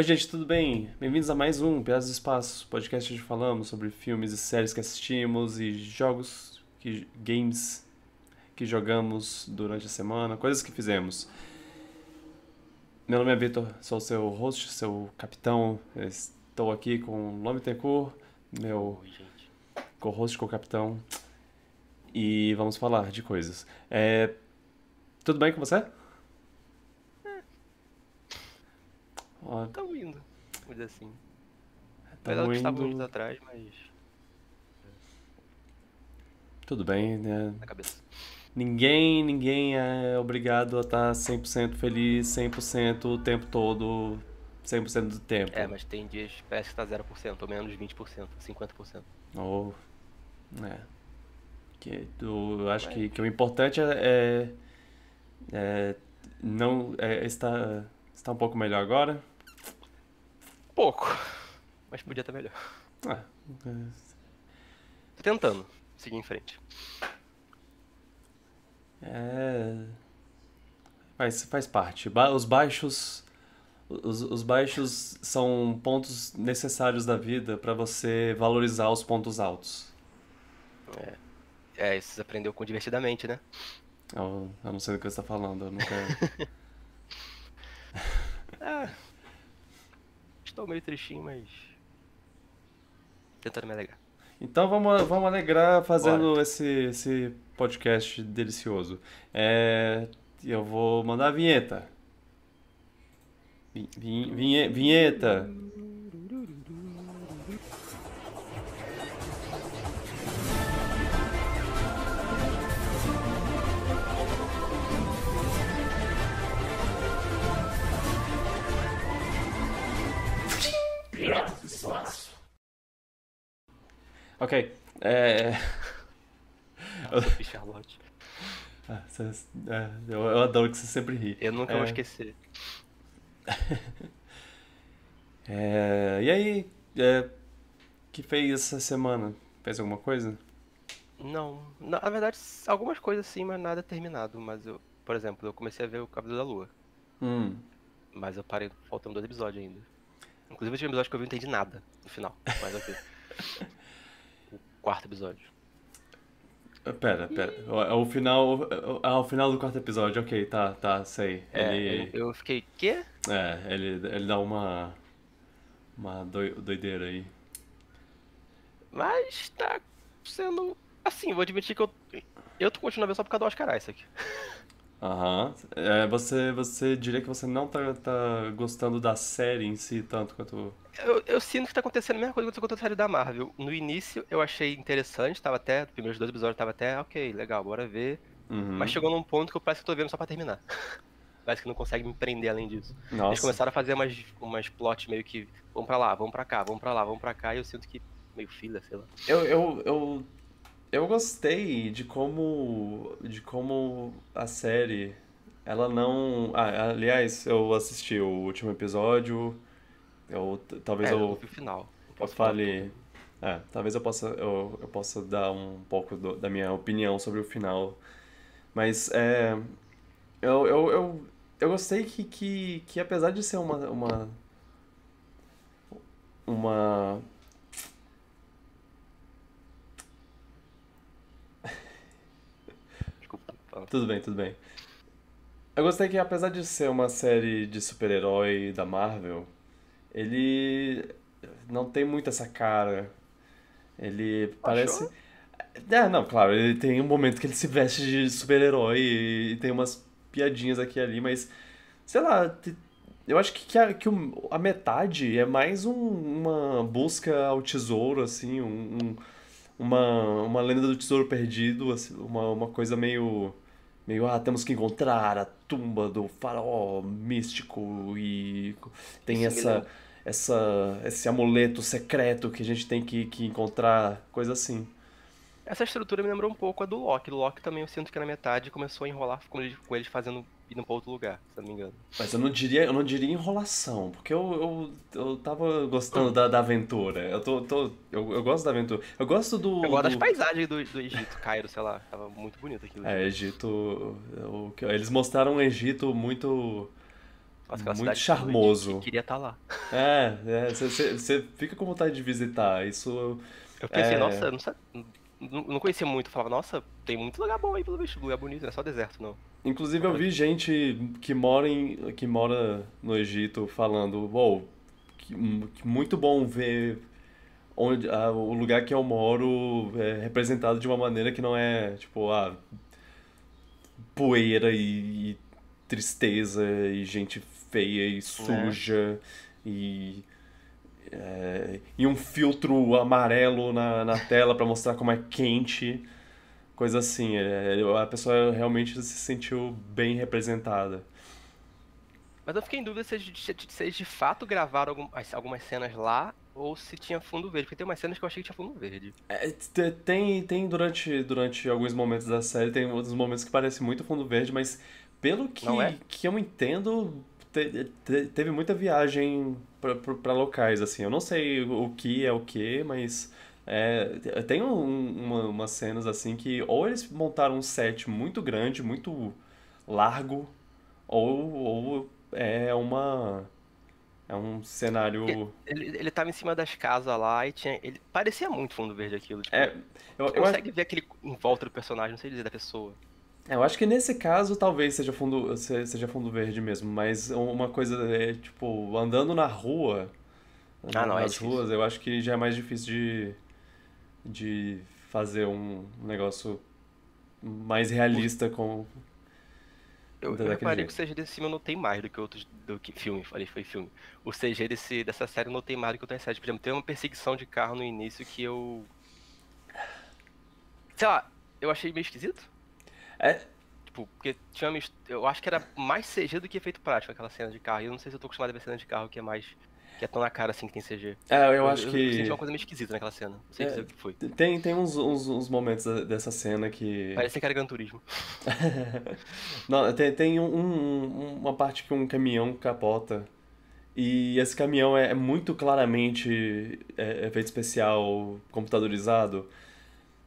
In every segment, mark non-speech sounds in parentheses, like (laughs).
Oi, gente, tudo bem? Bem-vindos a mais um Piadas do Espaço, podcast onde falamos sobre filmes e séries que assistimos e jogos, que, games que jogamos durante a semana, coisas que fizemos. Meu nome é Vitor, sou seu host, seu capitão. Estou aqui com o Lome Tencourt, meu co-host, co-capitão. E vamos falar de coisas. É... Tudo bem com você? Ó, Tão indo, vamos dizer assim. Apesar do que estávamos atrás, mas Tudo bem, né? na cabeça. Ninguém, ninguém é obrigado a estar 100% feliz, 100% o tempo todo, 100% do tempo. É, mas tem dias que parece que tá 0%, ou menos 20%, 50%. Ou, é. Que, eu acho que, que o importante é, é, é não é estar, estar um pouco melhor agora. Pouco, mas podia estar melhor. Ah, é, Tô tentando seguir em frente. É. Faz, faz parte. Ba- Os baixos. Os, os baixos são pontos necessários da vida para você valorizar os pontos altos. É, isso você aprendeu com divertidamente, né? Eu, eu não sei do que você está falando. Eu nunca. Ah, (laughs) (laughs) estou meio tristinho, mas. Tentando me alegrar. Então vamos, vamos alegrar fazendo esse, esse podcast delicioso. É, eu vou mandar a vinheta. Vi- vin- vinhe- Vinheta. Ok. É... Sophie Charlotte. Ah, é, eu, eu adoro que você sempre ri. Eu nunca É. vou esquecer. (laughs) É, e aí, é, que fez essa semana? Fez alguma coisa? Não, na na verdade, algumas coisas sim, mas nada terminado. Mas eu, por exemplo, eu comecei a ver o Cavaleiro da Lua. Hum, Mas eu parei faltando dois episódios ainda. Inclusive, o último episódio que eu vi, eu não entendi nada no final. Mas ok. (laughs) quarto episódio. pera, pera. É o final, é o final do quarto episódio, ok, tá, tá, sei. É, Ele, eu, fiquei, quê? é, ele, ele dá uma, uma doi- doideira aí. Mas tá sendo. Assim, vou admitir que eu. Eu tô continuando a ver só por causa do Oscar Isaac. (laughs) Aham. É, você, você diria que você não tá, tá gostando da série em si tanto quanto... Eu, eu sinto que tá acontecendo a mesma coisa que aconteceu com a série da Marvel. No início eu achei interessante, tava até. Os primeiros dois episódios tava até, ok, legal, bora ver. Uhum. Mas chegou num ponto que eu parece que eu tô vendo só pra terminar. (laughs) Parece que não consegue me prender além disso. Eles Nossa. começaram a fazer umas, umas plot meio que. Vamos pra lá, vamos pra cá, vamos pra lá, vamos pra cá, e eu sinto que. meio fila, sei lá. Eu, eu, eu, eu gostei de como, de como a série, ela não... Ah, aliás, eu assisti o último episódio, eu, talvez É, eu eu, final. Eu fale... É, talvez eu possa, eu, eu possa dar um pouco do- da minha opinião sobre o final. Mas, é... Eu, eu, eu, eu gostei que, que, que apesar de ser uma, uma... Uma... tudo. Tudo bem, tudo bem. Eu gostei que, apesar de ser uma série de super-herói da Marvel, ele não tem muito essa cara. Ele parece. É, não, claro, ele tem um momento que ele se veste de super-herói e tem umas piadinhas aqui e ali, mas sei lá, eu acho que, que, a, que a metade é mais um- uma busca ao tesouro, assim, um, um- uma, uma lenda do tesouro perdido, assim, uma, uma coisa meio. Meio, ah, temos que encontrar a tumba do faraó místico e tem Isso me essa, essa, esse amuleto secreto que a gente tem que, que encontrar, coisa assim. Essa estrutura me lembrou um pouco a do Loki. Do Loki também eu sinto que na metade começou a enrolar com eles, com eles fazendo. Indo pra outro lugar, se eu não me engano. Mas eu não diria, eu não diria enrolação, porque eu, eu, eu tava gostando da, da aventura. Eu, tô, tô, eu, eu gosto da aventura. Eu gosto do. Eu gosto das do- paisagens do, do Egito, Cairo, sei lá. Tava muito bonito aquilo. É, Egito. o que- eles mostraram um Egito muito. Nossa, muito charmoso. que queria estar lá. É, você fica com vontade de visitar. Isso Eu pensei, é. nossa, eu não, sa- não, não conhecia muito. Eu falava, nossa, tem muito lugar bom aí pelo visto, lugar bonito, não é só deserto, não. Inclusive eu vi gente que mora em, que mora no Egito falando, uou, que, que muito bom ver onde ah, o lugar que eu moro é representado de uma maneira que não é tipo ah, poeira e, e tristeza e gente feia e suja e é, e um filtro amarelo na, na tela pra mostrar como é quente. Coisa assim, é, a pessoa realmente se sentiu bem representada. Mas eu fiquei em dúvida se eles, de fato gravaram algum- as- algumas cenas lá ou se tinha fundo verde. Porque tem umas cenas que eu achei que tinha fundo verde. É, te- tem, tem durante, durante alguns momentos da série, tem outros momentos que parece muito fundo verde, mas pelo que, é? que eu entendo, te- te- teve muita viagem pra locais, assim. Eu não sei o que é o que, mas é, tem um- uma, umas cenas assim que ou eles montaram um set muito grande, muito largo, ou, ou é uma. É um cenário. Ele, ele tava em cima das casas lá e tinha. Ele parecia muito fundo verde aquilo. Tipo, É, eu, eu acho- consegue ver aquele em volta do personagem, não sei dizer, da pessoa. É, Eu acho que nesse caso talvez seja fundo, se- seja fundo verde mesmo, mas uma coisa é tipo, andando na rua, Ah, não, é nas difícil. ruas, eu acho que já é mais difícil de, de fazer um negócio mais realista com Eu, eu reparei que jeito. o CG desse filme eu notei mais do que outros. do que filme, falei, foi filme. O CG desse, dessa série eu notei mais do que outras séries. Por exemplo, tem uma perseguição de carro no início que eu. Sei lá, eu achei meio esquisito. É, Tipo, porque tinha Eu acho que era mais CG do que efeito prático aquela cena de carro. E eu não sei se eu tô acostumado a ver cena de carro que é mais. Que é tão na cara assim que tem CG. é, eu acho eu que senti uma coisa meio esquisita naquela cena. Não sei É. dizer o que foi. tem, tem uns, uns, uns momentos dessa cena que Parecia que era Gran Turismo. (laughs) Não, tem, tem um- um- uma parte que um caminhão capota. E esse caminhão é, é muito claramente é, efeito especial computadorizado.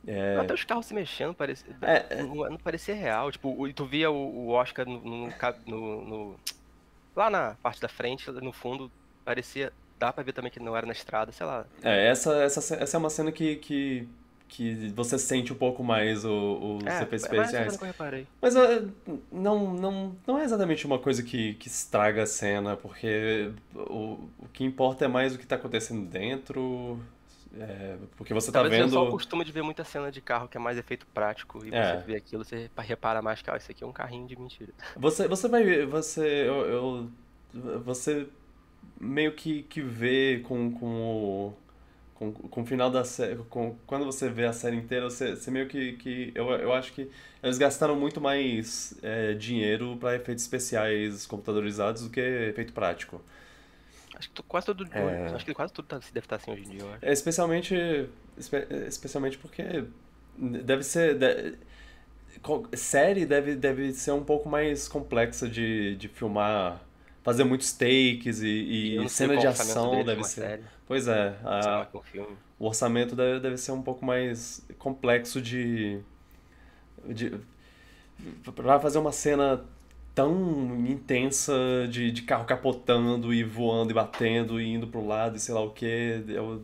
É, Até os carros se mexendo parecia, É, é. não, não parecia real. Tipo, tu via o, o Oscar no, no- no- no- lá na parte da frente, no fundo, parecia. Dá pra ver também que não era na estrada, sei lá. é, essa, essa, essa é uma cena que, que, que você sente um pouco mais o- os É, é especiais. ou que eu reparei. Mas é, não, não, não é exatamente uma coisa que, que estraga a cena, porque o, o que importa é mais o que está acontecendo dentro. é, porque você tá Talvez eu só o vendo. costume de ver muita cena de carro que é mais efeito prático e É. você vê aquilo, você repara mais que, ó, isso aqui é um carrinho de mentira. Você, você vai. Você. Eu, eu- você meio que, que vê com, com o. Com, com o final da série. Com, quando você vê a série inteira, você, você meio que. que eu, eu acho que eles gastaram muito mais é, dinheiro para efeitos especiais computadorizados do que efeito prático. Acho que quase todo. É. Acho que quase tudo tá- deve estar assim hoje em dia, eu acho. É, Especialmente, espe- especialmente porque deve ser. de- série deve, deve ser um pouco mais complexa de, de filmar, fazer muitos takes e, e sei cena de orçamento ação deve ser. série, Pois é, a- o orçamento deve, deve ser um pouco mais complexo de, de para fazer uma cena tão intensa de, de carro capotando e voando e batendo e indo pro lado e sei lá o que eu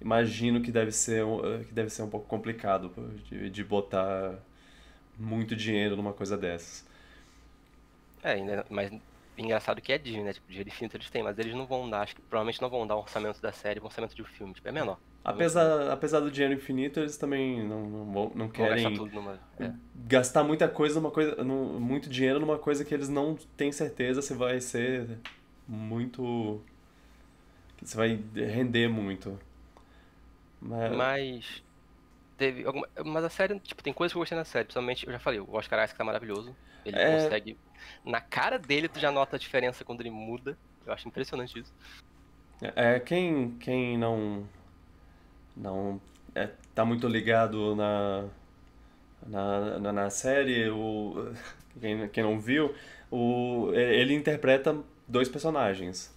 imagino que deve ser um- que deve ser um pouco complicado de, de botar muito dinheiro numa coisa dessas É, ainda, mas engraçado que é Disney, né? Tipo, dinheiro infinito eles têm, mas eles não vão dar, acho que provavelmente não vão dar um orçamento da série, um orçamento de um filme, tipo, é menor. apesar apesar do dinheiro infinito eles também não não, vão- não Vão gastar querem tudo numa. É. gastar muita coisa numa coisa, num- muito dinheiro numa coisa que eles não têm certeza se vai ser muito que você vai render muito. Mas, Mas. Teve alguma. Mas a série, tipo, tem coisas que eu gostei na série, principalmente, eu já falei, o Oscar Isaac tá maravilhoso. Ele É. consegue. Na cara dele, tu já nota a diferença quando ele muda. Eu acho impressionante isso. é quem quem não não é, tá muito ligado na na, na, na série, o (laughs) quem, quem não viu, o ele interpreta dois personagens.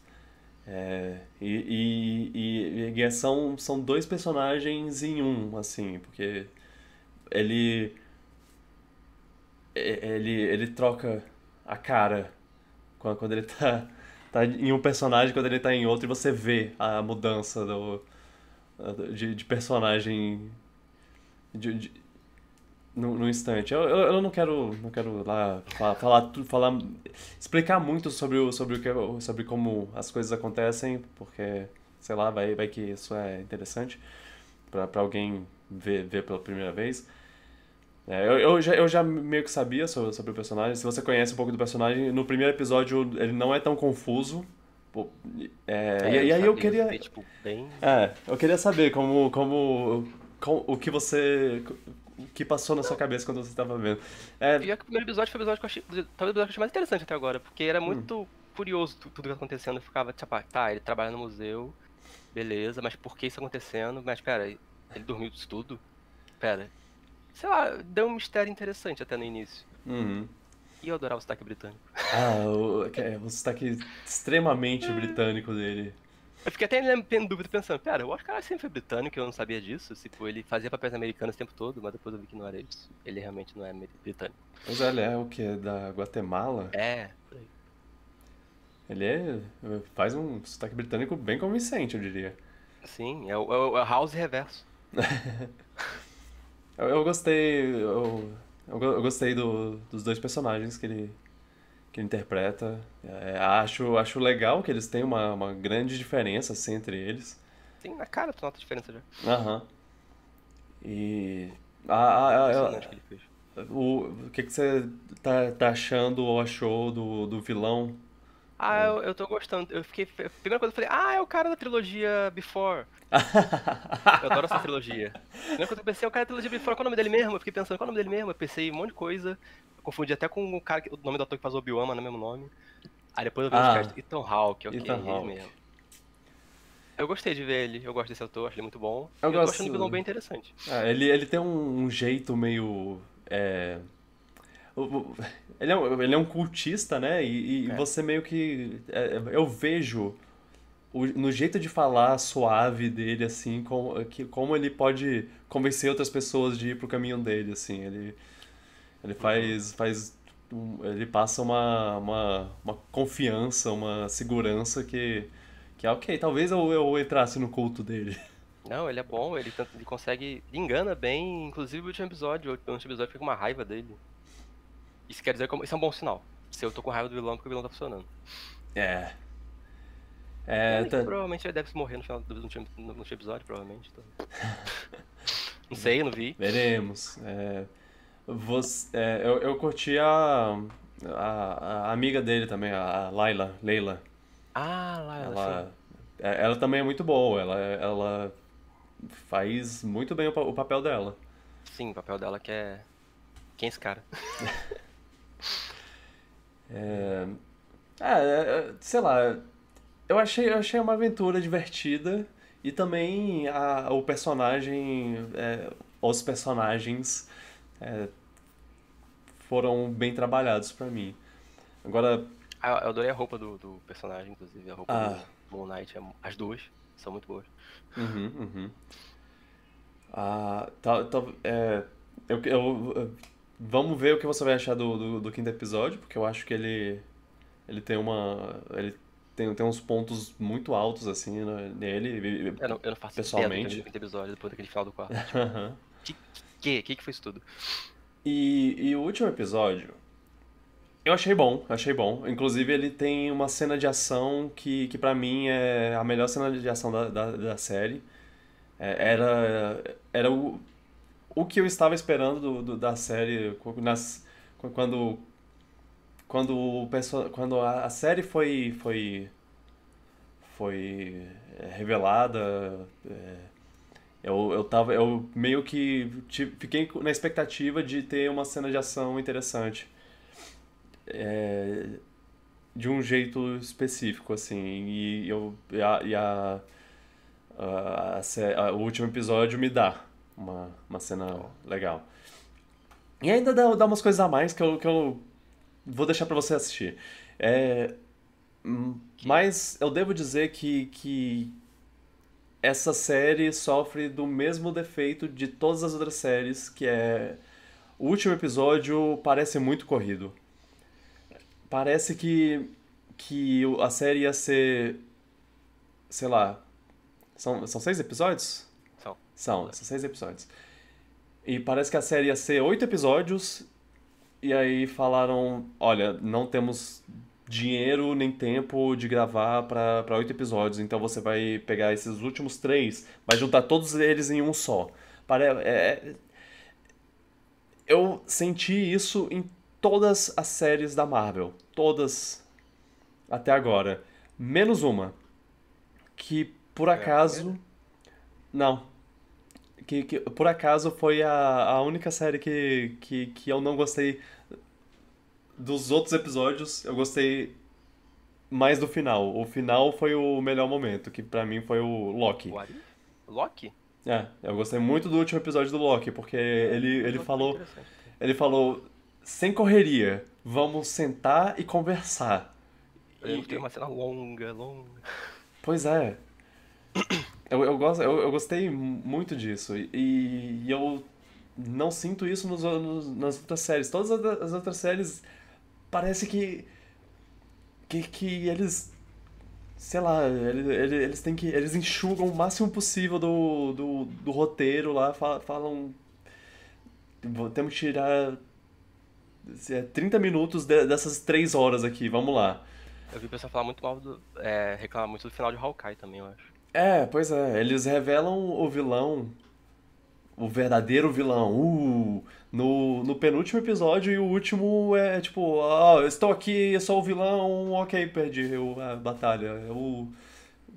É, e, e, e, e são, são dois personagens em um, assim, porque ele, ele, ele troca a cara quando, ele tá, tá em um personagem, quando ele tá em outro, e você vê a mudança do, de, de personagem de, de, no, no instante. Eu, eu, eu, não quero, não quero lá falar, falar, falar, explicar muito sobre, o, sobre, o que, sobre como as coisas acontecem, porque, sei lá, vai, vai que isso é interessante para alguém ver, ver pela primeira vez. É, eu, eu, já, eu já meio que sabia sobre, sobre o personagem. Se você conhece um pouco do personagem, no primeiro episódio ele não é tão confuso. É, é, e, e aí eu queria. Ver, tipo, bem... É, eu queria saber como, como, como o que você o que passou na sua cabeça quando você estava vendo. É... Pior que o primeiro episódio foi o episódio que eu achei, talvez o episódio que eu achei mais interessante até agora, porque era hum. muito hum. curioso tudo, que acontecendo. Eu ficava, tipo, ah, tá, ele trabalha no museu, beleza, mas por que isso acontecendo? Mas pera, ele dormiu disso tudo? Pera, sei lá, deu um mistério interessante até no início. Uhum. E eu adorava o sotaque britânico. Ah, o, é, o sotaque extremamente britânico dele. Eu fiquei até em dúvida pensando, cara, eu acho que ele sempre foi britânico, eu não sabia disso. Tipo, ele fazia papéis americanos o tempo todo, mas depois eu vi que não era isso. Ele realmente não é britânico. Mas ele é o que? Da Guatemala? É, Ele é. faz um sotaque britânico bem convincente, eu diria. Sim, é o, é o House reverso. (laughs) Eu, eu gostei. Eu, eu, gostei do, dos dois personagens que ele, que ele interpreta. É, acho, acho legal que eles têm uma, uma grande diferença assim, entre eles. Sim, na cara tu nota a diferença já. Aham. E. A, a, a, a o, o que, que você tá, tá achando ou achou do, do vilão? Ah, eu, eu tô gostando. Eu fiquei. A primeira coisa eu falei, ah, é o cara da trilogia Before. eu adoro essa trilogia. Primeira coisa que eu pensei, é o cara da trilogia Before, qual é o nome dele mesmo? Eu fiquei pensando, qual é o nome dele mesmo? Eu pensei um monte de coisa. Eu confundi até com o cara, o nome do ator que faz o Obi-Wan, não é o mesmo nome. Aí depois eu vi ah, os Ethan Hawke, ok, Ethan Hawke. mesmo. Eu gostei de ver ele, eu gosto desse ator, achei ele muito bom. Eu, eu gosto... tô achando o vilão bem interessante. Ah, ele, ele tem um, um jeito meio. É... Ele é, um, ele é um cultista, né? E, e é. você meio que. É, eu vejo o, no jeito de falar suave dele, assim, com, que, como ele pode convencer outras pessoas de ir pro caminho dele, assim. Ele, ele faz. faz ele passa uma, uma, uma confiança, uma segurança que, que é ok. Talvez eu, eu entrasse no culto dele. Não, ele é bom, ele, ele consegue. Ele engana bem, inclusive o último episódio. O último episódio fica uma raiva dele. Isso quer dizer que isso é um bom sinal. Se eu tô com raiva do vilão, porque o vilão tá funcionando. É. É, tá... Provavelmente ele deve morrer no final do no último episódio, provavelmente. Então... não sei, não vi. Veremos. É, você, é, eu, eu curti a, a, a, amiga dele também, a Laila. Leila. Ah, Laila, ela. É, ela também é muito boa. Ela, ela faz muito bem o, o papel dela. Sim, o papel dela que é. Quem é esse cara? (laughs) É, é, é, sei lá, eu achei, eu achei uma aventura divertida e também a, o personagem, é, os personagens é, foram bem trabalhados para mim. Agora... Ah, eu adorei a roupa do, do personagem, inclusive, a roupa ah. do Moon Knight, é as duas são muito boas. Uhum, uhum. Ah, tá, tá, é, eu, eu, Vamos ver o que você vai achar do, do, do, quinto episódio, porque eu acho que ele, ele tem uma. Ele tem, tem uns pontos muito altos, assim, né, nele. Eu não, eu não faço pessoalmente. do quinto episódio, depois daquele final do quarto. Tipo, (laughs) que, que, que, que foi isso tudo? E, e o último episódio, eu achei bom, achei bom. Inclusive, ele tem uma cena de ação que, que para mim é a melhor cena de ação da, da, da série. É, era, era o, o que eu estava esperando do, do, da série nas, quando quando o quando a, série foi foi foi é, revelada é, eu, eu tava eu meio que fiquei na expectativa de ter uma cena de ação interessante é, de um jeito específico assim e eu e a, e a, a, a, o último episódio me dá uma, uma cena legal. E ainda dá, dá umas coisas a mais que eu, que eu vou deixar para você assistir. É, hum, mas eu devo dizer que, que essa série sofre do mesmo defeito de todas as outras séries, que é o último episódio parece muito corrido. Parece que que a série ia ser. Sei lá. São, são seis episódios? São. Seis episódios. E parece que a série ia ser oito episódios. E aí falaram: olha, não temos dinheiro nem tempo de gravar pra oito episódios, então você vai pegar esses últimos três, vai juntar todos eles em um só. Pare é- eu senti isso em todas as séries da Marvel. Todas até agora. Menos uma. Que por a acaso. Não. Que, que por acaso foi a, a única série que, que, que eu não gostei dos outros episódios. Eu gostei mais do final. O final foi o melhor momento, que pra mim foi o Loki. What? Loki? É, eu gostei muito do último episódio do Loki, porque ele, ele Loki é falou. Ele falou, sem correria, vamos sentar e conversar. Eu E- tem uma cena longa, longa. Pois é. Eu, eu, gosto, eu, eu gostei muito disso. E, e eu não sinto isso nos, nos- nas outras séries. Todas as outras- as outras séries parece que. que, que eles. Sei lá, eles, eles, têm que. Eles enxugam o máximo possível do, do, do roteiro lá, fa- falam. "Vou- Temos que tirar. é, 30 minutos de- dessas 3 horas aqui, vamos lá. Eu vi o pessoal falar muito mal do. É, reclamar muito do final de Hawkeye também, eu acho. É, pois é, eles revelam o vilão, o verdadeiro vilão, uh, no, no penúltimo episódio e o último é tipo, ó, eu estou aqui, eu sou o vilão, ok, perdi o- a batalha. O,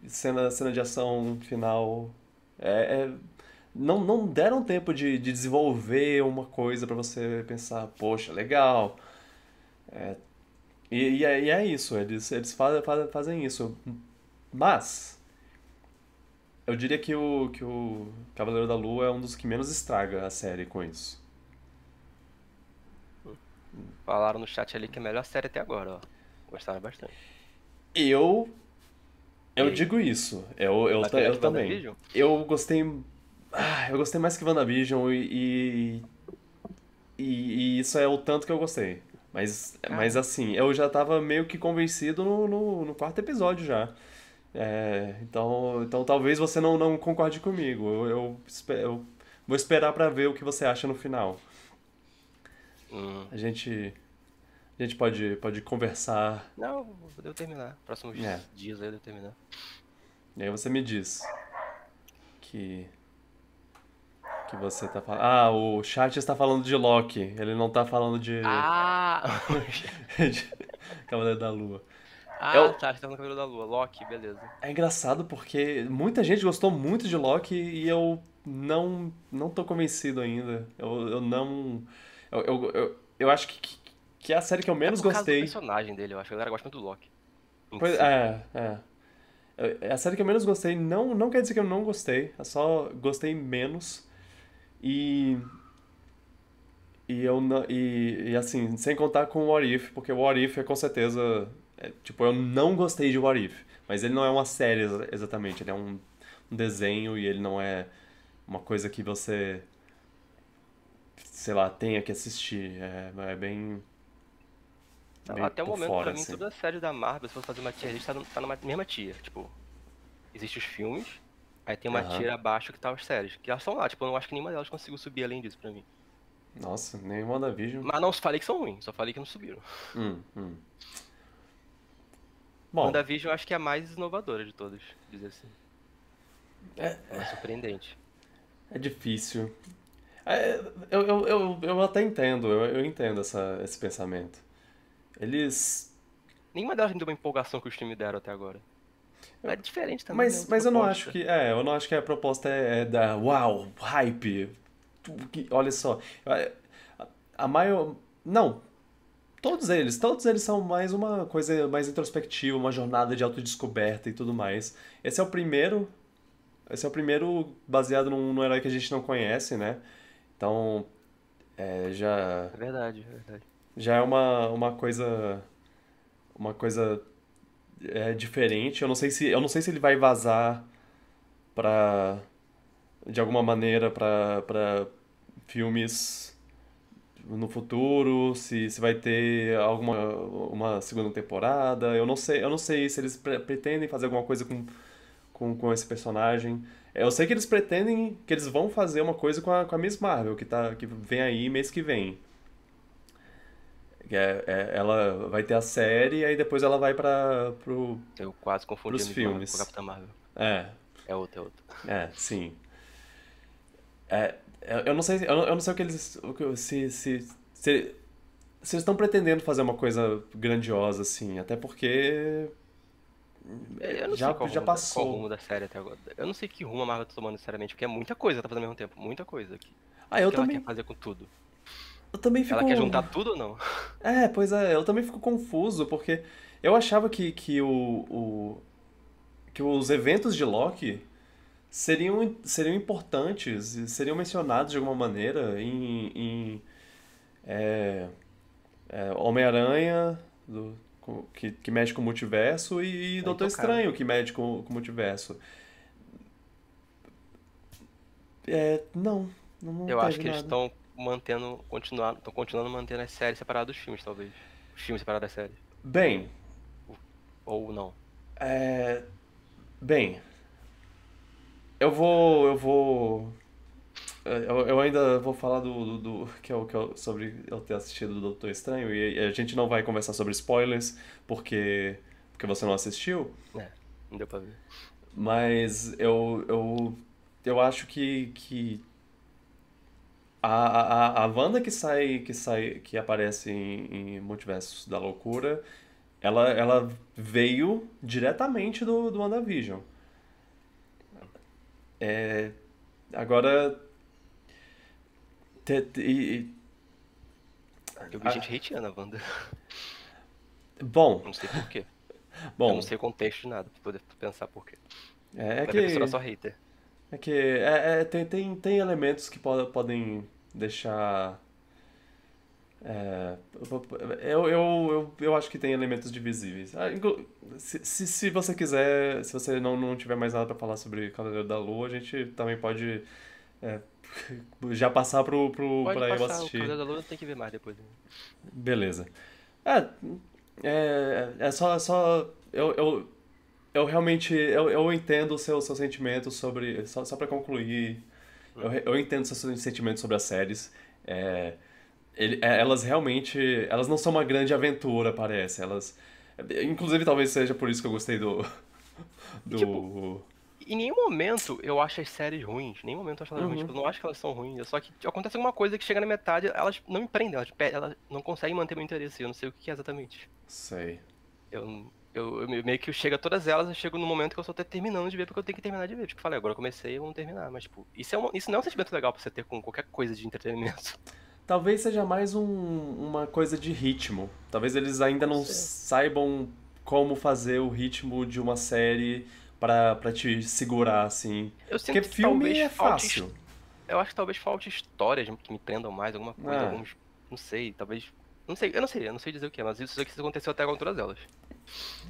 cena, cena de ação final. É, é- não, não deram tempo de, de desenvolver uma coisa pra você pensar, poxa, legal. É, e, e é, e é isso, eles, eles fazem, fazem isso. Mas. Eu diria que o, que o Cavaleiro da Lua é um dos que menos estraga a série com isso. Falaram no chat ali que é a melhor série até agora, ó. Gostaram bastante. Eu. Eu E? digo isso. Eu, eu, eu que também. Eu gostei. Ah, eu gostei mais que WandaVision e, e. E isso é o tanto que eu gostei. Mas, mas assim, eu já tava meio que convencido no, no, no quarto episódio já. É, então, então talvez você não, não concorde comigo. Eu, eu, eu vou esperar pra ver o que você acha no final. Hum. A gente, a gente pode, pode conversar. Não, eu devo terminar. Próximos É. dias aí eu devo terminar. E aí você me diz que que você tá falando. Ah, o chat está falando de Loki. Ele não tá falando de, Ah! (laughs) Cavaleiro da Lua. Ah, Eu- tá, você tá no cabelo da lua. Loki, beleza. É engraçado porque muita gente gostou muito de Loki e eu não não tô convencido ainda. Eu, eu não eu, eu, eu, eu acho que, que, é a série que eu menos é por causa do gostei. personagem dele, eu acho que a galera gosta muito do Loki. Pois, si. é, é. É a série que eu menos gostei. Não, não quer dizer que eu não gostei. Eu só gostei menos. E. E eu não. E, e assim, sem contar com o What If, porque o What If é com certeza. É, tipo, eu não gostei de What If. Mas ele não é uma série exa- exatamente. Ele é um, um desenho e ele não é uma coisa que você. Sei lá, tenha que assistir. É, é bem. Até o momento, fora, pra mim, assim. toda a série da Marvel, se fosse fazer uma tier list, tá, tá numa mesma tier. Tipo, existem os filmes, aí tem uma Aham. tier abaixo que tá as séries. Que elas são lá, tipo, eu não acho que nenhuma delas conseguiu subir além disso pra mim. Nossa, nem WandaVision. Mas não falei que são ruins, só falei que não subiram. Hum, hum. Bom, WandaVision eu acho que é a mais inovadora de todas, dizer assim. É- É surpreendente. é difícil. É, eu, eu, eu, eu até entendo, eu, eu entendo essa, esse pensamento. Eles. Nenhuma delas me deu uma empolgação que os times deram até agora. É diferente também, Mas, né? mas eu não acho que. É, eu não acho que a proposta é, é da. Uau, hype. Olha só. A, a maior. Não. Todos eles, todos eles são mais uma coisa mais introspectiva, uma jornada de autodescoberta e tudo mais. Esse é o primeiro. Esse é o primeiro baseado num, num herói que a gente não conhece, né? Então. É, já. É verdade, é verdade. já é uma, uma coisa uma coisa é, diferente. Eu não sei se eu não sei se ele vai vazar para de alguma maneira para para filmes no futuro, se, se vai ter alguma uma segunda temporada. Eu não sei, eu não sei se eles pre pretendem fazer alguma coisa com, com, com esse personagem. Eu sei que eles pretendem que eles vão fazer uma coisa com a, com a Miss Marvel, que, tá, que vem aí mês que vem. É, é, ela vai ter a série e aí depois ela vai para pro Eu quase confundi pros Marvel filmes. com Capitã Marvel. É, É outra, é outra. é, sim. É, eu não sei, eu não, eu não sei o que eles, o que, se, se, se, se eles estão pretendendo fazer uma coisa grandiosa assim, até porque Eu não já, sei qual já rumo, da- qual passou. rumo da série até agora. Eu não sei que rumo a Marvel tá tomando necessariamente, porque é muita coisa tá fazendo ao mesmo tempo. Muita coisa aqui. Ah, eu que ela também, quer fazer com tudo? eu também fico. Ela quer juntar tudo ou não? (laughs) É, pois é, eu também fico confuso, porque eu achava que, que o, o que os eventos de Loki seriam, seriam importantes, e seriam mencionados de alguma maneira em, em é, é, Homem-Aranha, que, que mexe com o multiverso, e, É Doutor. Estranho, que mexe com, com o multiverso. É, não, não, não Eu acho que eles nada. estão mantendo, continuando, estão continuando mantendo as séries separadas dos filmes, talvez. Os filmes separados das séries. Bem, Ou não. É, bem, eu vou, eu vou, é, eu, eu ainda vou falar do, do, do- que é o que eu, sobre eu ter assistido do Doutor Estranho e a gente não vai conversar sobre spoilers porque porque você não assistiu, É, não deu pra ver. mas eu eu eu acho que que a, a, a Wanda que sai que sai que aparece em, em Multiversos da Loucura ela, ela veio diretamente do, do WandaVision. É, agora. te- te- e- Eu vi Ah. gente hateando a Wanda. (laughs) bom, Não sei porquê. (laughs) Eu bom, não sei o contexto de nada pra poder pensar porquê. é, é que a pessoa só hater. é que é, é- tem, tem, tem elementos que po- podem deixar. É, eu, eu, eu, eu acho que tem elementos divisíveis. Ah, Se, se, se você quiser, se você não, não tiver mais nada pra falar sobre Cavaleiro da Lua, a gente também pode é, (laughs) já passar pro, pro, Pode pra eu passar, o assistir. Cavaleiro da Lua tem que ver mais depois. né? Beleza. É, é, é só, só eu, eu, eu realmente eu, eu entendo o seu, seu sentimento sobre. Só, só pra concluir, eu, eu entendo o seu sentimento sobre as séries. É, ele- é, elas realmente. Elas não são uma grande aventura, parece. Elas. Inclusive, talvez seja por isso que eu gostei do. Do. tipo, Em nenhum momento eu acho as séries ruins. Em nenhum momento eu acho elas ruins. Uhum. Tipo, eu não acho que elas são ruins. É só que acontece alguma coisa que chega na metade, elas não me prendem, elas, elas não conseguem manter meu interesse. Eu não sei o que é exatamente. Sei. Eu, eu, eu meio que chega todas elas, eu chego no momento que eu só tô terminando de ver porque eu tenho que terminar de ver. Tipo, eu falei, agora eu comecei, eu vou terminar. Mas, tipo, isso, é isso não é um sentimento legal pra você ter com qualquer coisa de entretenimento. Talvez seja mais um- uma coisa de ritmo. Talvez eles ainda não Sim. saibam como fazer o ritmo de uma série pra, pra te segurar, assim. Eu sinto Porque que filme é falte fácil. Eu acho que talvez falte histórias que me prendam mais, alguma coisa, Ah. alguns. Não sei, talvez. Não sei, eu não sei, eu não sei dizer o que é, mas isso aqui aconteceu até agora com todas elas.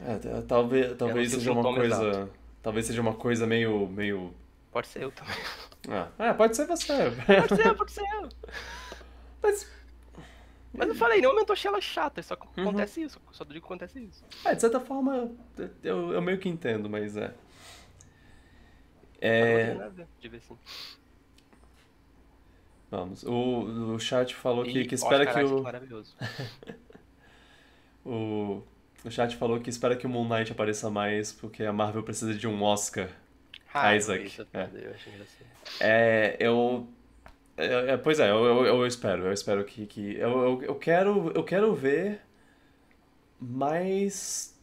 É, talvez, talvez seja uma coisa. exato. Talvez seja uma coisa meio. meio. Pode ser eu também. Ah, é, pode ser você. Pode ser, pode ser eu. (laughs) Mas, Mas eu falei, em nenhum momento eu achei elas chatas, só que Uhum. acontece isso. Só digo que acontece isso. é, de certa forma, eu, eu meio que entendo, mas é. É. Vamos. O, o chat falou que, que espera Oscar que o. maravilhoso. (laughs) O, o chat falou que espera que o Moon Knight apareça mais, porque a Marvel precisa de um Oscar. Ah, Isaac, vi essa é. Eu. É, eu. É, é, pois é, eu, eu, eu espero, eu espero que. que eu, eu, eu quero, eu quero ver mais.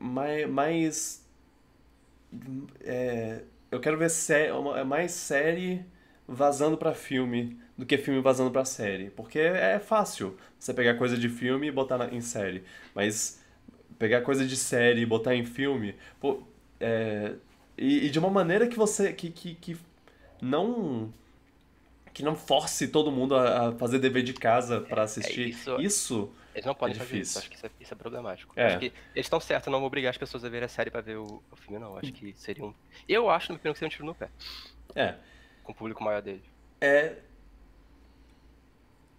Mais. mais é, eu quero ver sé, uma- mais série vazando pra filme do que filme vazando pra série. Porque é fácil você pegar coisa de filme e botar na- em série. Mas pegar coisa de série e botar em filme. Pô, é, e, e de uma maneira que você. que, que, que não. Que não force todo mundo a, a fazer dever de casa pra assistir. isso- isso. Eles não podem É fazer isso, acho que isso é, isso é problemático. É. Acho que eles estão certos, não vou obrigar as pessoas a verem a série pra ver o, o filme, não. Acho que seria um. Eu acho, no meu opinião, que seria um tiro no pé. É. Com o público maior dele. É.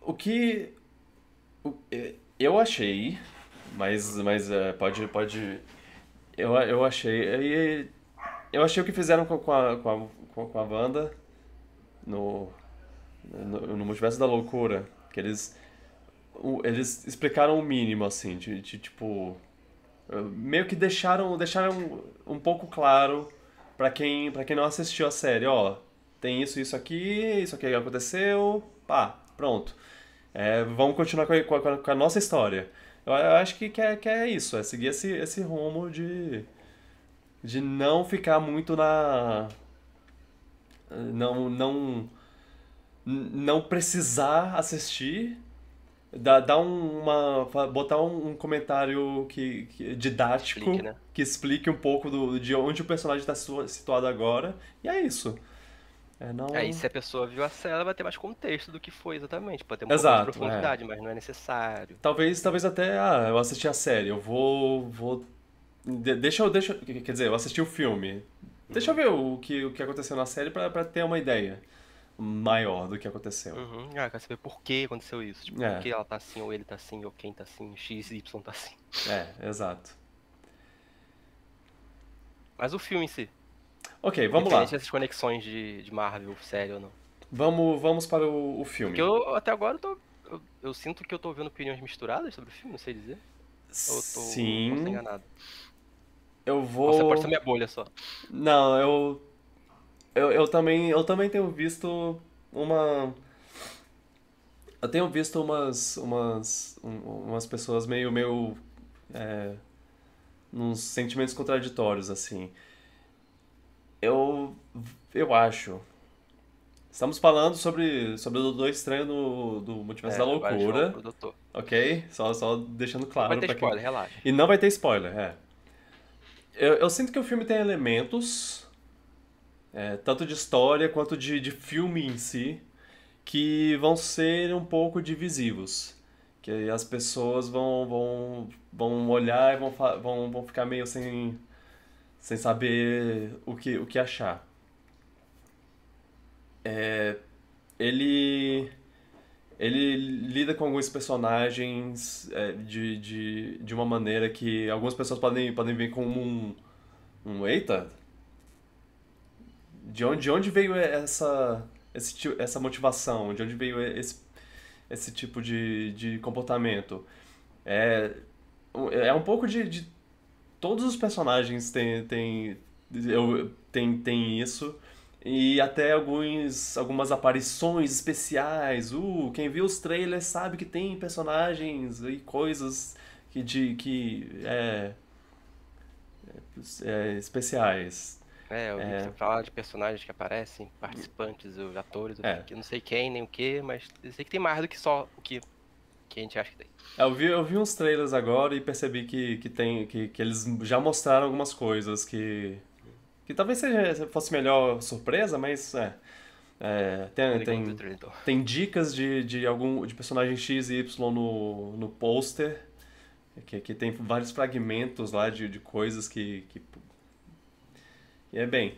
o que é, eu achei, mas, mas é, pode, pode. Eu, eu achei. Eu achei o que fizeram com, com a, com a, com a Wanda no, no, no Multiverso da Loucura. Que eles. Eles explicaram o mínimo, assim, de, de, tipo. Meio que deixaram, deixaram um pouco claro pra quem, pra quem não assistiu a série, ó. Tem isso, isso aqui, isso aqui aconteceu, pá, pronto. É, vamos continuar com a, com a- com a nossa história. Eu, eu acho que, que, é, que é isso, é seguir esse, esse rumo de, de não ficar muito na. Não, não, não precisar assistir, dar, dar um- uma, botar um, um comentário que, que- didático Explique, né? que explique um pouco do, de onde o personagem está situado agora, e é isso. É, não... Aí, se a pessoa viu a série, ela vai ter mais contexto do que foi exatamente. Pode ter um pouco Exato, mais de profundidade, mas não é necessário. Talvez, talvez até, ah, eu assisti a série, eu vou, vou, de- deixa eu, deixa, quer dizer, eu assisti o filme, deixa eu ver o que, o que aconteceu na série pra ter uma ideia maior do que aconteceu. Uhum. Ah, eu quero saber por que aconteceu isso. Tipo, É. por que ela tá assim, ou ele tá assim, ou quem tá assim, X, Y tá assim. É, exato. Mas o filme em si. Ok, vamos lá. Independente dessas conexões de, de Marvel, série ou não. Vamos, vamos para o, o filme. Porque eu, até agora, eu, tô, eu, eu sinto que eu tô vendo opiniões misturadas sobre o filme, não sei dizer. Ou eu tô, posso Sim, enganado. eu Ou vou... você pode ser minha bolha só. Não, eu, eu, eu também, eu também tenho visto uma, eu tenho visto umas, umas, um- umas pessoas meio, meio, é, uns sentimentos contraditórios, assim. Eu, eu acho. Estamos falando sobre, sobre o Doutor Estranho do, do Multiverso da agora a gente volta Loucura, ok? Só, só deixando claro Vai ter pra quem... spoiler, relaxa. E não vai ter spoiler, é. Eu, eu sinto que o filme tem elementos, é, tanto de história quanto de, de filme em si, que vão ser um pouco divisivos. Que as pessoas vão, vão, vão olhar e vão, vão, vão ficar meio sem, sem saber o que, o que achar. É, ele ele lida com alguns personagens é, de, de, de uma maneira que algumas pessoas podem, podem ver como um, um eita, de onde, de onde veio essa, esse, essa motivação? De onde veio esse, esse tipo de, de comportamento? É, um- é um pouco de, de todos os personagens têm, têm, eu, têm, têm isso. E até alguns, algumas aparições especiais. Uh, quem viu os trailers sabe que tem personagens e coisas que, de, que é, é, especiais. É, eu É. você fala de personagens que aparecem, participantes, ou atores, eu É. fiquei- não sei quem, nem o que, mas eu sei que tem mais do que só o que, que a gente acha que tem. É, Eu vi, eu vi uns trailers agora e percebi que, que, tem, que, que eles já mostraram algumas coisas que, que talvez seja, fosse melhor surpresa, mas é. É, tem, tem. Tem dicas de, de algum de personagem X e Y no, no pôster. Que, que tem vários fragmentos lá de, de coisas que, que. E é bem.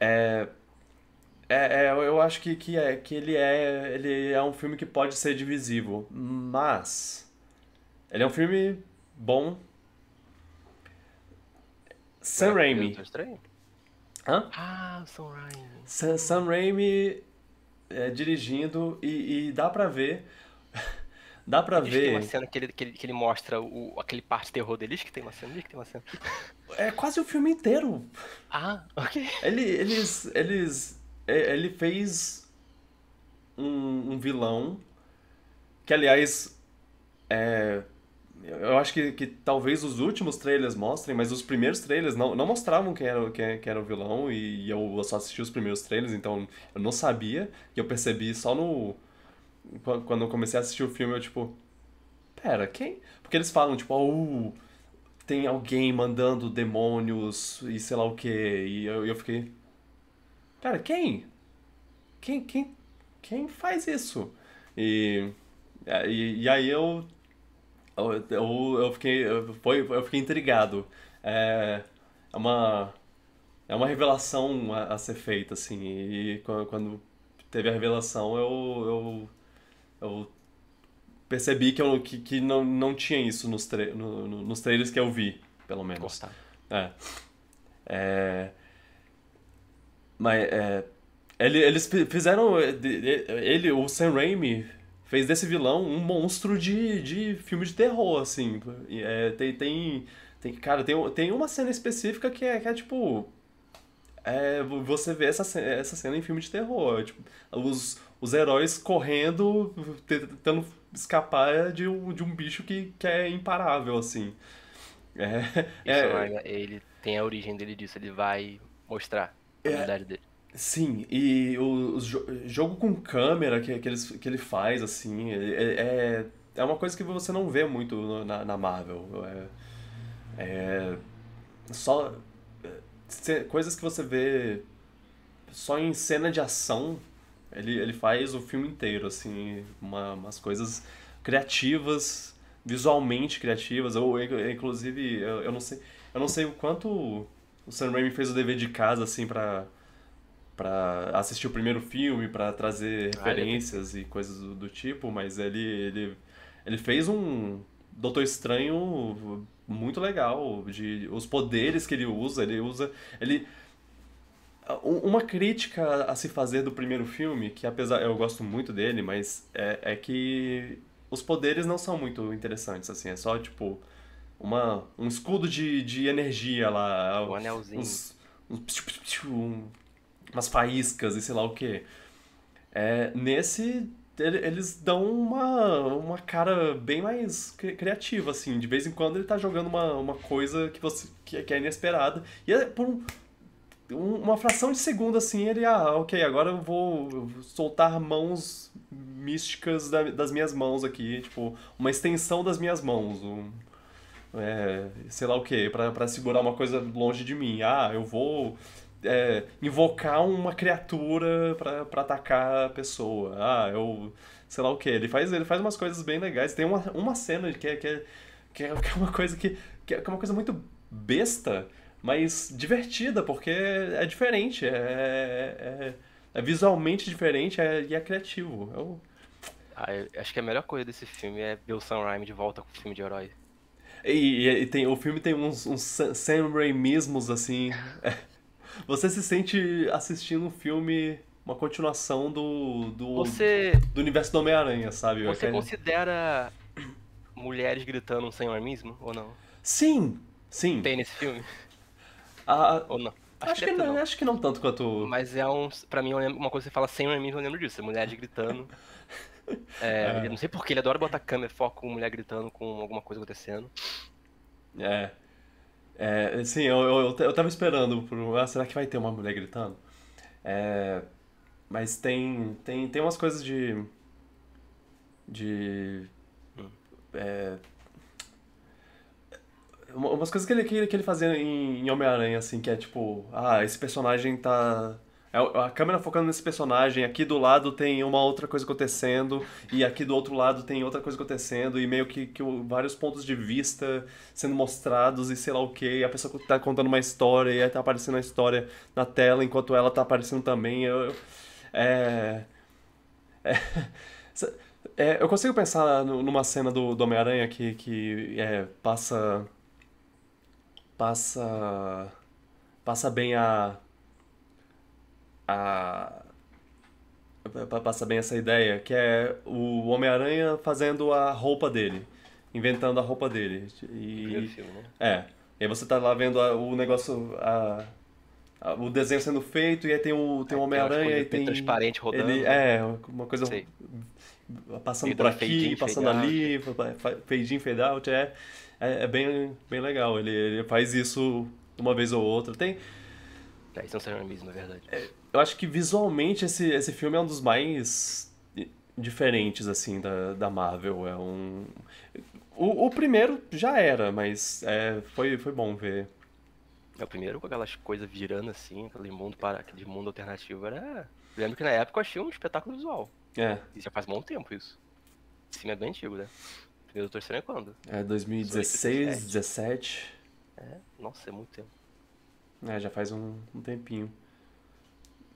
É, é, é, eu acho que, que, é, que ele, é, ele é um filme que pode ser divisivo. Mas. Ele é um filme bom. Sam Raimi. Estranho? Hã? Ah, Sam Raimi. Sam, Sam Raimi é, dirigindo e, e dá pra ver. (laughs) Dá pra Diz que tem uma ver. cena que ele, que ele, que ele mostra o, aquele parte terror dele. Diz que tem uma cena, diz que tem uma cena. É quase o filme inteiro. Ah, ok. Ele, eles, eles, é, ele fez um, um vilão que, aliás, é, eu acho que, que talvez os últimos trailers mostrem, mas os primeiros trailers não, não mostravam quem era, quem, quem era o vilão e eu só assisti os primeiros trailers, então eu não sabia e eu percebi só no quan- quando eu comecei a assistir o filme eu tipo, pera, quem? Porque eles falam tipo, oh, tem alguém mandando demônios e sei lá o que e eu, eu fiquei, pera, quem? Quem, quem, quem faz isso? E, e, e aí eu, eu, eu, eu fiquei, eu, foi, eu fiquei intrigado. É, é uma, é uma revelação a, a ser feita, assim, e quando, quando teve a revelação eu, eu, eu percebi que, eu, que, que não, não tinha isso nos, tra no, no, nos trailers que eu vi, pelo menos. Gostar. É. é mas é, ele, eles fizeram. Ele, o Sam Raimi, fez desse vilão um monstro de, de filme de terror, assim. É, tem, tem, tem. Cara, tem, tem uma cena específica que é, que é tipo. É, você vê essa, essa cena em filme de terror. Tipo, os, os heróis correndo, tentando escapar de um, de um bicho que, que é imparável, assim. É, é, ele tem a origem dele disso, ele vai mostrar a habilidade é, dele. Sim, e o, o jogo com câmera que, que, eles, que ele faz, assim, é, é, é uma coisa que você não vê muito na, na Marvel. É, é só coisas que você vê só em cena de ação, ele, ele faz o filme inteiro, assim, uma, umas coisas criativas, visualmente criativas. Eu, inclusive, eu, eu, não sei, eu não sei o quanto o Sam Raimi fez o dever de casa, assim, pra para assistir o primeiro filme, para trazer referências ah, e coisas do, do, tipo, mas ele, ele, ele fez um Doutor Estranho muito legal, de os poderes que ele usa, ele usa, ele uma crítica a se fazer do primeiro filme, que apesar eu gosto muito dele, mas é, é que os poderes não são muito interessantes assim, é só tipo uma um escudo de, de energia lá, um anelzinho. Uns, uns, um, umas faíscas e sei lá o que. É, nesse, eles dão uma, uma cara bem mais criativa, assim. De vez em quando ele tá jogando uma, uma coisa que, você, que, que é inesperada. E é por um, uma fração de segundo, assim, ele, ah, ok, agora eu vou soltar mãos místicas da, das minhas mãos aqui. Tipo, uma extensão das minhas mãos. Um, é, sei lá o que, para segurar uma coisa longe de mim. Ah, eu vou é, invocar uma criatura para atacar a pessoa. Ah, eu. sei lá o que. Ele faz, ele faz umas coisas bem legais. Tem uma, uma cena que é, que é, que é uma coisa que, que é uma coisa muito besta, mas divertida, porque é diferente, é, é, é visualmente diferente é, e é criativo. Eu... Ah, eu acho que a melhor coisa desse filme é Sam Raimi de volta com o filme de herói. E, e, tem, o filme tem uns, uns Sam Raimismos, assim. Você se sente assistindo um filme, uma continuação do, do, você, do universo do Homem-Aranha, sabe? Você considera mulheres gritando um senhorismo ou não? Sim, sim. Tem nesse filme? Ah, ou não? Acho, acho que, não, não, acho que não tanto quanto. Mas é um. Pra mim, uma coisa que você fala sem mim, eu lembro disso. É mulheres gritando. (laughs) é, é. Não sei porquê, ele adora botar câmera, foco com mulher gritando com alguma coisa acontecendo. É. É, sim, eu, eu, eu tava esperando por. Ah, será que vai ter uma mulher gritando? É, mas tem, tem, tem umas coisas de. De. É, umas coisas que ele, que ele fazia em, em Homem-Aranha, assim, que é tipo, ah, esse personagem tá é a câmera focando nesse personagem, aqui do lado tem uma outra coisa acontecendo, e aqui do outro lado tem outra coisa acontecendo, e meio que, que vários pontos de vista sendo mostrados, e sei lá o que, a pessoa tá contando uma história, e aí tá aparecendo a história na tela enquanto ela tá aparecendo também. Eu, é, é, (laughs) é, eu consigo pensar numa cena do, do Homem-Aranha que, que é, passa. Passa. Passa bem a a passa bem essa ideia, que é o Homem-Aranha fazendo a roupa dele, inventando a roupa dele. E, filme, né? É. E aí você tá lá vendo a, o negócio, a, a, o desenho sendo feito, e aí tem o, tem o Homem-Aranha e tem. transparente rodando. Ele, é, uma coisa Sei. passando por aqui, passando ali, fade in, fade out, é, é, é, bem, bem legal. Ele, ele faz isso uma vez ou outra. Tem. É, isso é mesmo, na verdade. É, eu acho que visualmente esse, esse filme é um dos mais diferentes, assim, da, da Marvel. É um... O, o primeiro já era, mas é, foi, foi bom ver. É, o primeiro com aquelas coisas virando assim, aquele mundo, para, aquele mundo alternativo era... Eu lembro que na época eu achei um espetáculo visual. É. E já faz bom tempo isso. Esse filme é bem antigo, né? Primeiro Doutor Estranho é quando? É 2016, 2017. É, nossa, é muito tempo. É, já faz um, um tempinho.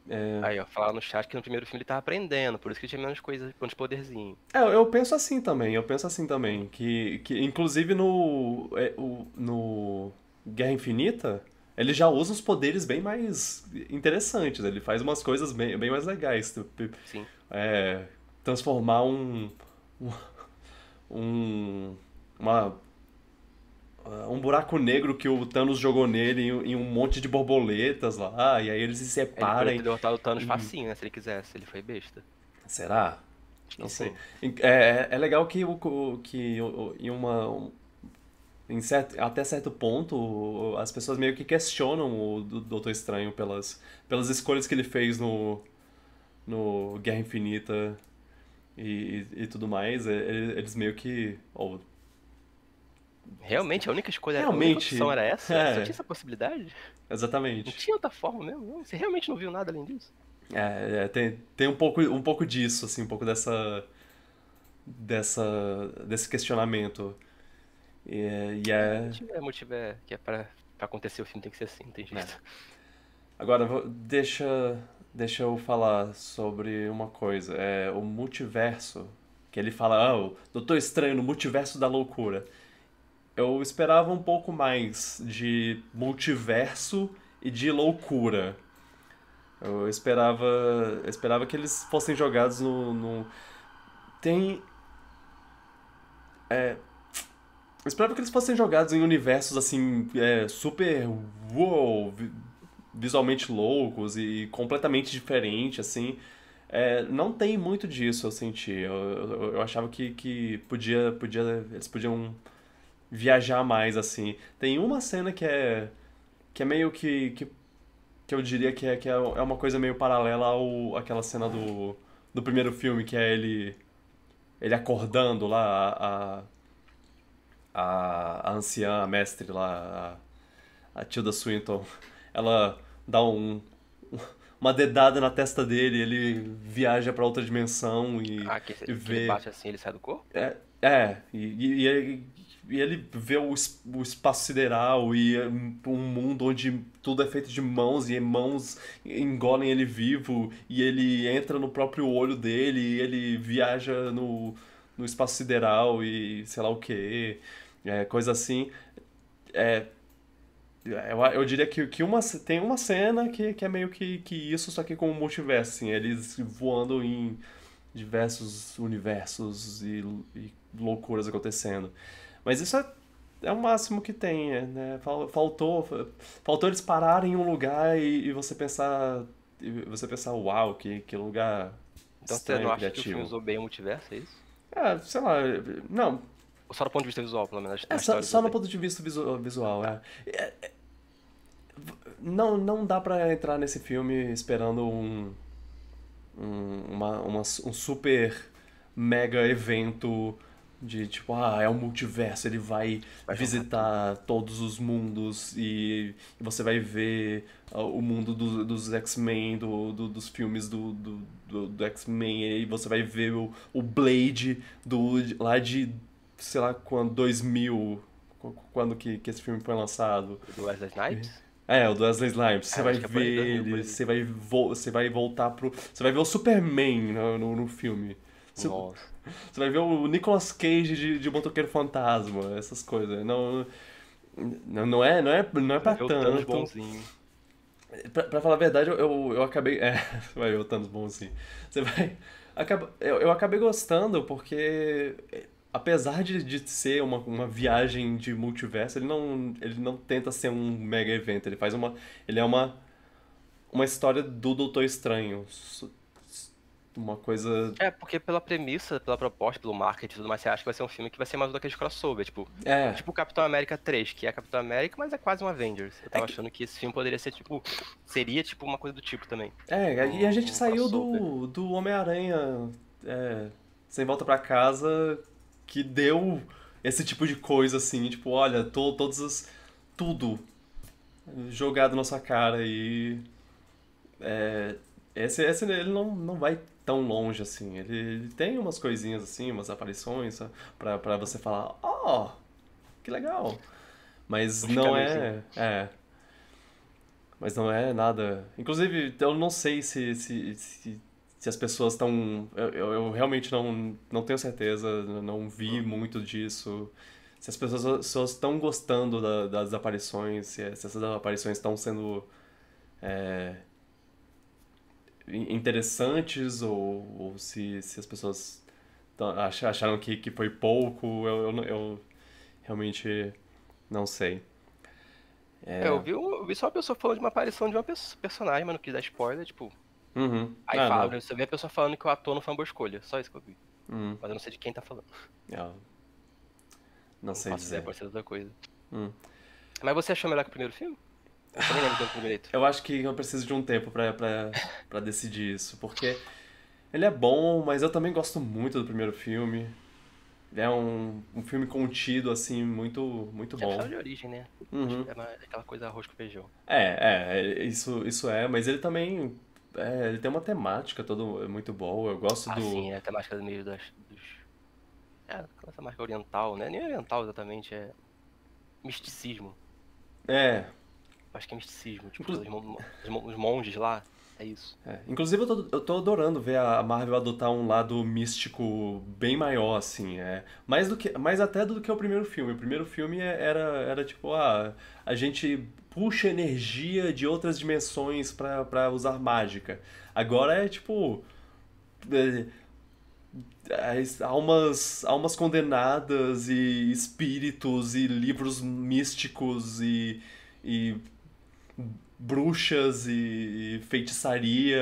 É... Aí, ó, falaram no chat que no primeiro filme ele tava aprendendo, por isso que tinha menos coisas, menos poderzinho. É, eu penso assim também, eu penso assim também, que, que inclusive no, é, o, no Guerra Infinita, ele já usa os poderes bem mais interessantes, ele faz umas coisas bem, bem mais legais. Tipo, Sim. é, transformar um, um uma um buraco negro que o Thanos jogou nele em, um monte de borboletas lá, e aí eles se Ele separam. poderia ter e- derrotado o Thanos Uhum. facinho, né? Se ele quisesse, ele foi besta. Será? Não sei. É, é legal que, que em uma. um- em certo, até certo ponto, as pessoas meio que questionam o Do- Doutor Estranho pelas, pelas escolhas que ele fez no, no Guerra Infinita e, e, e tudo mais. É, ele- Eles meio que. ou- Realmente, a única escolha, a única Realmente, era essa? é. Só tinha essa possibilidade? Não exatamente. tinha outra forma mesmo? Não, Você realmente não viu nada além disso? É, é, tem, tem um pouco, um pouco disso, assim, um pouco dessa, dessa, desse questionamento. E, é- e é, Se tiver motivo é que é pra, pra acontecer o filme tem que ser assim, não tem É. jeito. Agora, vou- deixa, deixa eu falar sobre uma coisa. É o multiverso, que ele fala, ah, o Doutor Estranho no multiverso da loucura. Eu esperava um pouco mais de multiverso e de loucura. Eu esperava, eu esperava que eles fossem jogados no, no... Tem... É... Eu esperava que eles fossem jogados em universos, assim, é, super... Uou! Visualmente loucos e completamente diferentes, assim. É, não tem muito disso, eu senti. Eu, eu, eu achava que, que podia, podia, eles podiam viajar mais, assim. Tem uma cena que é, que é meio que, que, que eu diria que é, que é é uma coisa meio paralela ao, àquela cena do, do primeiro filme, que é ele, ele acordando lá, a, a, a anciã, a mestre lá, a, a Tilda Swinton, ela dá um, uma dedada na testa dele, ele viaja pra outra dimensão e, Ah, que, e que ele vê... bate assim ele sai do corpo? É, é e, e, e ele, vê o, o espaço sideral e um mundo onde tudo é feito de mãos e mãos engolem ele vivo e ele entra no próprio olho dele e ele viaja no, no espaço sideral e sei lá o que, é, coisa assim. É, eu, eu diria que, que uma, tem uma cena que, que é meio que, que isso, só que com o multiverso, assim, eles voando em diversos universos e, e loucuras acontecendo. Mas isso é, é o máximo que tem, é, né? Fal- Faltou, faltou eles pararem em um lugar e, e você pensar, e você pensar, uau, que, que lugar Então você estranho, não acha que o criativo. filme usou bem o multiverso, é isso? É, sei lá, não, só do ponto de vista visual, pelo menos? É, só, só no ponto de vista visu- visual, é. É, é, Não, não dá pra entrar nesse filme esperando um, um, uma, uma- um super mega evento de tipo, ah, é um multiverso, ele vai Vai visitar todos os mundos e, você vai ver ah, o mundo do- dos X-Men, do, do- dos filmes do, do, do, X-Men, e você vai ver o, o Blade do, lá de, sei lá, quando, 2000, qu- quando que, que esse filme foi lançado. Do Wesley Snipes? É, o do Wesley Snipes. Você É, vai é ver 2000, por ele, você vai, vo você vai voltar pro... Você vai ver o Superman no, no, no filme. Você, Nossa. você vai ver o Nicolas Cage de, de Motoqueiro Fantasma, essas coisas. Não, não, não é, não é, não é pra Thanos tanto. bonzinho. Pra, pra falar a verdade, eu, eu, eu acabei. É, você (laughs) vai ver o Thanos bonzinho. Você vai. Acaba, eu, eu acabei gostando porque, é, apesar de, de ser uma, uma viagem de multiverso, ele não, ele não tenta ser um mega evento. Ele faz uma. Ele é uma. Uma história do Doutor Estranho. Uma coisa. É, porque pela premissa, pela proposta, pelo marketing e tudo mais, você acha que vai ser um filme que vai ser mais um daqueles crossover, tipo, É. tipo Capitão América 3, que é Capitão América, mas é quase um Avengers. Eu tava que- achando que esse filme poderia ser, tipo, seria, tipo, uma coisa do tipo também. É, e a gente um saiu crossover. do, do Homem-Aranha é, sem volta pra casa que deu esse tipo de coisa assim, tipo, olha, to, todos os. tudo jogado na sua cara e. É, esse, esse ele não, não vai tão longe assim. Ele, ele tem umas coisinhas assim, umas aparições pra, pra você falar, oh, que legal. Mas não é. É. mas não é nada. Inclusive, eu não sei se, se, se, se as pessoas estão. Eu, eu, realmente não, não tenho certeza, não vi uhum. muito disso. Se as pessoas estão gostando da, das aparições, se, se essas aparições estão sendo é, interessantes ou, ou se, se as pessoas acharam que, que foi pouco, eu, eu, eu realmente não sei. É... eu, vi, eu vi só uma pessoa falando de uma aparição de uma personagem, mas não quis dar spoiler, tipo. Uhum. Aí ah, fala, você vê a pessoa falando que o ator não foi uma boa escolha. Só isso que eu vi. Uhum. Mas eu não sei de quem tá falando. É. Não, não sei posso dizer. pode ser outra coisa. Hum. Mas você achou melhor que o primeiro filme? Eu lembro do primeiro. Eu acho que eu preciso de um tempo pra, pra, pra decidir isso. Porque ele é bom, mas eu também gosto muito do primeiro filme. É um, um filme contido, assim, muito, muito bom. É de origem, né? Uhum. É aquela coisa arroz com feijão. É, é, isso, isso é, mas ele também. É, ele tem uma temática todo muito boa. Eu gosto ah, do. Sim, é a temática do meio das. Dos... É, aquela temática oriental, né? Nem oriental exatamente, é. Misticismo. É. Acho que é misticismo. Tipo, os, os monges lá. É isso. É. Inclusive, eu tô, eu tô adorando ver a Marvel adotar um lado místico bem maior, assim. É. Mais, do que, mais até do que o primeiro filme. O primeiro filme é, era, era tipo, ah, a gente puxa energia de outras dimensões para usar mágica. Agora é tipo. É, é, almas, almas condenadas e espíritos e livros místicos e, e bruxas e, e feitiçaria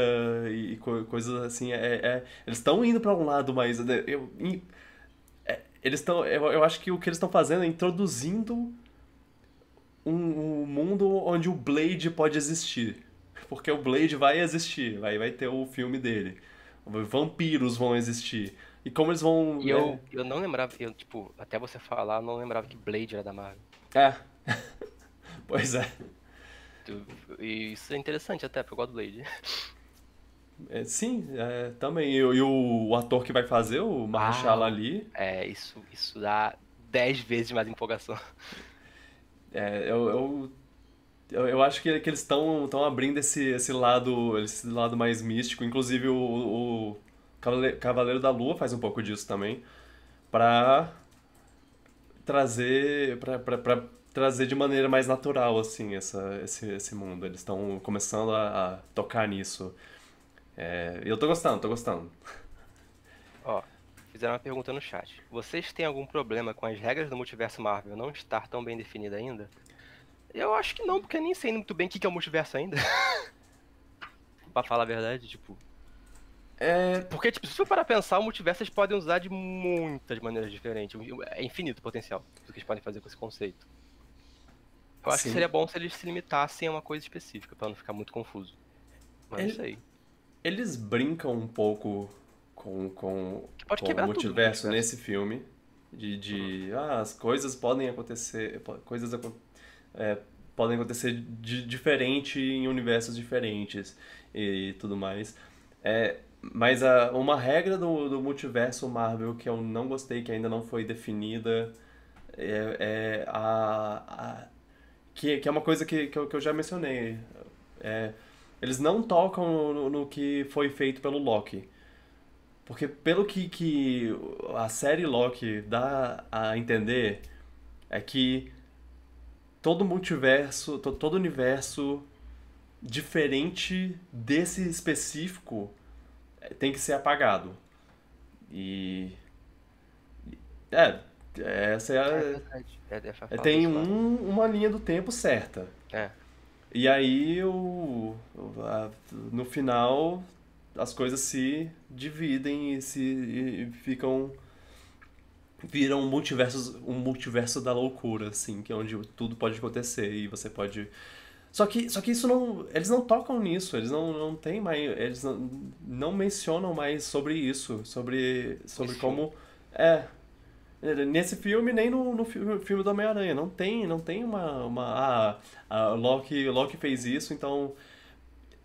e co coisas assim. É, é eles estão indo para um lado mais. Né, eu, é, eles estão. Eu, eu acho que o que eles estão fazendo é introduzindo um, um, mundo onde o Blade pode existir. Porque o Blade vai existir, vai, vai ter o filme dele. Vampiros vão existir. E como eles vão. E eu, eu não lembrava, eu, tipo, até você falar, eu não lembrava que Blade era da Marvel. É. (laughs) pois é. E isso é interessante até, porque eu gosto do Blade. É, sim, é, também. E, e, o ator que vai fazer, o Marshall ah, ali. É, isso, isso dá 10 vezes mais empolgação. É, eu, eu, eu, eu acho que, que eles estão abrindo esse, esse, lado, esse lado mais místico. Inclusive o, o Cavaleiro da Lua faz um pouco disso também. Pra trazer. Pra trazer de maneira mais natural, assim, essa, esse, esse mundo. Eles estão começando a, a, tocar nisso. É, e eu tô gostando, tô gostando. Ó, fizeram uma pergunta no chat. Vocês têm algum problema com as regras do multiverso Marvel não estar tão bem definida ainda? Eu acho que não, porque nem sei muito bem o que é o multiverso ainda. (laughs) pra falar a verdade, tipo, é... Porque, tipo, se for para pensar, o multiverso eles podem usar de muitas maneiras diferentes. É infinito o potencial do que eles podem fazer com esse conceito. Eu acho Sim. que seria bom se eles se limitassem a uma coisa específica, para não ficar muito confuso. Mas Ele... sei. Eles brincam um pouco com, com, com o multiverso nesse filme. De, de uhum. ah, as coisas podem acontecer. Coisas é, podem acontecer de, diferente em universos diferentes e tudo mais. É, mas a, uma regra do, do multiverso Marvel que eu não gostei, que ainda não foi definida, é, é a que, que é uma coisa que, que, eu, que eu já mencionei. É, eles não tocam no, no, que foi feito pelo Loki. Porque pelo que, que a série Loki dá a entender é que todo multiverso, todo, todo universo diferente desse específico tem que ser apagado. E. É, essa é a. É, é, é tem um, uma linha do tempo certa. É. E aí, o, a, no final, as coisas se dividem e se e ficam. Viram um multiverso, um multiverso da loucura, assim, que é onde tudo pode acontecer e você pode. Só que, só que isso não. Eles não tocam nisso, eles não, não têm mais. Eles não, não mencionam mais sobre isso, sobre, sobre como. É, Nesse filme, nem no, no filme do Homem-Aranha. Não tem, não tem uma. uma ah, a Loki, Loki fez isso, então.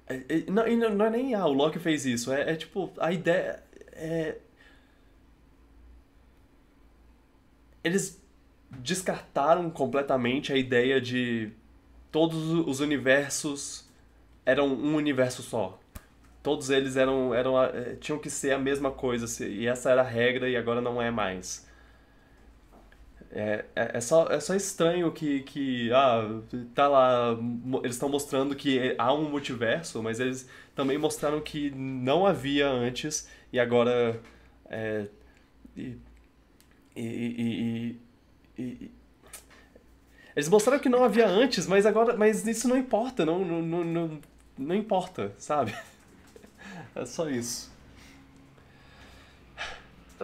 É, é, não, não é nem ah, o Loki fez isso. É, é tipo, a ideia. É, eles descartaram completamente a ideia de todos os universos eram um universo só. Todos eles eram, eram eh, tinham que ser a mesma coisa, e essa era a regra e agora não é mais. É, é, é, só, é só estranho que, que ah, tá lá, eles estão mostrando que há um multiverso, mas eles também mostraram que não havia antes e agora. É, e, e, e, eles mostraram que não havia antes, mas agora. Mas isso não importa, não, não, não, não importa, sabe? (laughs) É só isso.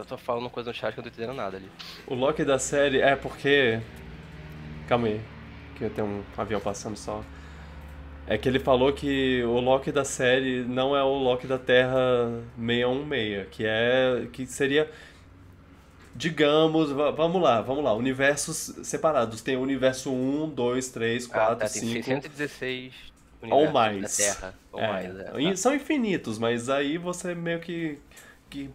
Eu tô falando coisa no chat que eu não tô entendendo nada ali. O Loki da série é porque. Calma aí, que eu tenho um avião passando só. É que ele falou que o Loki da série não é o Loki da Terra 616, que é. que seria. Digamos, vamos lá, vamos lá, universos separados. Tem o universo 1, 2, 3, 4, ah, tá, 5. Tem 616 ou mais. da Terra. Ou é, mais, é, tá. São infinitos, mas aí você meio que, que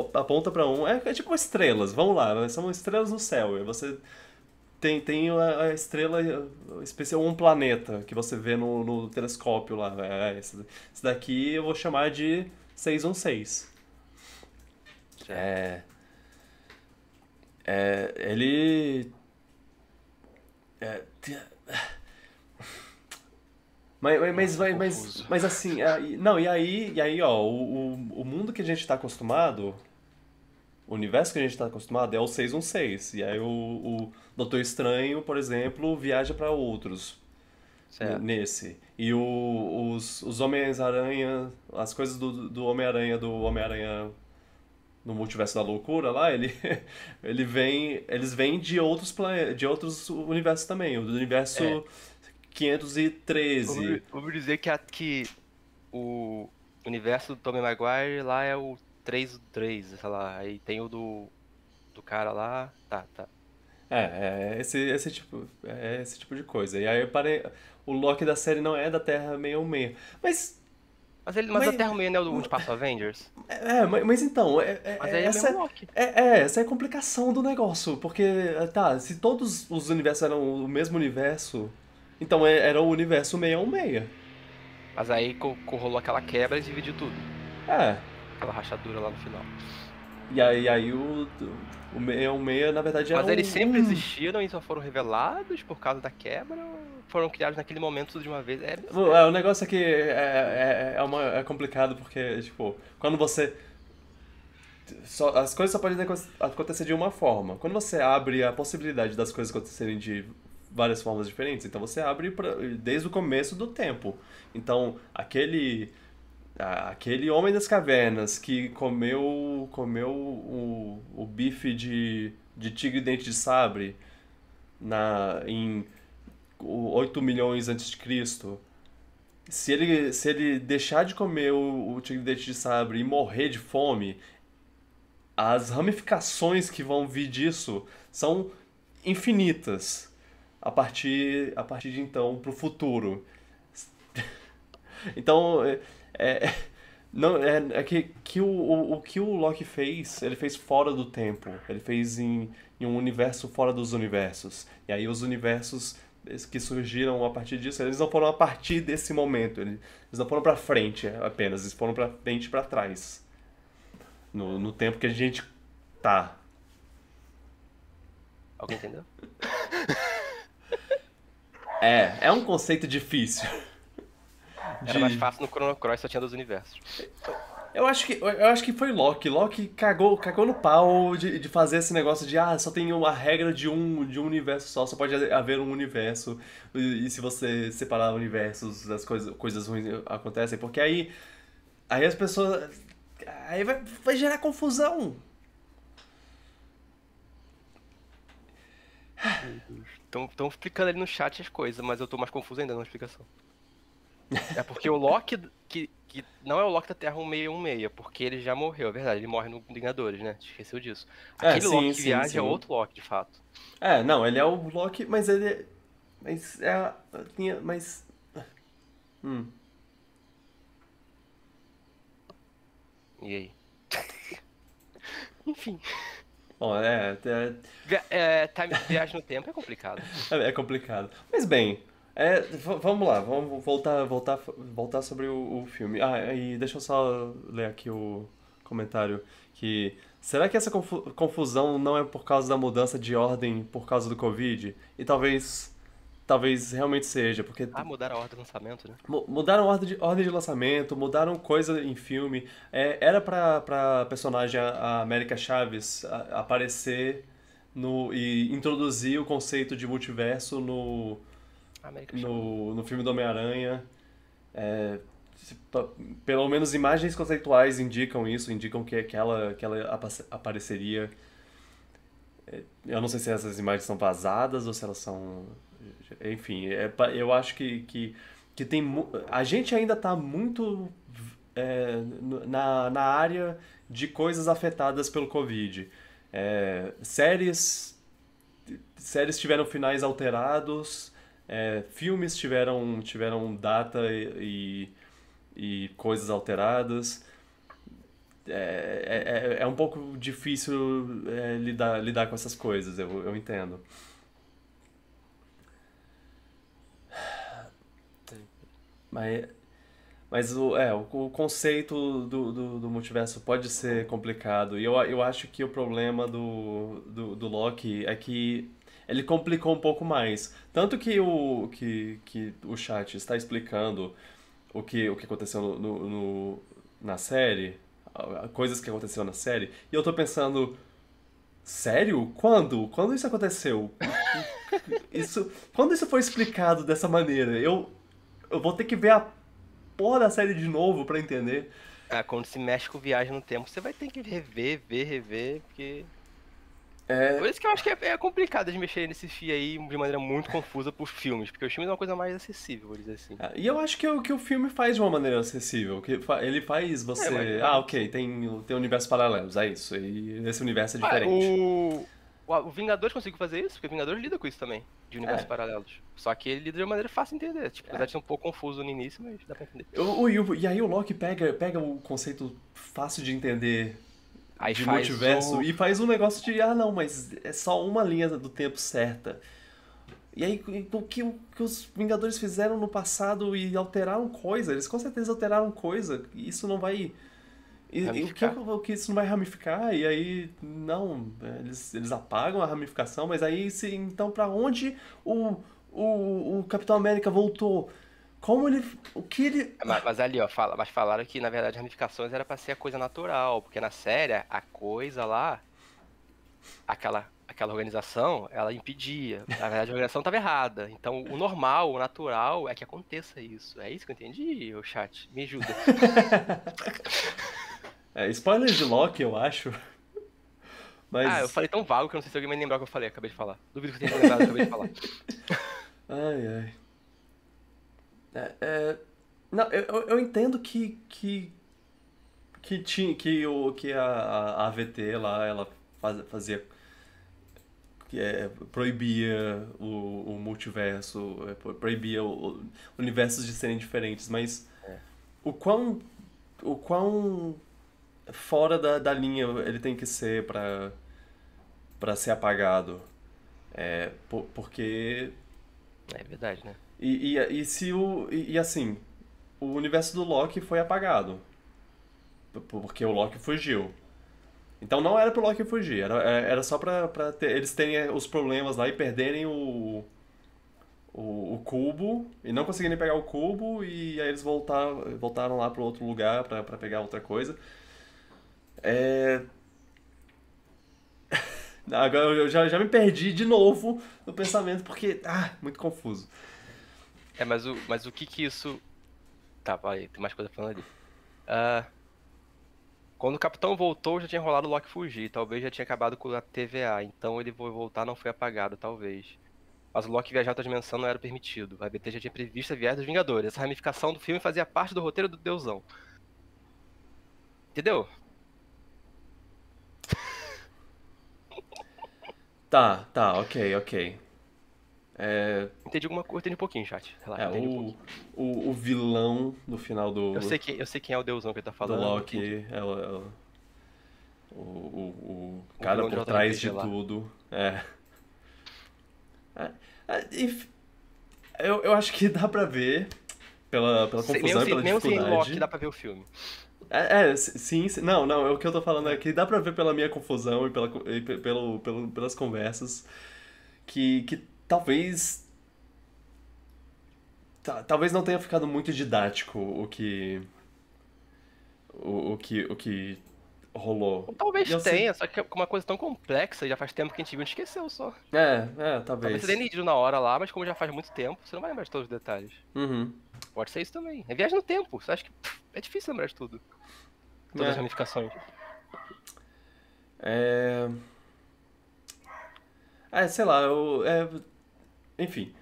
aponta para um. É, é, tipo estrelas, vamos lá, são estrelas no céu. E você tem, tem a, a estrela especial, um planeta que você vê no, no telescópio lá. É, esse, esse, daqui eu vou chamar de 616. É. É. Ele. É, mas, mas, mas, mas, mas assim, não, e aí, e aí ó, o, o, mundo que a gente está acostumado, o universo que a gente está acostumado é o 616. E aí o, o Doutor Estranho, por exemplo, viaja para outros certo. nesse. E o, os, os Homens-Aranha, as coisas do, do Homem-Aranha, do Homem-Aranha no multiverso da loucura lá, ele, (laughs) ele vem, eles vêm de outros de outros universos também, o do universo é 513. Vamos dizer que, a, que o universo do Tommy Maguire lá é o 3 3, sei lá. Aí tem o do, do cara lá. Tá, tá. É, é esse, esse, tipo, é esse tipo de coisa. E aí eu parei. O Loki da série não é da Terra 616. Mas. Mas, ele, mas, mas a Terra 6 não é o do Espaço (laughs) Avengers? É, é, mas, mas então. É, é, mas aí é essa, é Loki. É, é, essa é a complicação do negócio. Porque, tá, se todos os universos eram o mesmo universo, então é, era o universo 616. Mas aí rolou aquela quebra e dividiu tudo. É. Aquela rachadura lá no final. E aí, aí o, o 616, na verdade, era Mas eles sempre existiram e só foram revelados por causa da quebra? Ou foram criados naquele momento de uma vez? É, é o negócio é que é, é, é, uma, é complicado porque, tipo, quando você... Só, as coisas só podem acontecer de uma forma. Quando você abre a possibilidade das coisas acontecerem de várias formas diferentes. Então você abre pra, desde o começo do tempo. Então aquele aquele homem das cavernas que comeu comeu o, o bife de, de tigre dente de sabre na em 8 milhões antes de Cristo. Se ele, se ele deixar de comer o, o tigre dente de sabre e morrer de fome, as ramificações que vão vir disso são infinitas a partir, a partir de então para o futuro. (laughs) então, é, é, não, é, é que, que o, o, o, que o Loki fez, ele fez fora do tempo. Ele fez em, em um universo fora dos universos. E aí os universos que surgiram a partir disso, eles não foram a partir desse momento. Eles não foram para frente apenas, eles foram para frente e para trás. No, no tempo que a gente tá. Alguém entendeu? (laughs) É, é um conceito difícil. De... Era mais fácil no Chrono Cross, só tinha dois universos. Eu acho que, eu acho que foi Loki. Loki cagou, cagou no pau de, de fazer esse negócio de ah, só tem uma regra de um, de um universo só, só pode haver um universo. E, e se você separar universos, as coisas, coisas ruins acontecem. Porque aí, aí as pessoas. Aí vai, vai gerar confusão. Estão explicando ali no chat as coisas, mas eu tô mais confuso ainda na explicação. É porque o Loki, que, que não é o Loki da Terra 1616, porque ele já morreu, é verdade, ele morre no Vingadores, né? Esqueceu disso. É, Aquele é, sim, Loki que sim, viaja sim. é outro Loki, de fato. É, não, ele é o Loki, mas ele. Mas é. Tinha. Mas. Hum. E aí? (laughs) Enfim. Bom, é. é... é time, viagem no tempo é complicado. (laughs) É, é complicado. Mas bem, É, vamos lá, vamos voltar, voltar, voltar sobre o, o, filme. Ah, e deixa eu só ler aqui o comentário que será que essa confusão não é por causa da mudança de ordem por causa do Covid? E talvez talvez realmente seja, porque ah, mudaram a ordem de lançamento, né? Mudaram a ordem de, ordem de lançamento, mudaram coisa em filme. É, era pra, pra personagem a América Chaves a, aparecer no e introduzir o conceito de multiverso no no, no filme do Homem-Aranha. É, pelo menos imagens conceituais indicam isso, indicam que, que, ela, que ela apareceria. É, eu não sei se essas imagens são vazadas ou se elas são. Enfim, é, eu acho que, que, que tem. A gente ainda está muito é, na, na área de coisas afetadas pelo Covid. É, séries, séries tiveram finais alterados, é, filmes tiveram, tiveram data e, e, e coisas alteradas. É, é, é, um pouco difícil é, lidar, lidar com essas coisas, eu, eu entendo. Mas, mas o, é, o, o conceito do, do, do, multiverso pode ser complicado. E eu, eu acho que o problema do, do, do Loki é que ele complicou um pouco mais. Tanto que o, que, que o chat está explicando o que, o que aconteceu no, no, no na série, coisas que aconteceram na série, e eu tô pensando, sério? Quando? Quando isso aconteceu? (laughs) isso, quando isso foi explicado dessa maneira? Eu, eu vou ter que ver a porra da série de novo para entender. Ah, quando se mexe com viagem no tempo, você vai ter que rever, ver, rever, porque é... Por isso que eu acho que é, é complicado de mexer nesse fio aí de maneira muito confusa pros filmes, porque os filmes é uma coisa mais acessível, vou dizer assim. É, e eu acho que o que o filme faz de uma maneira acessível, que ele faz você, é, mas... ah, ok, tem tem universos paralelos, é isso, e esse universo é ah, diferente. Ah, o... o Vingadores conseguiu fazer isso, porque o Vingadores lida com isso também, de universos é. paralelos. Só que ele lida de uma maneira fácil de entender, tipo, apesar de ser um pouco confuso no início, mas dá pra entender. O, o, e aí o Loki pega, pega o conceito fácil de entender Aí de multiverso o... e faz um negócio de, ah não, mas é só uma linha do tempo certa. E aí, o que, o que os Vingadores fizeram no passado e alteraram coisa, eles com certeza alteraram coisa, e isso não vai. E, e o, que, o que isso não vai ramificar? E aí, não, eles, eles apagam a ramificação, mas aí, se, então, para onde o, o, o Capitão América voltou? Como ele. O que ele. Mas, mas, ali, ó, fala, mas falaram que na verdade ramificações era pra ser a coisa natural, porque na série a coisa lá, aquela, aquela organização, ela impedia. Na verdade a organização estava errada. Então o normal, o natural é que aconteça isso. É isso que eu entendi, o chat. Me ajuda. (laughs) é, spoiler de Loki, eu acho. Mas... Ah, eu falei tão vago que eu não sei se alguém vai lembrar o que eu falei, acabei de falar. Duvido que você tenha lembrado o que eu acabei de falar. (laughs) ai, ai. É, é, não, eu, eu entendo que, que, que, tinha, que, o, que a, a AVT lá, ela faz, fazia é, proibia o, o multiverso, é, proibia o, o, universos de serem diferentes, mas é. o quão o quão fora da, da linha ele tem que ser para para ser apagado, é por, porque é verdade, né? E, e, e se o. E, e, assim, o universo do Loki foi apagado. Porque o Loki fugiu. Então não era pro Loki fugir, era, é, era só pra, pra ter, eles terem os problemas lá e perderem o, o, o, cubo e não conseguirem pegar o cubo e aí eles voltar, voltaram lá pro outro lugar pra pegar outra coisa. É... (laughs) Agora eu já, já me perdi de novo no pensamento porque. Ah, muito confuso. É, mas o, mas o que que isso. Tá, vai, tem mais coisa falando ali. Uh, quando o capitão voltou, já tinha rolado o Loki fugir. Talvez já tinha acabado com a TVA. Então ele foi voltar não foi apagado, talvez. Mas o Loki viajar outra dimensão não era permitido. A BT já tinha previsto a viagem dos Vingadores. Essa ramificação do filme fazia parte do roteiro do Deusão. Entendeu? Tá, tá, ok, ok. É... Entendi alguma coisa, entendi um pouquinho, chat. Relaxa, é, o, um o, o, vilão no final do. Eu sei, quem, eu sei quem é o deusão que ele tá falando. Do Loki, é o, é o, o, o cara por trás de tudo. É. é, é Eu, eu acho que dá pra ver pela, pela confusão mesmo e sem, pela mesmo sem dificuldade. Loki dá pra ver o filme. É, é, sim, sim. Não, não, o que eu tô falando é que dá pra ver pela minha confusão e, pela, e pe- pelo, pelo, pelas conversas que, que talvez. ta- talvez não tenha ficado muito didático o que. O, o que, o que rolou. Ou talvez eu sei- tenha, só que é uma coisa tão complexa, já faz tempo que a gente viu e esqueceu só. É, é, Talvez talvez. você tenha entendido na hora lá, mas como já faz muito tempo, você não vai lembrar de todos os detalhes. Uhum. Pode ser isso também. É viagem no tempo. Você acha que pff, é difícil lembrar de tudo. Todas É. as ramificações. É. É, sei lá, eu. é, Enfim.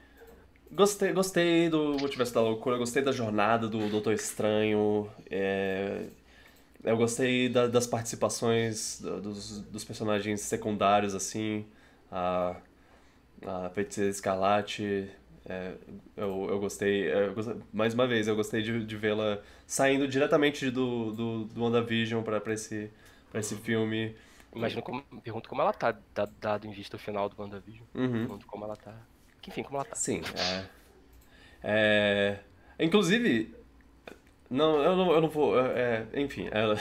Gostei, gostei do Multiverso da Loucura, gostei da jornada do Doutor Estranho. é, Eu gostei da- das participações do- dos, dos personagens secundários, assim. A, a Feiticeira Escarlate. É, eu, eu gostei. é, eu gostei- Mais uma vez, eu gostei de, de vê-la saindo diretamente do, do, do WandaVision pra, pra, esse, pra esse filme. Imagino como. Pergunto como ela tá, da- dado em vista o final do WandaVision. Uhum. Pergunto como ela tá. Enfim, como ela tá. Sim, é. É, inclusive, não, eu não, eu não vou. é, é, enfim, ela,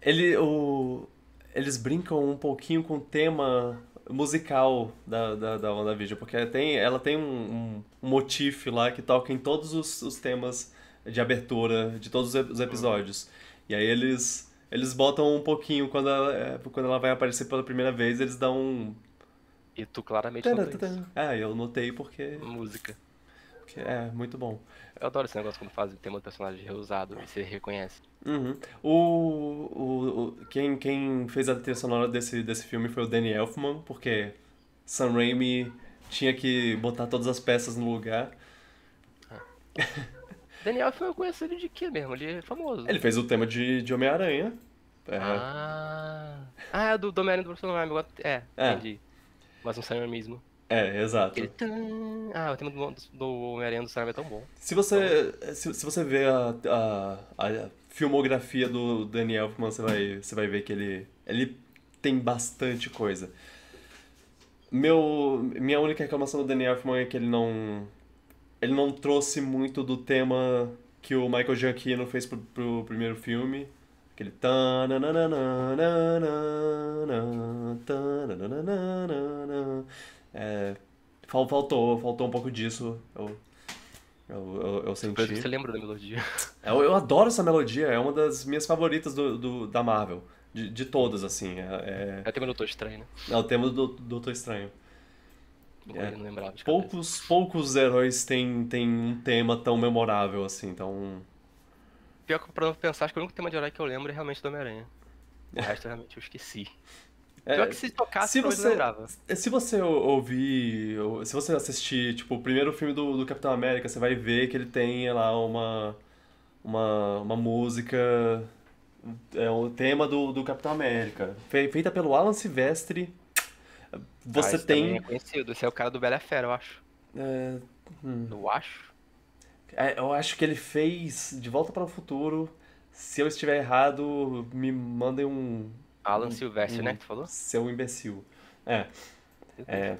ele, o, eles brincam um pouquinho com o tema musical da, da, da WandaVision, porque tem, ela tem um, um, um motif lá que toca em todos os, os temas de abertura de todos os ep- os episódios. E aí eles, eles botam um pouquinho quando ela, é, quando ela vai aparecer pela primeira vez, eles dão um. E tu claramente não isso. É, eu notei porque, Música. É muito bom. Eu adoro esse negócio quando fazem o tema do personagem reusado e você reconhece. Uhum. O, o, o- quem, quem fez a trilha sonora desse, desse filme foi o Danny Elfman, porque Sam Raimi tinha que botar todas as peças no lugar. Daniel foi eu conheço ele de quê mesmo? Ele é famoso. Ele fez o tema de, de Homem-Aranha. É, Ah. Ah, é do do Homem-Aranha do agora- É, É. entendi. Mas um Sam mesmo. É, exato. Tan- Ah, o tema do, do Homem-Aranha do Sam é tão bom. Se você, se, se você ver a, a, a filmografia do Danny Elfman, você vai, você vai ver que ele, ele tem bastante coisa. Meu, minha única reclamação do Danny Elfman é que ele não, ele não trouxe muito do tema que o Michael Giacchino fez pro, pro primeiro filme. Aquele tananana, tananana. É, fal- faltou, faltou um pouco disso. Eu, eu, eu, eu senti. Você lembrou da melodia. Eu, eu adoro essa melodia, é uma das minhas favoritas do, do- da Marvel. De, de todas, assim. É, É o tema do Doutor Estranho, né? é, é o tema do do Doutor Estranho. Cabeça. Poucos, poucos heróis têm, têm um tema tão memorável assim, tão. Pior que pra pensar, acho que o único tema de herói que eu lembro é realmente do Homem-Aranha. O resto realmente eu esqueci. É, Pior que se tocasse, se você- lembrava. Se você ou- ouvir, ou- se você assistir, tipo, o primeiro filme do, do Capitão América, você vai ver que ele tem lá uma, uma, uma música, é o tema do, do Capitão América, fe- feita pelo Alan Silvestre. Você Ah, tem. é conhecido. Esse é o cara do Bela Fera, eu acho. é, hum, Eu acho. é, eu acho que ele fez De Volta para o Futuro. Se eu estiver errado, me mandem um Alan Silvestre, um- né? Que tu falou? seu imbecil. É. É.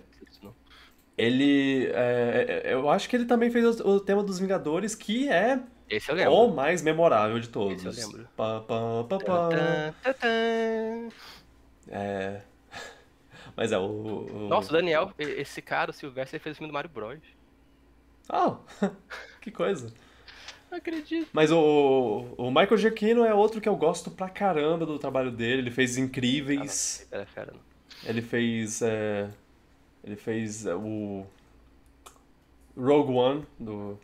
Ele. é, é, eu acho que ele também fez o, o tema dos Vingadores, que é Esse eu lembro. o mais memorável de todos. Esse eu lembro. Pá, pá, pá, pá. É. (laughs) Mas é, o. o- Nossa, o Daniel, esse cara, o Silvestre, ele fez o filme do Mario Bros. Ah, (laughs) que coisa. Não acredito. Mas o, o Michael Giacchino é outro que eu gosto pra caramba do trabalho dele. Ele fez Incríveis. Fera, não. Ele fez. é, ele fez é, o. Rogue One do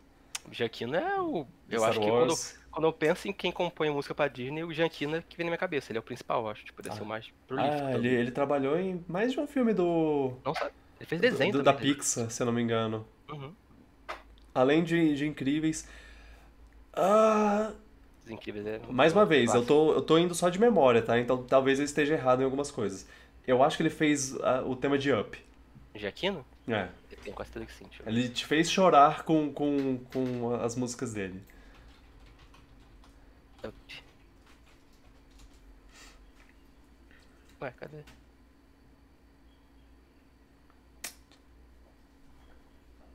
O Gianquino é o. Eu Star acho que quando, Wars. quando eu penso em quem compõe música pra Disney, o Gianquino é que vem na minha cabeça. Ele é o principal, eu acho. Tipo, deve ser o mais prolífico. Ah, ele, ele trabalhou em mais de um filme do. Não sabe. Ele fez desenho do- da também. né? Pixar, se eu não me engano. Uhum. Além de, de incríveis. Ah, Os incríveis é. mais uma vez, eu tô, eu tô indo só de memória, tá? Então talvez eu esteja errado em algumas coisas. Eu acho que ele fez ah, o tema de Up. Gianquino? É. Eu tenho quase certeza que sim. Ele te fez chorar com, com, com as músicas dele. Up. Ué, cadê?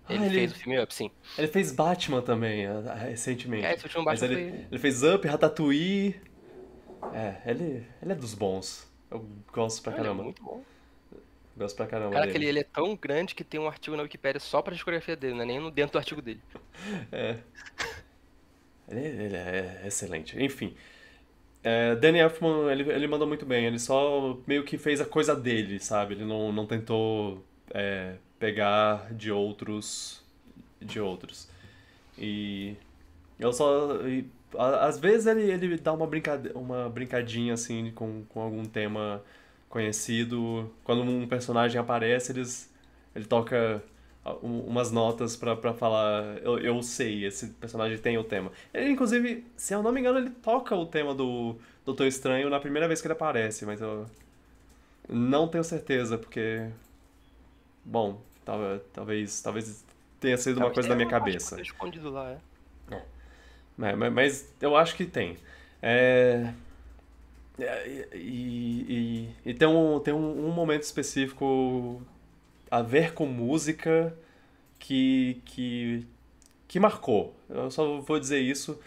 Ele, ele- fez o filme Up, sim. Ele fez Batman também, ah, recentemente. É, esse último Mas Batman ele, foi... ele fez Up, Ratatouille. É, ele, ele é dos bons. Eu gosto pra caramba. muito bom. Gosto pra caramba Cara, dele. que ele, ele é tão grande que tem um artigo na Wikipédia só pra discografia dele, não é nem no- dentro do artigo dele. (laughs) É. Ele, ele é excelente. Enfim. É, Danny Elfman, ele, ele mandou muito bem. Ele só meio que fez a coisa dele, sabe? Ele não, não tentou é, pegar de outros. De outros. E. Eu só. e, a- às vezes ele, ele dá uma, brincade, uma brincadinha assim com, com algum tema conhecido. Quando um personagem aparece, eles, ele toca um- umas notas pra falar, eu, eu sei, esse personagem tem o tema. Ele, inclusive, se eu não me engano, ele toca o tema do Doutor Estranho na primeira vez que ele aparece, mas eu não tenho certeza, porque. Bom, talvez, talvez tenha sido uma Talvez coisa da minha cabeça. escondido lá, é. É, mas, mas eu acho que tem. É, é, e, e, e tem, um, tem um, um momento específico a ver com música que, que, que marcou. Eu só vou dizer isso.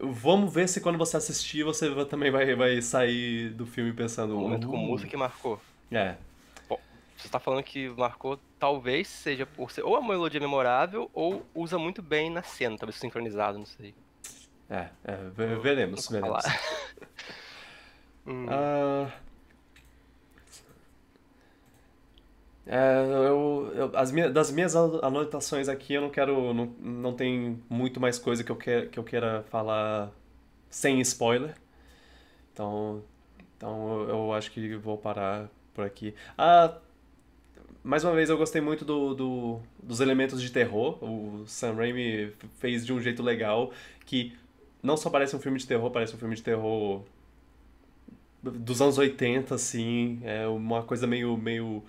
Vamos ver se quando você assistir você também vai, vai sair do filme pensando. Um momento com "Uh". música que marcou. É, Você tá falando que marcou, talvez seja por ser ou a melodia memorável ou usa muito bem na cena, talvez sincronizado, não sei. é, é, ve- veremos, veremos. falar. (laughs) Hum, Ah, é, eu, eu- as das minhas ano- anotações aqui, eu não quero. Não, não tem muito mais coisa que eu, que, que eu queira falar sem spoiler. Então, então eu, eu acho que vou parar por aqui. Ah, mais uma vez, eu gostei muito do, do- dos elementos de terror. O Sam Raimi fez de um jeito legal que não só parece um filme de terror, parece um filme de terror dos anos 80, assim, é uma coisa meio, meio,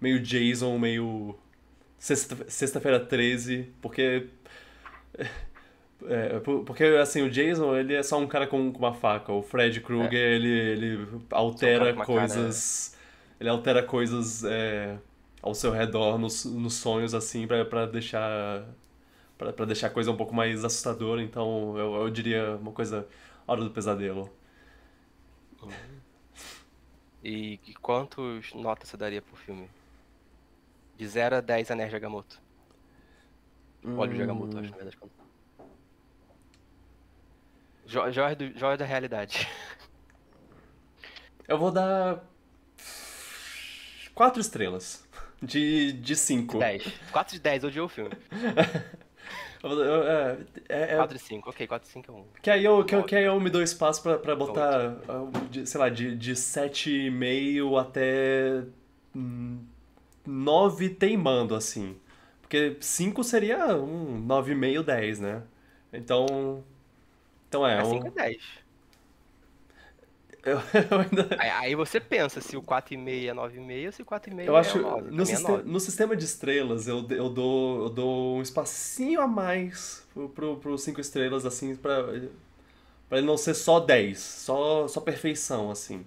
meio Jason, meio sexta- Sexta-feira 13, porque é, por- porque assim, o Jason, ele é só um cara com, com uma faca, o Fred Krueger, ele, ele altera É. coisas, ele altera coisas é, ao seu redor nos, nos sonhos, assim, pra, pra deixar pra deixar a coisa um pouco mais assustadora, então eu, eu diria uma coisa Hora do Pesadelo. E, e quantos notas você daria pro filme? De 0 a 10 anéis de Agamotto. Olha o Agamotto, acho, na verdade. Jo do, joia da realidade. Eu vou dar quatro estrelas de, de cinco. 10. 4 de 10, odiou o filme. (laughs) É, é- é- 4 de 5, ok, 4 de 5 é 1. que, aí eu, que, eu- que aí eu me dou espaço pra, pra botar, ah, de- sei lá, de, de 7,5 até hum, 9 teimando, assim. Porque 5 seria um 9,5, 10, né? Então. Então é, É um, 5 é 10. Eu, (laughs) eu ainda. Aí, aí você pensa se o 4,5 é 9,5 ou se o 4,5 Eu é acho, 9. no, mim é siste- 9. no sistema de estrelas, eu, eu, dou, eu dou um espacinho a mais pro, pro, pro cinco estrelas, assim, pra, pra ele não ser só 10, só, só perfeição, assim.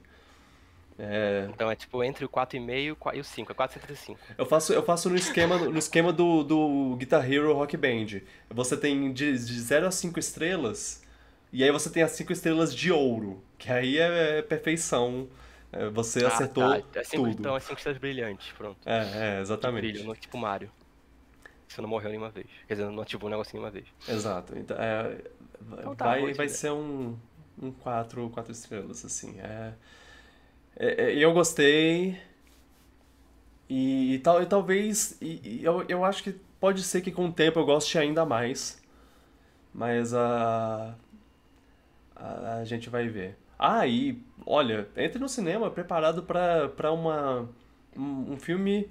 É, Então é tipo entre o 4,5 e o 5, é 4,75. eu faço, eu faço no esquema, no esquema do, do Guitar Hero Rock Band. Você tem de, de 0 a 5 estrelas, e aí você tem as 5 estrelas de ouro, que aí é, é perfeição. É, você acertou Ah, tá. É cinco, tudo. Então é 5 estrelas brilhantes, pronto. É, é, exatamente. brilho, não tipo Mario. Você não morreu nenhuma vez. Quer dizer, não ativou o negocinho nenhuma vez. Exato. Então, é, Então tá, vai, vai ser um, um quatro, quatro estrelas, assim. É, é, é, eu gostei. E, e, tal, e talvez. E, e eu, eu acho que pode ser que com o tempo eu goste ainda mais. Mas a. A, a gente vai ver. Ah, e olha, entre no cinema preparado pra pra uma, um, um filme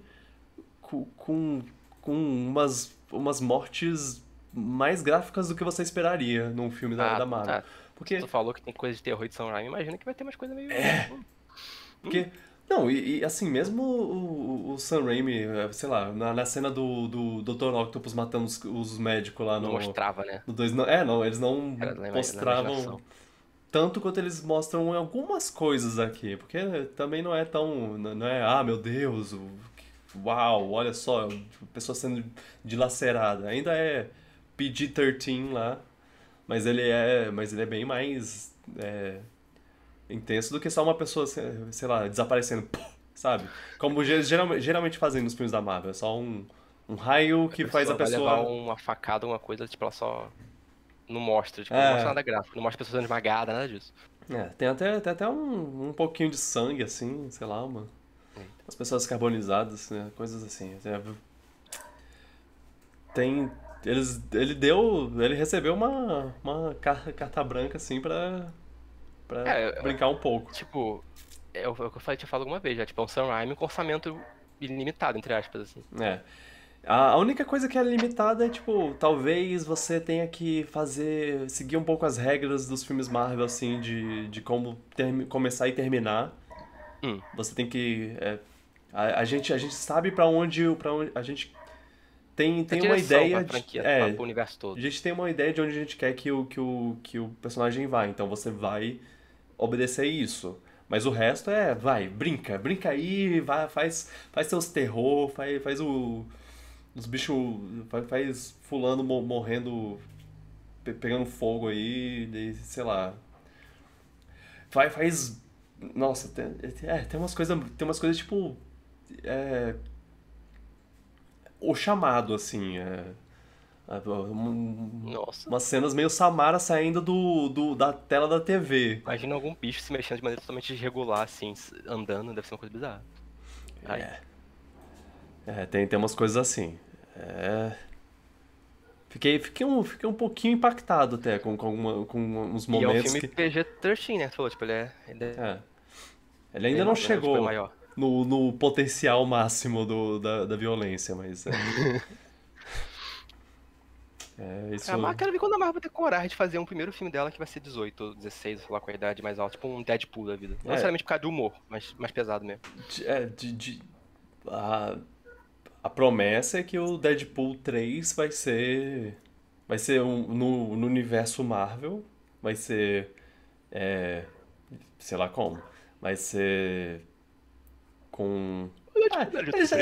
com, com, umas, umas mortes mais gráficas do que você esperaria num filme da, Ah, da Marvel. tá. Porque, Tu falou que tem coisa de terror de Sam Raimi, imagina que vai ter umas coisas meio... (laughs) porque não, e, e, assim, mesmo o, o Sam Raimi, eh, sei lá, na, na cena do, do Dr. Octopus matando os, os médicos lá Não no, mostrava, né? no dois, não, é, não, eles não Era mostravam. Tanto quanto eles mostram algumas coisas aqui, porque também não é tão, não é, ah, meu Deus, uau, olha só, a pessoa sendo dilacerada. Ainda é PG-13 lá, mas ele é, mas ele é bem mais é, intenso do que só uma pessoa, sei lá, desaparecendo, (laughs) sabe? Como geralmente, geralmente fazem nos filmes da Marvel, é só um, um raio que a faz a pessoa... Vai levar uma facada, uma coisa, tipo, ela só não mostra, tipo, é. não mostra nada gráfico, não mostra a pessoa sendo esmagada, nada disso. É, tem até, tem até um, um pouquinho de sangue, assim, sei lá, uma... As pessoas carbonizadas, né? coisas assim. Tem, eles, ele deu, ele recebeu uma, uma carta, branca assim pra, pra é, brincar um pouco. Tipo, é o que eu falei, tinha falado alguma vez já, tipo, é um Sam Raimi com orçamento ilimitado, entre aspas, assim. É. A, única coisa que é limitada é, tipo, talvez você tenha que fazer, seguir um pouco as regras dos filmes Marvel, assim, de, de como ter, começar e terminar. Hum. Você tem que. É, a, a, gente, a gente sabe para onde, pra onde. A gente tem, tem uma ideia. De, franquia, é, pro universo todo. A gente tem uma ideia de onde a gente quer que o, que o, que o personagem vá. Então você vai obedecer isso. Mas o resto é, vai, brinca, brinca aí, vai, faz, faz seus terror, faz, faz o. Os bichos. Faz, fulano morrendo. Pegando fogo aí, e, sei lá. Faz. faz nossa, tem, é, tem umas coisas. Tem umas coisas tipo. É, o chamado, assim. É, Nossa. Umas cenas meio Samara saindo do, do, da tela da TV. Imagina algum bicho se mexendo de maneira totalmente irregular, assim, andando, deve ser uma coisa bizarra. É. É, tem, tem umas coisas assim. É. Fiquei, fiquei, um, fiquei um pouquinho impactado até com, com, com uns momentos. E é um filme que... PG-13, né? Falou, tipo, ele é. Ele, é... é. ele ainda não chegou no, no potencial máximo do, da, da violência, mas. É... (laughs) é isso... Ah, quero ver quando a Marvel vai ter coragem de fazer um primeiro filme dela que vai ser 18 ou 16, sei lá, com a idade mais alta, tipo um Deadpool da vida. Não é. necessariamente por causa do humor, mas mais pesado mesmo. É, de. de a, a promessa é que o Deadpool 3 vai ser. Vai ser um, no, no universo Marvel. Vai ser. É, sei lá como. Vai ser com. Ah, eles,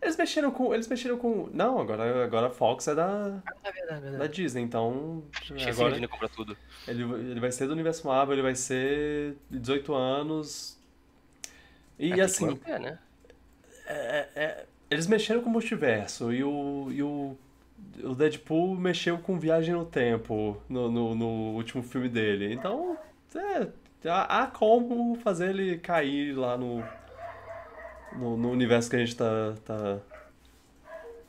eles, mexeram com. Eles mexeram com. Não, agora, agora a Fox é da. Ah, verdade, verdade. Da Disney, então. agora, Disney compra tudo. Ele, ele vai ser do universo Marvel, ele vai ser 18 anos. E é assim. É, né? É, é, eles mexeram com o multiverso e o. E o o Deadpool mexeu com viagem no tempo no, no, no último filme dele. Então, é, há, como fazer ele cair lá no, no, no universo que a gente tá, tá.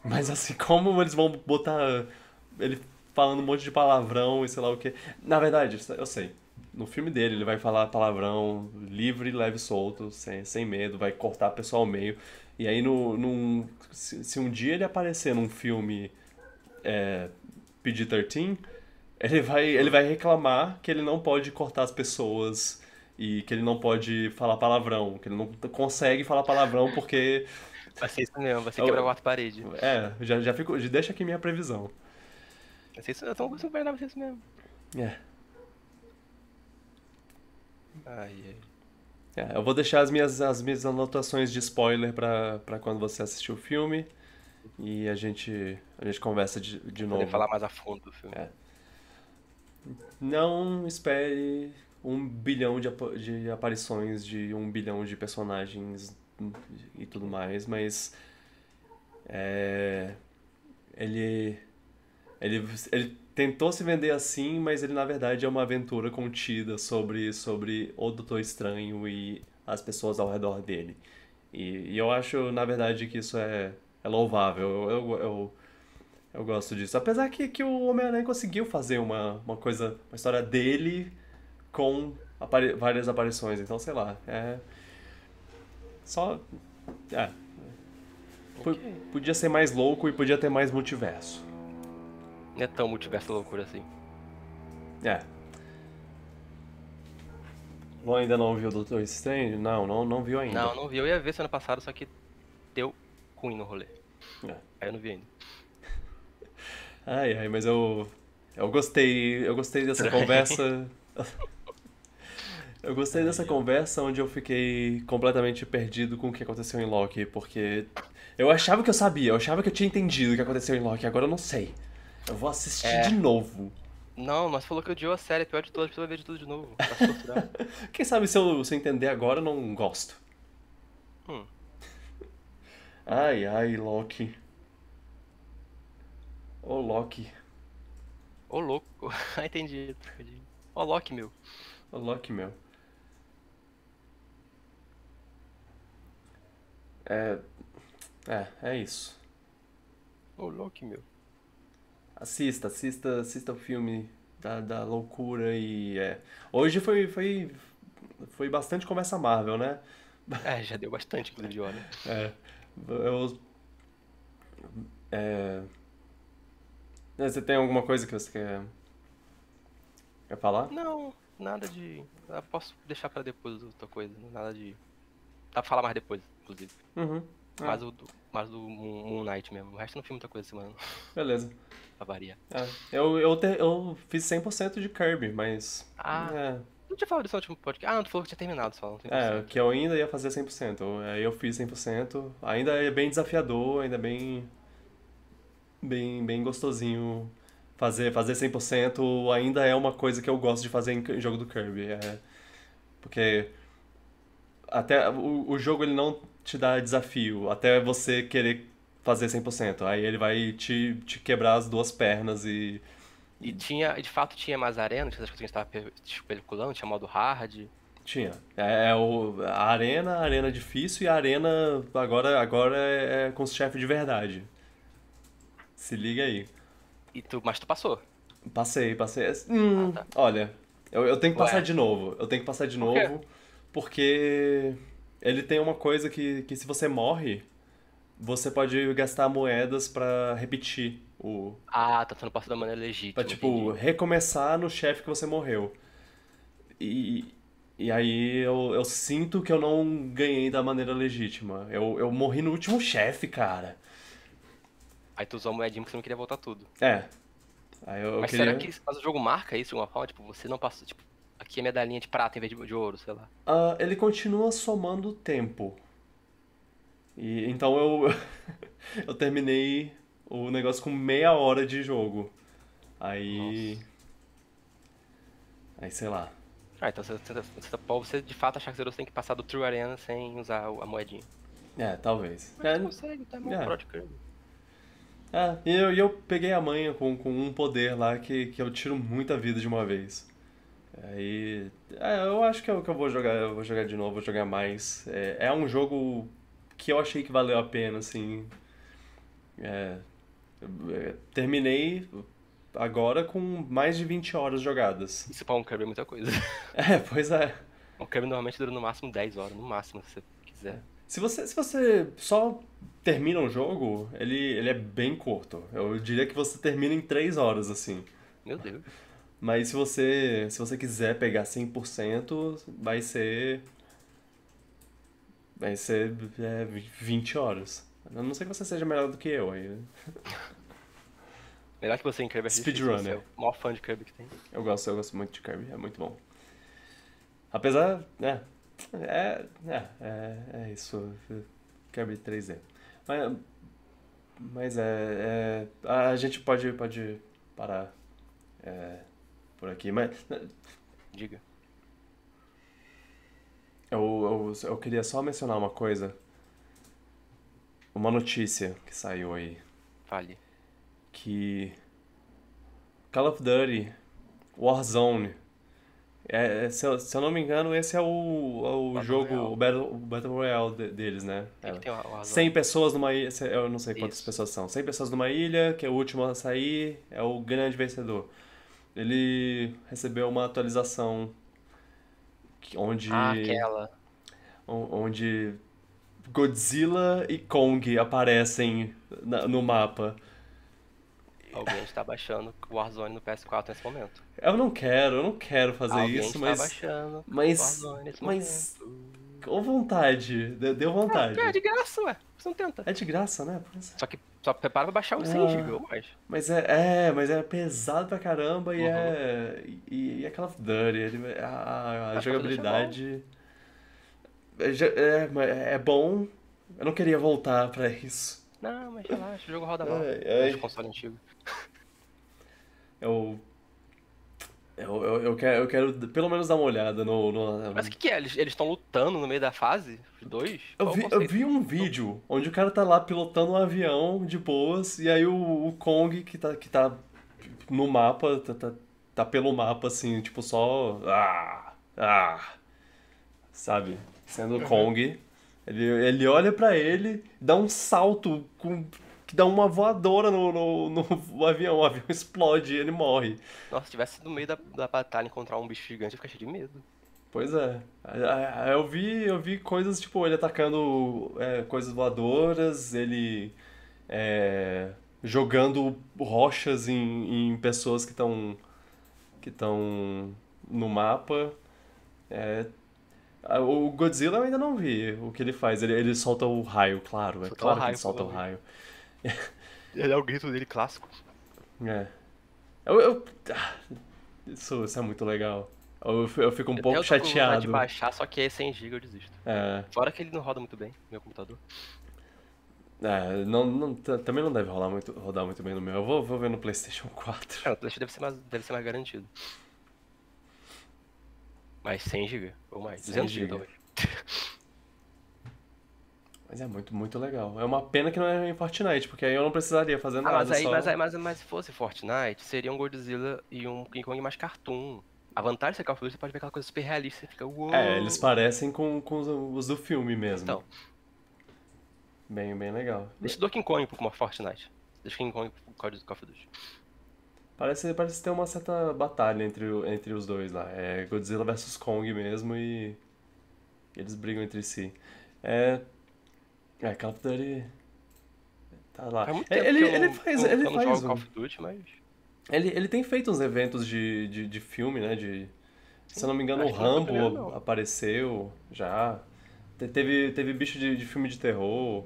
Mas assim, como eles vão botar ele falando um monte de palavrão e sei lá o que. Na verdade, eu sei. No filme dele, ele vai falar palavrão livre, leve solto, sem, sem medo, vai cortar a pessoa ao meio. E aí, no, num, se, se um dia ele aparecer num filme é, PG-13, ele vai, ele vai reclamar que ele não pode cortar as pessoas e que ele não pode falar palavrão, que ele não consegue falar palavrão porque. Vai ser isso mesmo, vai ser quebrar a quarta parede. É, já, já fico. Deixa aqui minha previsão. Vai ser isso, eu tô super vai ser isso mesmo. É. Ai, ai. É, eu vou deixar as minhas, as minhas anotações de spoiler pra quando você assistir o filme. E a gente, a gente conversa de, de novo. Poder falar mais a fundo do filme. É. Não espere um bilhão de, de aparições de um bilhão de personagens e tudo mais, mas é, ele, ele, ele tentou se vender assim, mas ele na verdade é uma aventura contida sobre, sobre o Doutor Estranho e as pessoas ao redor dele. E, e eu acho, na verdade, que isso é, é louvável. Eu, eu, eu, eu gosto disso. Apesar que, que o Homem-Aranha conseguiu fazer uma, uma coisa, uma história dele com apari várias aparições. Então, sei lá, é. Só. É. Okay. Podia ser mais louco e podia ter mais multiverso. Não é tão multiverso loucura assim. É. Não, ainda não viu o Doutor Strange? Não, não, não viu ainda. Não, não viu. Eu ia ver semana passada, só que deu ruim no rolê. É. Aí eu não vi ainda. (laughs) Ai, ai, mas eu. Eu gostei. Eu gostei dessa (laughs) conversa. (laughs) Eu gostei dessa conversa onde eu fiquei completamente perdido com o que aconteceu em Loki, porque Eu achava que eu sabia, eu achava que eu tinha entendido o que aconteceu em Loki, agora eu não sei. Eu vou assistir É. de novo. Não, mas falou que odiou a série, pior de todas, precisa ver de tudo de novo. Torturar. (laughs) Quem sabe se eu, se eu entender agora eu não gosto. Hum. Ai, ai, Loki. Ô, Loki. Ô louco. (laughs) Ah, entendi. entendi. Ó, Loki, meu. Ô, Loki, meu. É. É, é isso. Ô Loki, meu. Assista, assista, assista o filme da, da loucura e é. Hoje foi, foi, foi bastante conversa Marvel, né? É, já deu bastante, inclusive, hora. É. Eu. É. Você tem alguma coisa que você quer. Quer falar? Não, nada de. Eu posso deixar pra depois outra coisa. Nada de. Dá pra falar mais depois, inclusive. Uhum. Ah, Mais do, do- Moon Knight mesmo. O resto eu não fiz muita coisa semana, beleza. (laughs) pra variar. É. Eu, eu, te- eu fiz 100% de Kirby, mas. Ah. É, Não tinha falado disso no último podcast. Ah, não, tu falou que tinha terminado só. É, que eu ainda ia fazer 100%. Aí eu fiz 100%. Ainda é bem desafiador, ainda bem. Bem, bem gostosinho. Fazer, fazer 100% ainda é uma coisa que eu gosto de fazer em em jogo do Kirby. É, porque. Até o, o jogo ele não te dá desafio até você querer fazer 100%. Aí ele vai te, te quebrar as duas pernas e. E tinha, de fato tinha mais arena, tinha as coisas que a gente tava pe- especulando, tinha modo hard. Tinha. É, é o, a arena, a arena difícil e a arena agora, agora é, é com os chefes de verdade. Se liga aí. E tu, mas tu passou. Passei, passei. Hum, Ah, tá. Olha, eu, eu tenho que passar Ué. de novo. Eu tenho que passar de Por novo porque ele tem uma coisa que, que se você morre, você pode gastar moedas pra repetir o. Ah, tá sendo passado da maneira legítima. Pra, tipo, entendi. recomeçar no chefe que você morreu. E, e aí eu, eu sinto que eu não ganhei da maneira legítima. Eu, eu morri no último chefe, cara. Aí tu usou a moedinha porque você não queria voltar tudo. É. Aí eu mas queria. será que mas o jogo marca isso de alguma forma? Tipo, você não passou, tipo, aqui é medalhinha de prata em vez de, de ouro, sei lá. Ah, ele continua somando tempo. E então eu (laughs) eu terminei o negócio com meia hora de jogo. Aí aí sei lá. Ah, então você, você, você, você de fato achar que você tem que passar do True Arena sem usar a moedinha. É, talvez. Mas É, consegue, tá bom, é. pro de Kirby. é, e eu, eu peguei a manha com, com um poder lá que, que eu tiro muita vida de uma vez. Aí, é, eu acho que eu, que eu vou jogar, eu vou jogar de novo, vou jogar mais. É, é um jogo que eu achei que valeu a pena, assim. É, é, terminei agora com mais de 20 horas jogadas. Isso pra um Kirby é muita coisa. (laughs) É, pois é. Um Kirby normalmente dura no máximo 10 horas, no máximo, se você quiser. Se você, se você só termina um jogo, ele, ele é bem curto. Eu diria que você termina em 3 horas, assim. Meu Deus. Mas se você, se você quiser pegar 100%, vai ser. Vai ser é, 20 horas. A não ser que você seja melhor do que eu aí. (laughs) Melhor que você em Kirby é Speedrunner. é o maior fã de Kirby que tem. Eu gosto, eu gosto muito de Kirby, é muito bom. Apesar. É. É. É, é, é isso. Kirby 3D. Mas, mas é, é. A gente pode, pode parar é, por aqui. Mas Diga. Eu, eu, eu queria só mencionar uma coisa. Uma notícia que saiu aí. Fale. Que Call of Duty Warzone. É, é, se, eu, se eu não me engano, esse é o, é o Battle jogo, Royale. o Battle, o Battle Royale de- deles, né? É. tem uma, razão? 100 pessoas numa ilha, eu não sei quantas Isso. pessoas são. 100 pessoas numa ilha, que é o último a sair, é o grande vencedor. Ele recebeu uma atualização onde Ah, aquela. onde Godzilla e Kong aparecem na- no mapa. Alguém está baixando o Warzone no PS4 nesse momento. Eu não quero, eu não quero fazer Alguém isso, está mas baixando mas- Warzone nesse mas- momento. com vontade, de- deu vontade. É, de graça, ué. Você não tenta. É de graça, né? É. Só que só prepara pra baixar os 100 Ah. GB ou mais. Mas é, é, mas é pesado pra caramba e Uhum. é e, e é Call of Duty, ele- a, a- pra jogabilidade é, ja- é, é bom, Eu não queria voltar pra isso. Não, mas relaxa, o jogo roda mal. É de console antigo. Eu. Eu, eu, eu, quero, eu quero pelo menos dar uma olhada no. no- Mas o que, que é? Eles estão lutando no meio da fase? Os dois? Eu vi, eu vi um vídeo onde o cara tá lá pilotando um avião de boas, e aí o, o Kong que tá, que tá no mapa, tá, tá, tá pelo mapa assim, tipo só. Ah, ah, sabe? Sendo o Kong. Ele, ele olha pra ele, dá um salto com, que dá uma voadora no, no, no (laughs) avião, o avião explode e ele morre. Nossa, se tivesse no meio da, da batalha encontrar um bicho gigante, eu ficaria cheio de medo. Pois é. Eu vi, eu vi coisas tipo ele atacando é, coisas voadoras, ele é, jogando rochas em, em pessoas que estão que estão no mapa. É, o Godzilla eu ainda não vi o que ele faz. Ele, ele solta o raio, claro. É Solta o claro que raio, ele solta o raio. (laughs) Ele é o grito dele clássico. É. Eu, eu- ah, isso, isso é muito legal. Eu, eu fico um pouco eu de chateado. baixar, só que é 100 GB eu desisto. É. Fora que ele não roda muito bem, meu computador. É, não, não- também não deve rolar muito, rodar muito bem no meu. Eu vou, vou ver no PlayStation 4. Cara, o PlayStation deve ser mais, deve ser mais garantido. Mais 100 GB ou mais. 100 200 GB talvez. (laughs) Mas é muito, muito legal. É uma pena que não é em Fortnite, porque aí eu não precisaria fazer Ah, nada. mas aí, só... mas aí, mas, mas se fosse Fortnite, seria um Godzilla e um King Kong mais cartoon. A vantagem de ser Call of Duty, você pode ver aquela coisa super realista, você fica, uou. É, eles parecem com, com os, os do filme mesmo. Então, Bem, bem legal. deixa o Donkey Kong pro como Fortnite. Deixa o King Kong pro Call of Duty. Parece, parece ter uma certa batalha entre, entre os dois lá. É Godzilla versus Kong mesmo e eles brigam entre si. É, é Call of Duty tá lá. É, tempo ele, eu ele faz, eu ele não faz um, Call of Duty, mas... ele, ele tem feito uns eventos de, de, de filme, né? De, se eu não me engano, o Acho o Rambo primeiro, não. apareceu já. Te- Teve, teve bicho de, de filme de terror.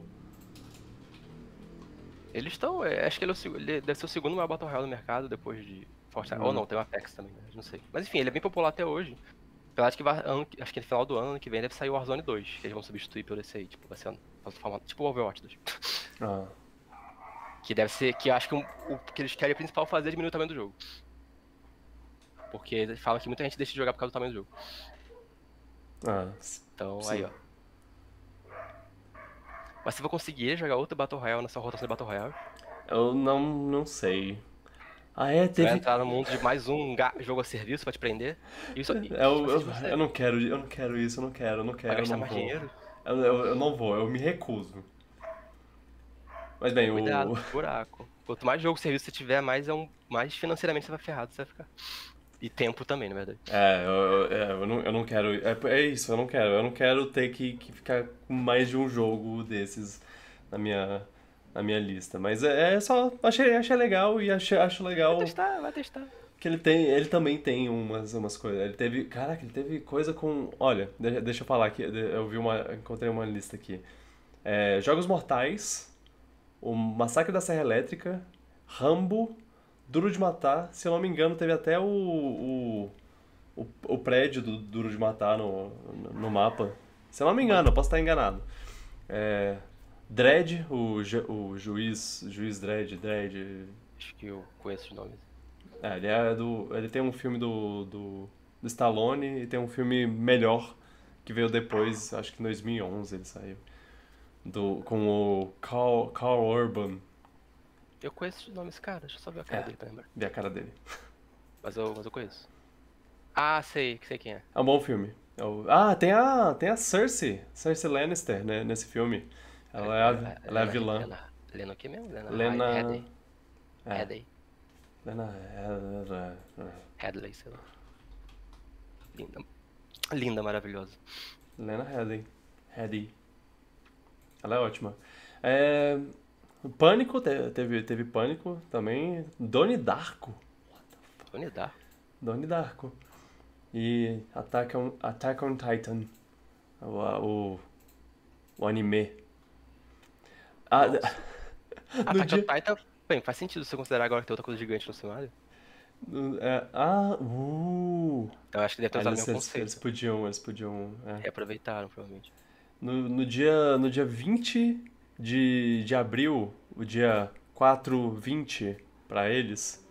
Eles estão. é, acho que ele, é o ele deve ser o segundo maior Battle Royale do mercado depois de Fortnite. Hum. Ou não, tem o Apex também, né? não sei. Mas enfim, ele é bem popular até hoje. De que vai, ano, acho que no final do ano que vem deve sair o Warzone 2, que eles vão substituir por esse aí. Tipo, vai ser um- formato, tipo o Overwatch 2. Ah, Que deve ser. Que eu acho que um- o que eles querem principal fazer é diminuir o tamanho do jogo. Porque falam que muita gente deixa de jogar por causa do tamanho do jogo. ah, Então, Sim. aí, ó. Mas você vai conseguir jogar outro Battle Royale nessa rotação de Battle Royale. eu não, não sei. Ah, é, Você vai teve. entrar no mundo de mais um jogo a serviço pra te prender. Isso aí. Eu, eu, eu não quero, eu não quero isso, eu não quero, eu não Vai quero, eu gastar não mais vou. dinheiro. Eu, eu, eu não vou, eu me recuso. Mas bem, Cuidado, o. buraco. Quanto mais jogo serviço você tiver, mais, é um, mais financeiramente você vai ferrado, você vai ficar. E tempo também, na verdade. É, eu, eu, é, eu, não, eu não quero. É, é isso, eu não quero. Eu não quero ter que, que ficar com mais de um jogo desses na minha, na minha lista. Mas é, é só. Achei, achei legal e achei, acho legal Vai testar, vai testar. Que ele tem. Ele também tem umas, umas coisas. Ele teve. Caraca, ele teve coisa com. Olha, deixa, eu falar aqui. Eu vi uma. Encontrei uma lista aqui. É, Jogos Mortais, o Massacre da Serra Elétrica, Rambo, Duro de Matar. Se eu não me engano, teve até o. o, o, o prédio do Duro de Matar no, no, mapa. Se eu não me engano, eu posso estar enganado. É, Dredd, o, o juiz, juiz Dredd, Dredd, Acho que eu conheço os nomes. É, ele é do. Ele tem um filme do, do, do Stallone e tem um filme melhor que veio depois, acho que em 2011 ele saiu. Do, com o Carl, Carl Urban. Eu conheço os nomes, cara. Deixa eu só ver a cara É. dele pra lembrar. Vi a cara dele. (laughs) Mas eu, mas eu conheço. Ah, sei, sei quem é. É um bom filme. É o- Ah, tem a, tem a Cersei. Cersei Lannister, né, nesse filme. Ela é a, ela é a vilã. Lena, Lena o que mesmo? Lena, Lena- Headley. É. Lena. é, é, é. Headley, sei lá. Linda. Linda, maravilhosa. Lena Headey. Headey. Ela é ótima. É, Pânico, te- teve, teve Pânico também. Donnie Darko. Tony Darko. Donnie Darko. E Attack on, Attack on Titan. O, o, o anime. Ah, (laughs) Attack dia- on Titan, bem, faz sentido você considerar agora que tem outra coisa gigante no cenário. é, ah, uh. Eu acho que deve ter usado o Eles, mesmo eles, eles conceito. podiam, eles podiam. é. Reaproveitaram, provavelmente. no, no, dia, no dia 20 de, de abril, o dia 420 para eles,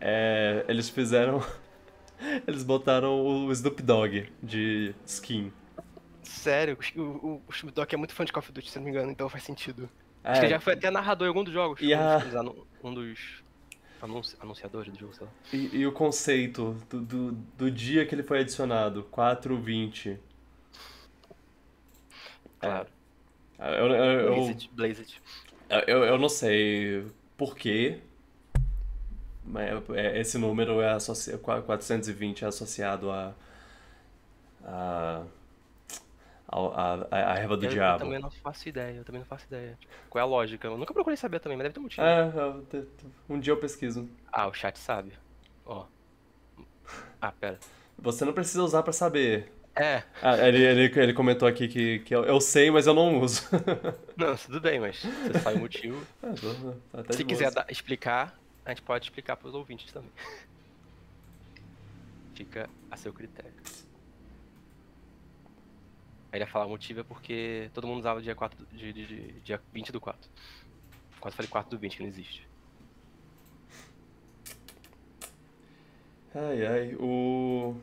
é, eles fizeram. (laughs) eles botaram o Snoop Dogg de skin. Sério, o, o, o Snoop Dogg é muito fã de Call of Duty, se não me engano, então faz sentido. É. Acho que já foi até narrador em algum dos jogos. E a... Um dos anunci anunciadores do jogo, sei lá. E, e o conceito do, do, do, dia que ele foi adicionado, 420. Claro. É. Eu, eu, eu, Blazed, Blazed. Eu, eu não sei por quê, mas é, esse número é associado, 420 é associado a, a a, a, a erva do eu, diabo. Eu também não faço ideia, eu também não faço ideia. Qual é a lógica? Eu nunca procurei saber também, mas deve ter um motivo. É, um dia eu pesquiso. Ah, o chat sabe. Ó. Ah, pera. Você não precisa usar para saber. É. Ah, ele, ele, ele comentou aqui que, que eu, eu sei, mas eu não uso. (laughs) não, tudo bem, mas você sabe o motivo. (laughs) É, Se quiser dar, explicar, a gente pode explicar para os ouvintes também. (laughs) Fica a seu critério. Aí ele ia falar o motivo é porque todo mundo usava dia 4 de, de, de, dia 20 do 4. Quase falei 4 do 20, que não existe. Ai ai, o.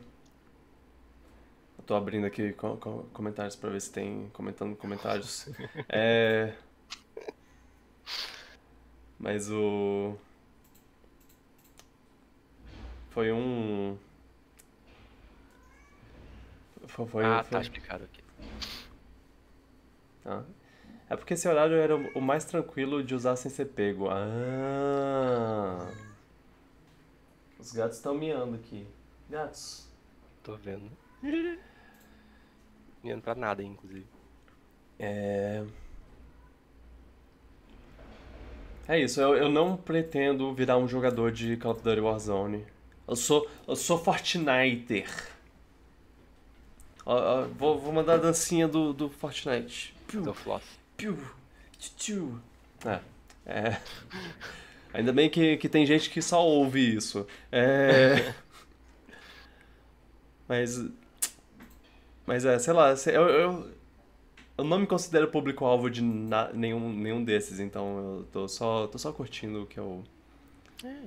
Eu tô abrindo aqui com, com comentários pra ver se tem comentando comentários. (laughs) é. Mas o. Foi um. Foi, ah, tá foi... tá explicado aqui. Ah. É porque esse horário era o mais tranquilo de usar sem ser pego. Ah. Os gatos estão miando aqui. Gatos. Tô vendo. (laughs) miando pra nada, inclusive. É. É isso, eu, eu não pretendo virar um jogador de Call of Duty Warzone. Eu sou, eu sou Fortniter. Ó, ó, vou, vou mandar a dancinha do, do Fortnite. Piu, do Floss. Piu, tchu. É, é. Ainda bem que, que tem gente que só ouve isso. É. (laughs) mas. Mas é, sei lá, eu, eu, eu não me considero público-alvo de na, nenhum, nenhum desses, então eu tô só, tô só curtindo o que eu. É.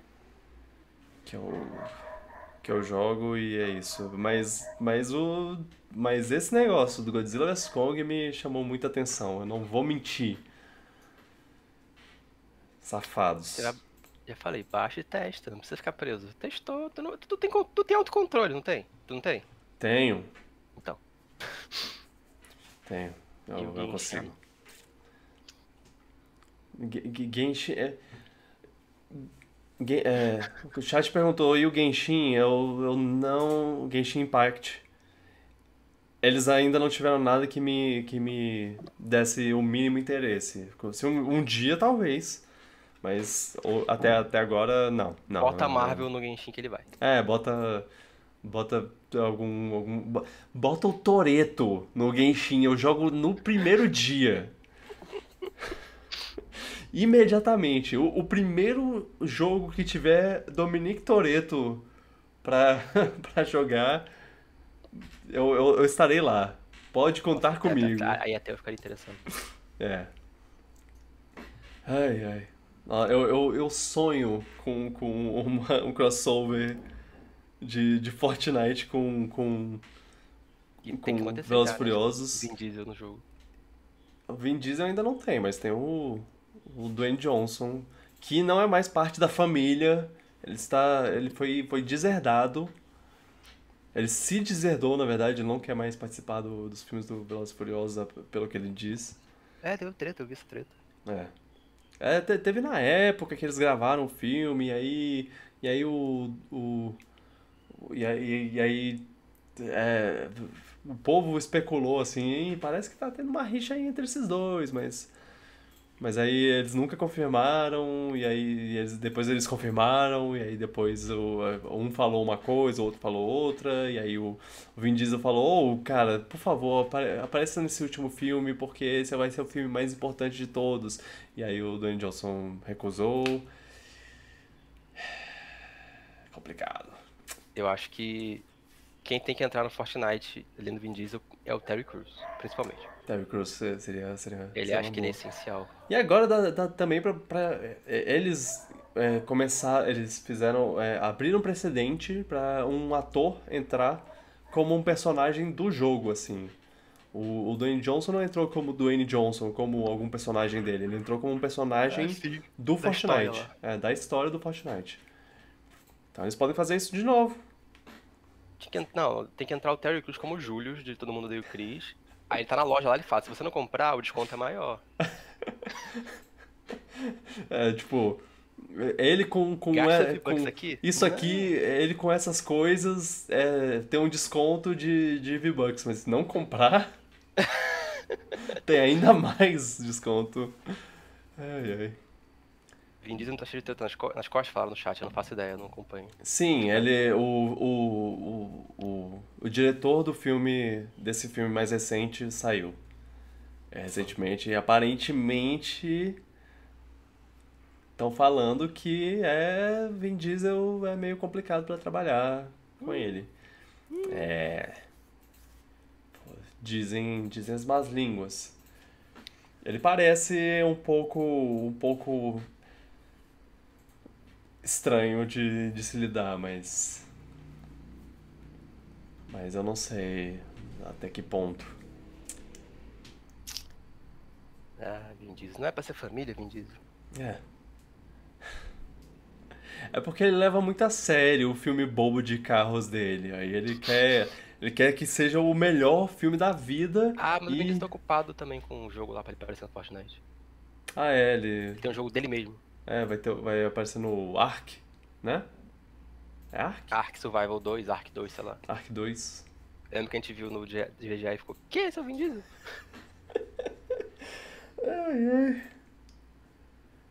Que eu. Que eu jogo e é isso. Mas, mas o mas esse negócio do Godzilla vs Kong me chamou muita atenção, eu não vou mentir. Safados. Já, já falei, baixa e testa, não precisa ficar preso. Testou, tu, não, tu, tem, tu tem autocontrole, não tem? Tu não tem? Tenho. Então. (laughs) Tenho. Eu, eu consigo. Genshin é... é... O chat perguntou, e o Genshin? Eu, eu não... Genshin Impact eles ainda não tiveram nada que me, que me desse o mínimo interesse. Se um, um dia, talvez. Mas ou, até, até agora, não. não bota não, Marvel no Genshin que ele vai. É, bota. Bota algum. algum bota o Toreto no Genshin. Eu jogo no primeiro dia. Imediatamente. O, o, primeiro jogo que tiver Dominique Toreto pra, (laughs) pra jogar eu, eu, eu estarei lá. Pode contar comigo. Tá, aí até eu ficaria interessante. É. Ai, ai. Eu, eu, eu sonho com, com uma, um crossover de, de Fortnite com, com, com Velozes Furiosos. Vin Diesel no jogo. O Vin Diesel ainda não tem, mas tem o, o Dwayne Johnson, que não é mais parte da família. Ele está, ele foi, foi deserdado ele se deserdou, na verdade, ele não quer mais participar do, dos filmes do Velozes Furiosos, pelo que ele diz. É, deu treta, eu vi essa treta. É. é teve na época que eles gravaram o filme, e aí. E aí o. o e aí. E aí é, o povo especulou assim, parece que tá tendo uma rixa aí entre esses dois, mas mas aí eles nunca confirmaram, e aí eles, depois eles confirmaram, e aí depois o, um falou uma coisa, o outro falou outra, e aí o, o Vin Diesel falou, oh, cara, por favor, apare, apareça nesse último filme, porque esse vai ser o filme mais importante de todos. E aí o Dwayne Johnson recusou. (sighs) Complicado. Eu acho que quem tem que entrar no Fortnite, ali no Vin Diesel, é o Terry Crews, principalmente. Terry Crews seria. seria ele acha que ele é essencial. E agora dá, dá também pra, pra é, eles é, começar. Eles fizeram. É, abriram precedente para um ator entrar como um personagem do jogo, assim. O, o Dwayne Johnson não entrou como Dwayne Johnson, como algum personagem dele. Ele entrou como um personagem Ah, do Da Fortnite. história é, da história do Fortnite. Então eles podem fazer isso de novo. Tinha que, não, tem que entrar o Terry Crews como o Julius, de Todo Mundo o Chris. Aí ele tá na loja lá, ele fala, se você não comprar, o desconto é maior. (laughs) É, tipo, ele com, com, é, com- aqui? isso aqui, ele com essas coisas é, tem um desconto de, de V-Bucks, mas se não comprar, (laughs) tem ainda mais desconto. Ai, ai. Vin Diesel não tá cheio de treta nas, co- nas costas, falaram no chat, eu não faço ideia, eu não acompanho. Sim, ele, o, o, o, o, o diretor do filme, desse filme mais recente, saiu. É, recentemente, e aparentemente estão falando que é Vin Diesel é meio complicado pra trabalhar com ele. É. Dizem, dizem as más línguas. Ele parece um pouco, um pouco estranho de, de se lidar, mas. Mas eu não sei até que ponto. Ah, Vin Diesel. Não é pra ser família, Vin Diesel. É. É porque ele leva muito a sério o filme bobo de carros dele. Aí ele quer, ele quer que seja o melhor filme da vida. Ah, mas o e... Diesel tá ocupado também com um jogo lá pra ele aparecer no Fortnite. Ah, é, ele. Tem um jogo dele mesmo. É, vai, ter, vai aparecer no Ark, né? É Ark? Ark Survival 2, Ark 2, sei lá. Ark 2. Lembra que a gente viu no VGA e ficou, que é o Vin Diesel? Ai, ai.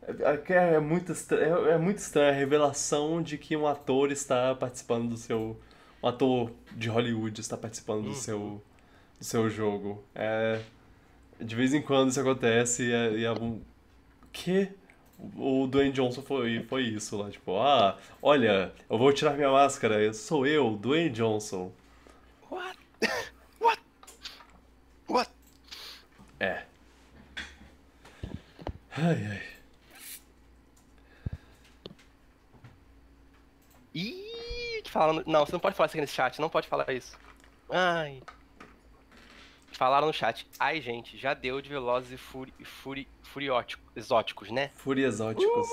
É, é, é muito estranho, é, é muito estranho a revelação de que um ator está participando do seu. Um ator de Hollywood está participando do seu, do seu jogo. É, de vez em quando isso acontece e é, e é um. Que? O Dwayne Johnson foi, foi isso lá, tipo, ah, olha, eu vou tirar minha máscara, sou eu, Dwayne Johnson. What? (laughs) What? What? É. Ai, ai. Ih, falando. Não, você não pode falar isso aqui nesse chat, não pode falar isso. Ai. Falaram no chat. Ai, gente, já deu de velozes e furi, furi, furióticos, exóticos, né? Fúria exóticos.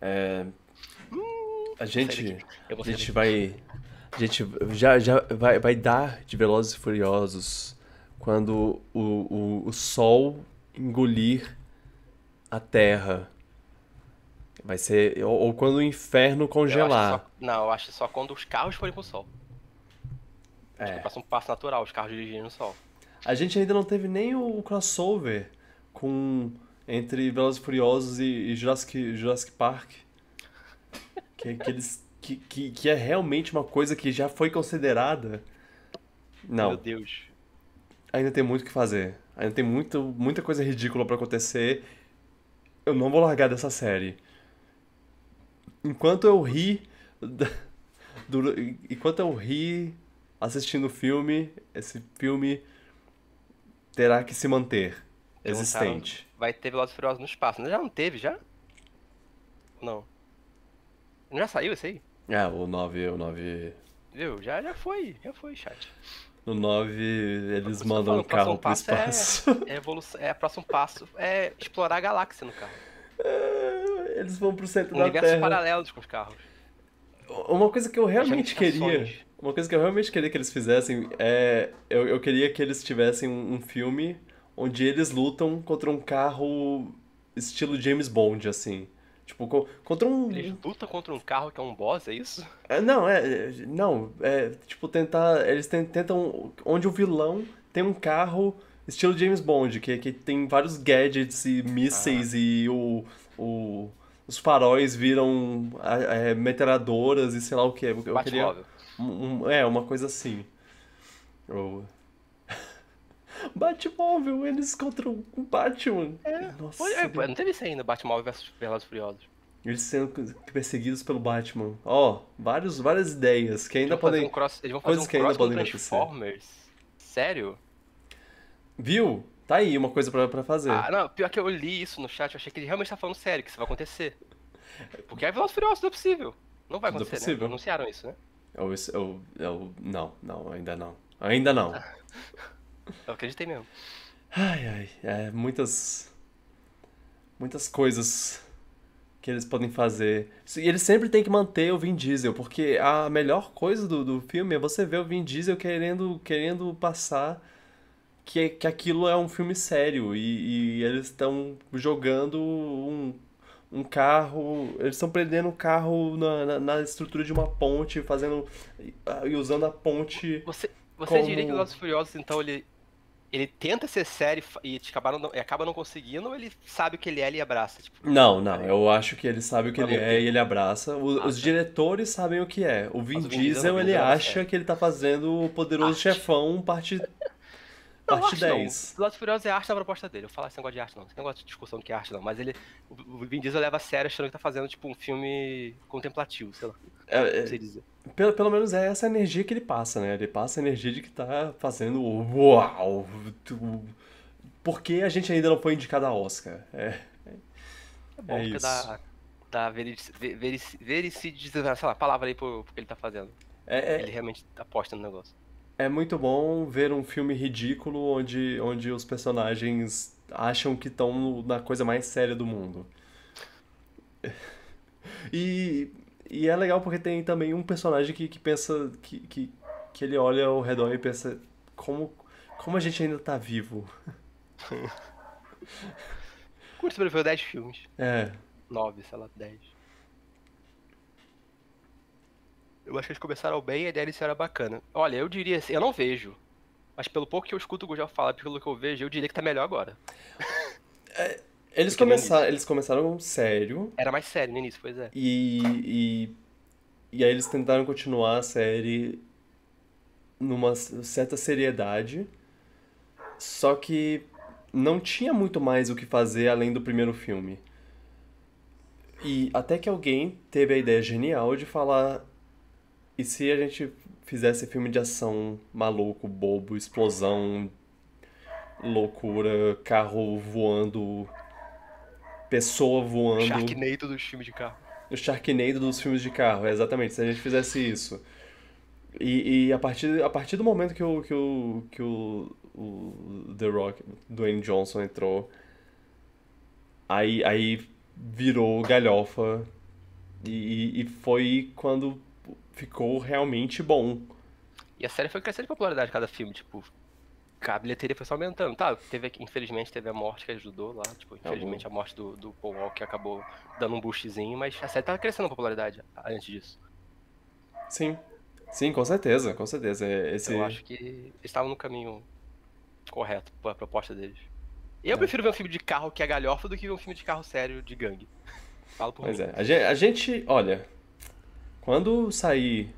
É, a Sai gente, daqui. Eu a vou sair gente vai, a gente já, já vai, vai dar de Velozes e Furiosos quando o, o, o sol engolir a terra. Vai ser, ou, ou quando o inferno Eu congelar. só- não, eu acho só quando os carros forem pro sol. É. Passa um passo natural, os carros dirigindo sol. A gente ainda não teve nem o crossover com entre Velozes e Furiosos e, e Jurassic, Jurassic Park. Que, que, eles, que, que, que é realmente uma coisa que já foi considerada. Meu Não, Deus. ainda tem muito o que fazer. Ainda tem muito, muita coisa ridícula pra acontecer. Eu não vou largar dessa série. Enquanto eu ri. (laughs) Enquanto eu ri assistindo o filme, esse filme terá que se manter existente. Vai ter Velozes Furiosos no espaço. Já não teve, já? Não. Já saiu esse aí? Ah, o 9, o 9. Viu? Já, já foi, já foi, chat. No 9 eles eu mandam falo, um carro pro é- espaço. (laughs) É evolução, é próximo passo é explorar a galáxia no carro. Eles vão pro centro da Universos Terra. paralelos com os carros. Uma coisa que eu realmente queria. Uma coisa que eu realmente queria que eles fizessem é. Eu, eu queria que eles tivessem um, um filme onde eles lutam contra um carro estilo James Bond, assim. Tipo, co- contra um. Eles lutam contra um carro que é um boss, é isso? É, não, é. Não, é. Tipo, tentar. Eles ten- tentam. Onde o vilão tem um carro estilo James Bond, que, que tem vários gadgets e mísseis e o. o os faróis viram é, metralhadoras e sei lá o que. Eu, eu queria. Um- é, uma coisa assim. Ou... (laughs) Batmóvel, eles contra o Batman. É, Nossa. É, não teve isso ainda, Batmóvel versus Velozes e Furiosos. Eles sendo perseguidos pelo Batman. Ó, vários, várias ideias que ainda Eles podem. um cross, eles vão fazer coisas um que ainda podem acontecer. Transformers. Sério? Viu? Tá aí uma coisa pra, pra fazer. Ah, não, pior que eu li isso no chat, eu achei que ele realmente tá falando sério, que isso vai acontecer. Porque é Velozes Furiosos, não é possível. Não vai Não é acontecer, possível. né? Anunciaram isso, né? Eu, eu, eu, não, não, ainda não. Ainda não. Eu acreditei mesmo. Ai, ai, é muitas. Muitas coisas que eles podem fazer. E eles sempre têm que manter o Vin Diesel, porque a melhor coisa do, do filme é você ver o Vin Diesel querendo, querendo passar que, que aquilo é um filme sério e, e eles estão jogando um, um carro. Eles estão prendendo o carro na, na, na estrutura de uma ponte, fazendo. e usando a ponte. Você, você Como- diria que Velozes e Furiosos, então, ele, ele tenta ser sério e fa- e acabaram não- e acaba não conseguindo, ou ele sabe o que ele é e abraça? Tipo, Não, não, eu acho que ele sabe o que ele é e tempo. ele abraça. O- Ah, os tá. diretores sabem o que é. O Vin o Vin Diesel ele Vin Diesel é acha sério. que ele tá fazendo o Poderoso Arte. Chefão parte, Não, parte arte não. 10. Velozes Furiosos é arte da proposta dele. Eu falar esse negócio de arte não. Esse negócio de discussão que é arte não. Mas ele. O Vin Diesel leva a sério achando que tá fazendo, tipo, um filme contemplativo, sei lá. É, é, sei dizer. pelo, pelo menos é essa energia que ele passa, né? Ele passa a energia de que tá fazendo o uau. tu- Por que a gente ainda não foi indicado a Oscar? É, É bom, É porque isso. dá. Dá sei lá, palavra aí pro, pro que ele tá fazendo. é, é, Ele realmente aposta no negócio. É muito bom ver um filme ridículo onde, onde os personagens acham que estão na coisa mais séria do mundo. (laughs) E, e é legal porque tem também um personagem que, que pensa, que, que, que ele olha ao redor e pensa como, como a gente ainda tá vivo. Curto sobreviveu 10 filmes. É, 9, sei lá, 10. Eu acho que eles começaram bem e a ideia inicial era bacana. Olha, eu diria assim, eu não vejo. Mas pelo pouco que eu escuto o Gugel falar, pelo que eu vejo, eu diria que tá melhor agora. eles, que no começaram, eles começaram sério Era mais sério no início, pois é. E, e, e aí eles tentaram continuar a série numa certa seriedade, só que não tinha muito mais o que fazer além do primeiro filme. E até que alguém teve a ideia genial de falar: e se a gente fizesse filme de ação maluco, bobo, explosão, loucura, carro voando, pessoa voando. Sharknado dos filmes de carro. O Sharknado dos filmes de carro, é exatamente, se a gente fizesse isso. E, e a, partir, a partir do momento que o, que o, que o, o The Rock, Dwayne Johnson entrou, aí, aí virou galhofa e, e foi quando ficou realmente bom. E a série foi crescendo de popularidade cada filme, tipo. A bilheteria foi só aumentando. Tá, teve, infelizmente teve a morte que ajudou lá. Tipo, infelizmente a morte do, do Paul Walker acabou dando um boostzinho, mas a série tava crescendo a popularidade antes disso. Sim, sim, com certeza, com certeza. É, Esse... Eu acho que eles estavam no caminho correto pra proposta deles. Eu É. prefiro ver um filme de carro que é galhofa do que ver um filme de carro sério de gangue. Falo por Pois mim. é, a a gente, olha, quando sair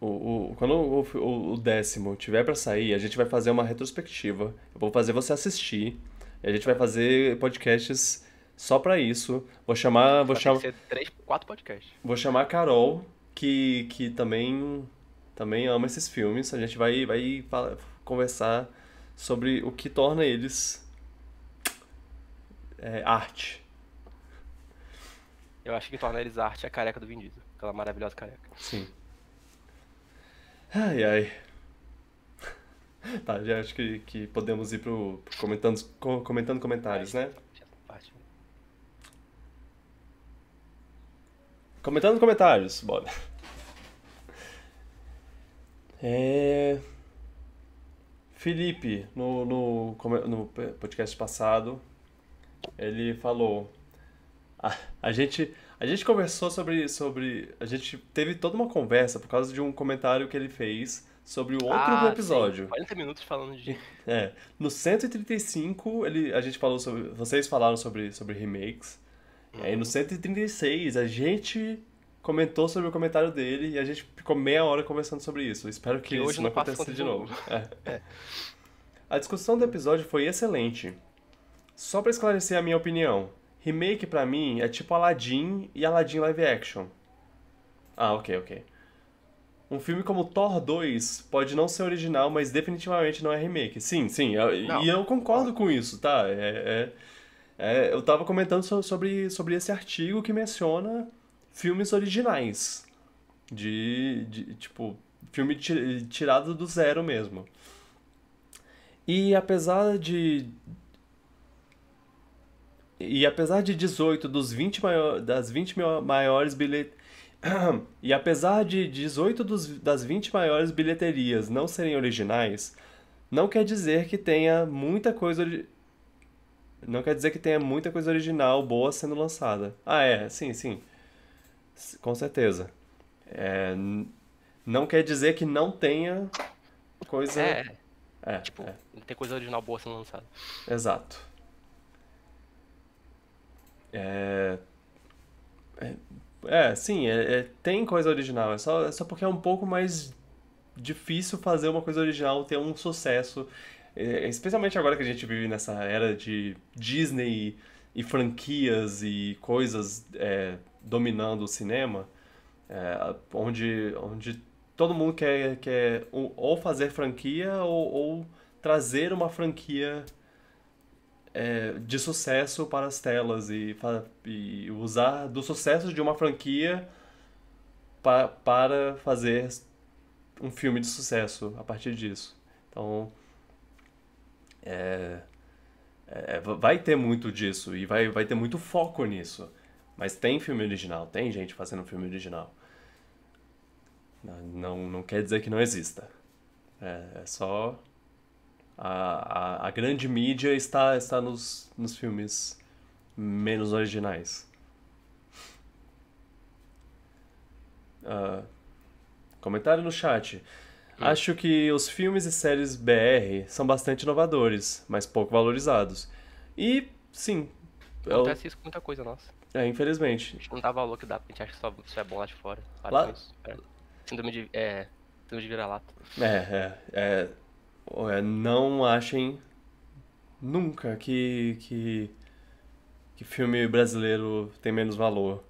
o, o- quando o, o, o décimo tiver pra sair, a gente vai fazer uma retrospectiva. Eu vou fazer você assistir. E a gente vai fazer podcasts só pra isso. Vou chamar, vou chamar, três, quatro podcasts. vou chamar a Carol, que, que também também ama esses filmes. A gente vai vai fala- conversar sobre o que torna eles é, arte. Eu acho que torna eles arte é a careca do Vin Diesel. Aquela maravilhosa careca. Sim. Ai, ai. Tá, já acho que, que podemos ir pro, pro comentando, co- comentando comentários, né? Comentando comentários, bora. É... Felipe, no, no, no podcast passado, ele falou. A, a gente, a gente conversou sobre, sobre. A gente teve toda uma conversa por causa de um comentário que ele fez sobre o outro Ah, episódio. sim, 40 minutos falando de. É, no 135 ele, a gente falou sobre, vocês falaram sobre, sobre remakes. E aí no 136 a gente comentou sobre o comentário dele e a gente ficou meia hora conversando sobre isso. Espero que, isso não aconteça de novo. É. A discussão do episódio foi excelente. Só para esclarecer a minha opinião, remake pra mim é tipo Aladdin e Aladdin live action. Ah, ok, ok. Um filme como Thor 2 pode não ser original, mas definitivamente não é remake. Sim, sim, Não. e eu concordo com isso, tá? É, é- é- eu tava comentando so- sobre, sobre esse artigo que menciona filmes originais. De, de tipo, filme ti- tirado do zero mesmo. E apesar de. E apesar de 18 dos 20 maior, das 20 maior- maiores bilhet... (clears throat) E apesar de 18 dos, das 20 maiores bilheterias não serem originais, não quer dizer que tenha muita coisa. Não quer dizer que tenha muita coisa original boa sendo lançada. Ah, é, sim, sim. Com certeza. É, não quer dizer que não tenha coisa. É, É, tipo, é, tem coisa original boa sendo lançada. exato. É, é, é, sim, é, é- tem coisa original. É só, é só porque é um pouco mais difícil fazer uma coisa original ter um sucesso. É, especialmente agora que a gente vive nessa era de Disney e franquias e coisas é, dominando o cinema, onde, onde todo mundo quer, quer ou fazer franquia ou, ou trazer uma franquia é, de sucesso para as telas e, e usar do sucesso de uma franquia pa, para fazer um filme de sucesso a partir disso. Então, é, é, vai ter muito disso e vai, vai ter muito foco nisso. Mas tem filme original, tem gente fazendo filme original. Não, não, não quer dizer que não exista. É, é só a, a, a grande mídia está, está nos, nos filmes menos originais. Ah, comentário no chat. Acho que os filmes e séries BR são bastante inovadores, mas pouco valorizados. E, sim, eu, Acontece isso com muita coisa nossa. é, A infelizmente. gente não dá valor que dá, porque a gente acha que só isso é bom lá de fora. Lá- isso. É. Síndrome de. É. Síndrome de vira-lata. É, é, é, não achem nunca que, que, que filme brasileiro tem menos valor.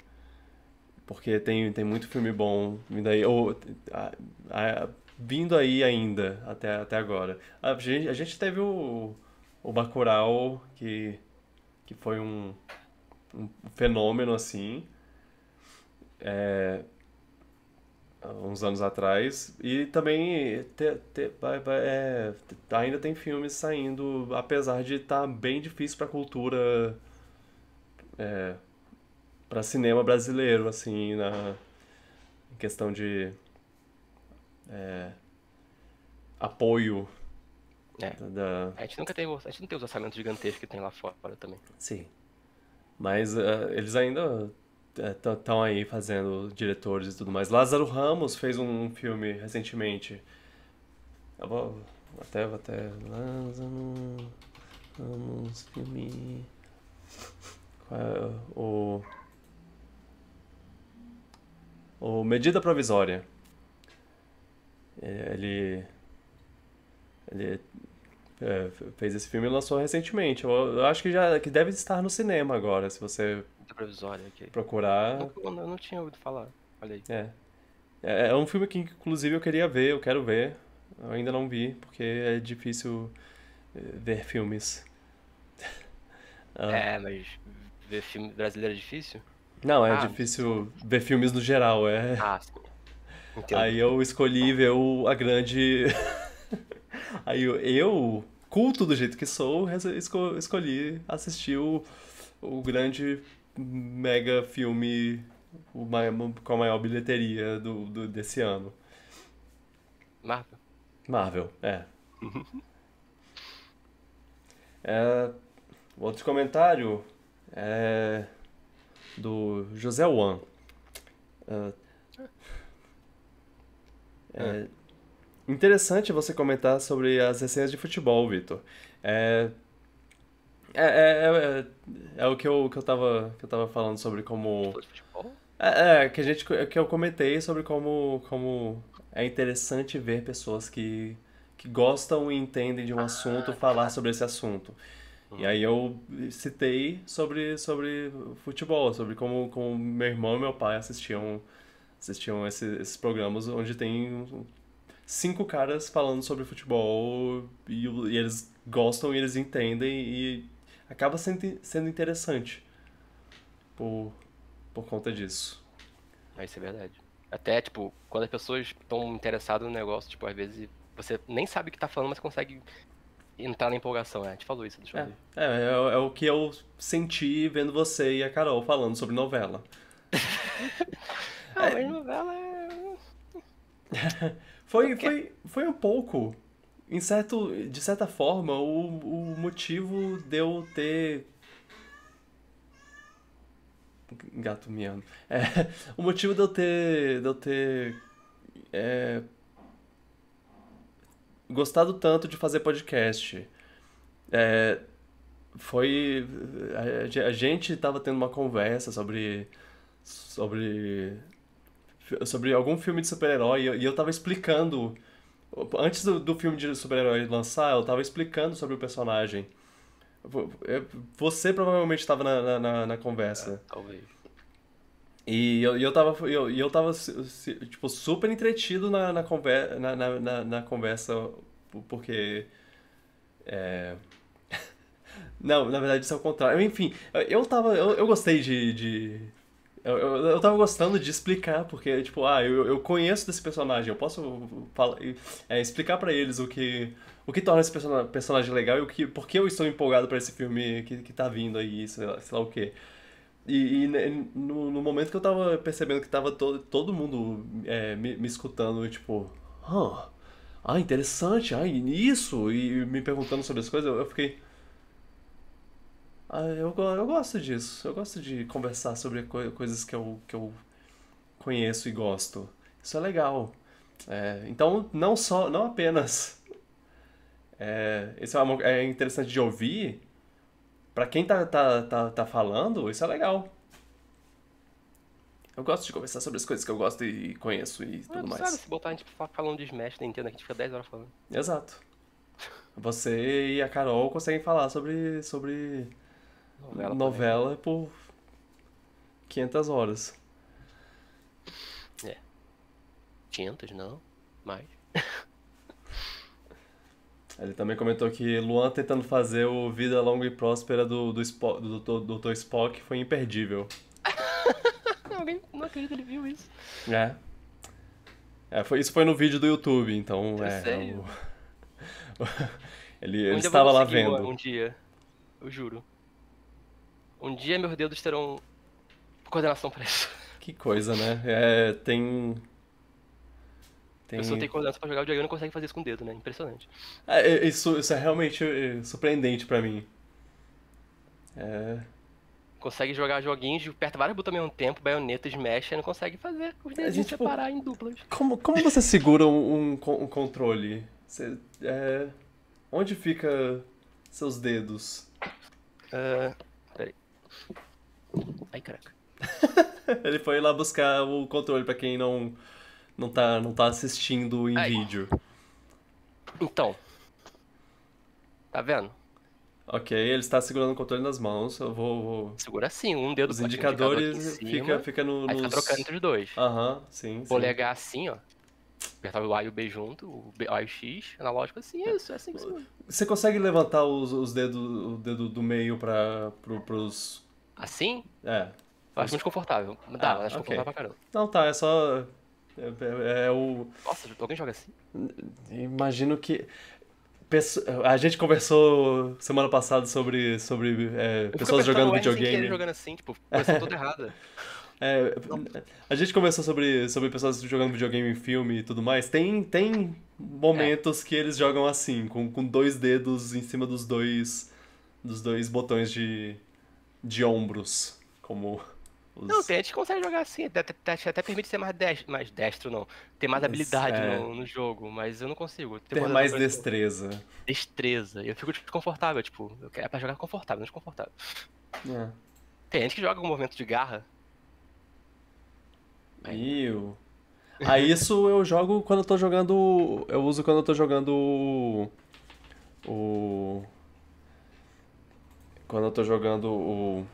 Porque tem, tem muito filme bom vindo aí, ou, a- a- vindo aí ainda, até, até agora. A gente, a gente teve o, o Bacurau, que, que foi um, um fenômeno, assim. É, uns anos atrás. E também te- te- é, ainda tem filmes saindo, apesar de estar bem difícil para cultura, é, para cinema brasileiro, assim, na em questão de é, apoio É. da, A gente nunca tem. A gente não tem os orçamentos gigantescos que tem lá fora também. Sim. Mas eh, eles ainda estão aí fazendo diretores e tudo mais. Lázaro Ramos fez um filme recentemente. Eu vou até, vou até. Lázaro Ramos, filme. É o. O Medida Provisória. Eh, Ele. Ele é, fez esse filme e lançou recentemente. Eu, eu acho que já que deve estar no cinema agora, se você Muito provisório aqui. procurar. Nunca- Eu não tinha ouvido falar. Olha aí. É. É, é um filme que inclusive eu queria ver, eu quero ver. Eu ainda não vi, porque é difícil eh, ver filmes. (laughs) Ah, É, mas ver filme brasileiro é difícil? Não, é Ah, difícil ver filmes no geral, é. Ah, sim. Entendo. Aí eu escolhi ver o, a grande. (laughs) Aí eu, eu, culto do jeito que sou, escolhi assistir o, o grande mega filme o mai- com a maior bilheteria do, do- desse ano. Marvel. Marvel, é. (laughs) É, outro comentário é do José Wan. É, é interessante você comentar sobre as resenhas de futebol, Vitor. É, é, é, é, é o que eu, que eu tava, que eu tava falando sobre como. Futebol? É, é, que a gente, que eu comentei sobre como, como é interessante ver pessoas que, que gostam e entendem de um assunto falar sobre esse assunto. E aí eu citei sobre, sobre futebol, sobre como, como meu irmão e meu pai assistiam, assistiam esse, esses programas onde tem cinco caras falando sobre futebol e, e eles gostam e eles entendem e acaba sendo, sendo interessante por, por conta disso. É, isso é verdade. Até, tipo, quando as pessoas estão interessadas no negócio, tipo, às vezes você nem sabe o que tá falando, mas consegue entrar na empolgação, é. A gente falou isso, deixa eu É, ver. é, é, é o que eu senti vendo você e a Carol falando sobre novela. (laughs) Ah, mas novela é. (laughs) Foi, foi, foi um pouco. Em certo, de certa forma, o, o motivo de eu ter. Gato miando. É, (laughs) o motivo de eu ter. De eu ter. é, gostado tanto de fazer podcast. É, foi. A, a gente tava tendo uma conversa sobre. Sobre. Sobre algum filme de super-herói e eu- e eu tava explicando. Antes do, do filme de super-herói lançar, eu tava explicando sobre o personagem. É, Você provavelmente estava na, na, na- na conversa. Talvez. E eu, eu tava, eu, eu tava tipo, super entretido na, na, conver, na, na, na, conversa, po- porque. É... (laughs) Não, na verdade isso é o contrário. Enfim, eu tava. Eu, eu gostei de. de... Eu, eu, eu tava gostando de explicar, porque, tipo, ah, eu, eu conheço desse personagem, eu posso falar, é, explicar pra eles o que, o que torna esse persona- personagem legal e o que, por que eu estou empolgado pra esse filme que, que tá vindo aí, sei lá, sei lá o quê. E, e no, no momento que eu tava percebendo que tava todo, todo mundo é, me, me escutando, tipo, ah, interessante, ah, isso, e me perguntando sobre as coisas, eu, eu fiquei. Ah, eu, eu gosto disso, eu gosto de conversar sobre coi- coisas que eu, que eu conheço e gosto. Isso é legal. É, então, não só, não apenas. É, isso é, uma- é interessante de ouvir. Pra quem tá, tá, tá, tá falando, isso é legal. Eu gosto de conversar sobre as coisas que eu gosto e conheço e tudo mais. sabe se botar a gente fa- falando de Smash da Nintendo a gente fica 10 horas falando. Exato. Você e a Carol conseguem falar sobre, sobre Novela. novela por 500 horas. também. 500, não. Mais. (laughs) Ele também comentou que Luan tentando fazer o Vida Longa e Próspera do, do, Spo- do, do, Dr. Spock foi imperdível. (laughs) Alguém não acredita que ele viu isso. É. É, foi, isso foi no vídeo do YouTube, então (laughs) Eu é. sei. o- ele Um ele eu estava lá vendo. Um dia. Eu juro. Um dia meus dedos terão coordenação pra isso. Que coisa, né? É, tem. A Tem. pessoa tem coordenação pra jogar videogame e não consegue fazer isso com o dedo, né? Impressionante. É, é, isso, isso é realmente é, surpreendente pra mim. É. Consegue jogar joguinhos, aperta vários botões ao mesmo tempo, baioneta, smash, e não consegue fazer os dedos gente, tipo, separar em duplas. Como, como você segura um, um, con- controle? Você, é, onde fica seus dedos? Peraí. Ai, caraca. (laughs) Ele foi lá buscar o controle pra quem não, não, tá, não tá assistindo em Ai. vídeo. Então. Tá vendo? Ok, ele está segurando o controle nas mãos. Eu vou. vou- Segura assim, um dedo Os um indicador indicadores cima, fica, fica no, Aí nos. trocando entre os dois. Aham, sim, sim. Polegar assim, ó. Apertar o A e o B junto, o, B, A e o X, analógico assim, isso, é assim que. Você consegue levantar os, os dedos, o dedo do meio para pro, pros. Assim, É. eu acho muito confortável. Dá, Ah, eu acho ok. confortável pra caramba. Não, tá, é só. É, é- é o. Nossa, alguém joga assim? Imagino que. A gente conversou semana passada sobre, sobre é, Eu pessoas jogando o R sem querer videogame. jogando assim, tipo, toda errada. (laughs) É, a gente conversou sobre, sobre pessoas jogando videogame em filme e tudo mais. Tem, tem momentos que eles jogam assim, com, com dois dedos em cima dos dois, dos dois botões de, de ombros. Como os... Não, tem gente que consegue jogar assim, até, até, permite ser mais destro, mais destro não, ter mais habilidade é. no, no jogo, mas eu não consigo. ter mais destreza. destreza. Eu fico desconfortável, tipo, eu quero, é pra jogar confortável, não desconfortável. É. Tem gente que joga com movimento de garra. Iu. Aí isso eu jogo quando eu tô jogando. Eu uso quando eu tô jogando o. O. quando eu tô jogando o.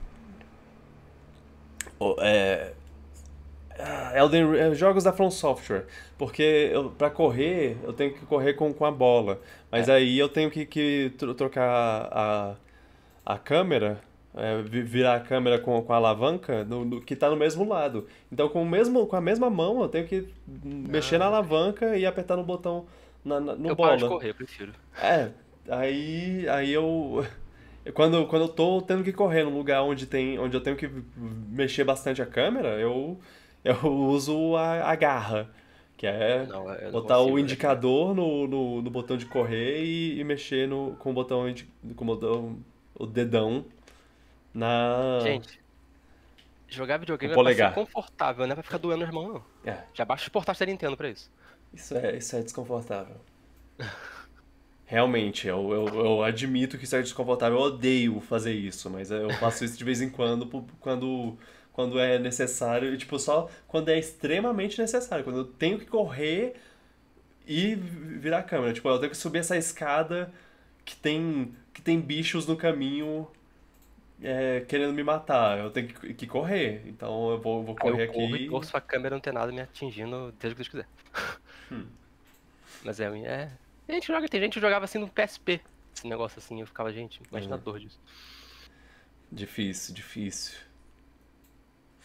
o é, ah, Elden, é, jogos da From Software. Porque eu, pra correr, eu tenho que correr com, com a bola. Mas É. aí eu tenho que, que tro- trocar a, a câmera, é, vi- virar a câmera com, com a alavanca no- no- que tá no mesmo lado. Então com, o mesmo, com a mesma mão eu tenho que mexer na alavanca e apertar no botão na, na- no eu bola. paro de correr, eu prefiro. É, aí, aí eu. Quando, quando eu tô tendo que correr num lugar onde tem, onde eu tenho que mexer bastante a câmera, eu, eu uso a, a garra, que é Não, não botar consigo, o né? indicador no, no, no botão de correr e, e mexer no, com o botão, com o botão, o dedão na. Gente, jogar videogame é pra ser confortável, não é pra ficar doendo as mãos, não. É, Já baixa os portáteis da Nintendo pra isso. isso é, isso é desconfortável. (laughs) Realmente, eu, eu, eu admito que isso é desconfortável. Eu odeio fazer isso, mas eu faço isso de vez em quando, quando, quando é necessário. E, tipo, só quando é extremamente necessário. Quando eu tenho que correr e vi- virar a câmera. Tipo, eu tenho que subir essa escada que tem, que tem bichos no caminho é, querendo me matar. Eu tenho que, que correr. Então eu vou, vou correr eu corro aqui. e torço pra câmera não ter nada me atingindo, o que Deus quiser. Hum. Mas é, é. Tem gente que joga, tem gente que jogava assim no PSP. Esse negócio assim, eu ficava, gente, imagina a Uhum. dor disso. Difícil, difícil.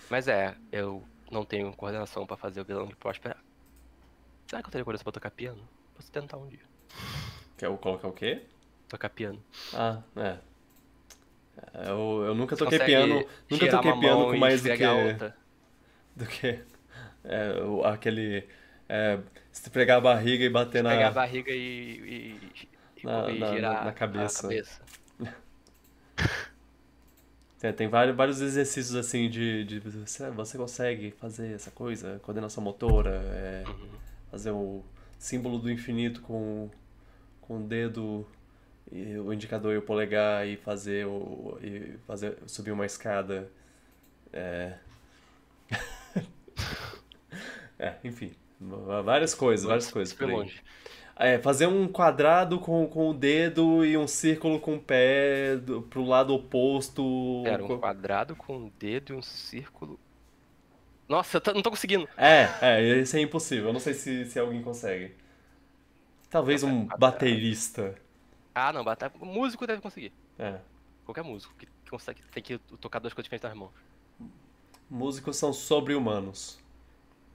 Mas é, eu não tenho coordenação pra fazer o vilão de prosperar. Será que eu teria coordenação pra tocar piano? Posso tentar um dia. Quer colocar o quê? Tocar piano. Ah, é. Eu, eu nunca toquei piano, nunca toquei piano com mais do que, a (laughs) do que é, aquele é, esfregar a barriga e bater Pegar a na, barriga e, e, Na- e na- girar na cabeça. cabeça. tem, (laughs) tem vários, vários exercícios assim de, de você, você consegue fazer essa coisa, coordenação motora, é, Uhum. fazer o símbolo do infinito com, com o dedo e o indicador e o polegar e fazer o e fazer subir uma escada é (laughs) é enfim várias coisas várias coisas Foi longe. É, fazer um quadrado com, com o dedo e um círculo com o pé do, pro lado oposto Era um quadrado com um dedo e um círculo. Nossa, eu não tô conseguindo. é é isso é impossível eu não sei se, se alguém consegue talvez um baterista Ah, não, bater. Músico deve conseguir. é Qualquer músico que que consegue tem que tocar duas coisas diferentes nas mãos. Músicos são sobre-humanos.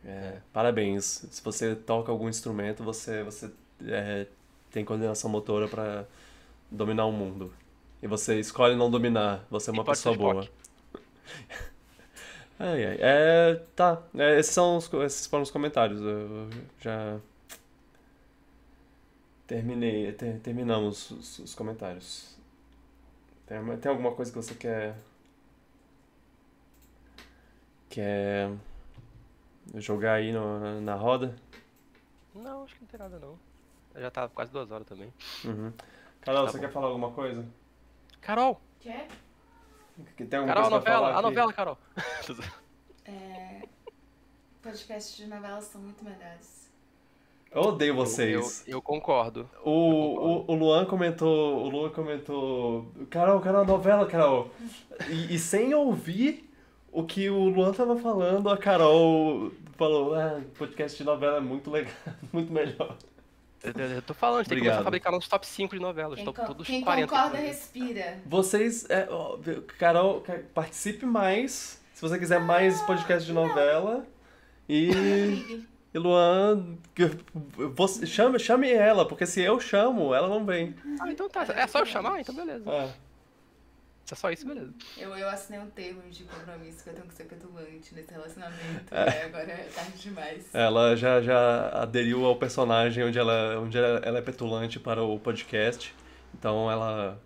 É, parabéns. Se você toca algum instrumento, você, você é, tem coordenação motora para dominar o mundo. E você escolhe não dominar. Você é E uma ser pessoa boa. (laughs) Ai, ai. É, tá. É, esses, são os, esses foram os comentários. Eu já terminei. ter- terminamos os, os comentários. Tem, tem alguma coisa que você quer. Quer jogar aí no- na roda? Não, acho que não tem nada não. Já tá quase duas horas também. Uhum. Carol, Tá você bom. quer falar alguma coisa? Carol! Quer? Que Tem alguma Carol, a coisa novela! A aqui? novela, Carol! (laughs) É... Podcasts de novelas são muito melhores. Eu odeio Eu, vocês. eu concordo. O, o, o Luan comentou. O Luan comentou. Carol, Carol, novela, Carol. E, e sem ouvir o que o Luan tava falando, a Carol falou, ah, podcast de novela é muito legal, (laughs) muito melhor. Eu, tô falando, a gente tem que Obrigado. começar a fabricar nossos top 5 de novelas. Quem, Top, todos quem 40. concorda, respira. Vocês. é, ó, Carol, ca- participe mais. Se você quiser mais podcast de novela. E. (laughs) E Luan, você, chame, chame ela, porque se eu chamo, ela não vem. Ah, então tá. É só eu chamar? Então beleza. É. Se é só isso, beleza. Eu, eu assinei um termo de compromisso que eu tenho que ser petulante nesse relacionamento. É. e agora é tarde demais. Ela já, já aderiu ao personagem onde ela, onde ela ela é petulante para o podcast. Então ela.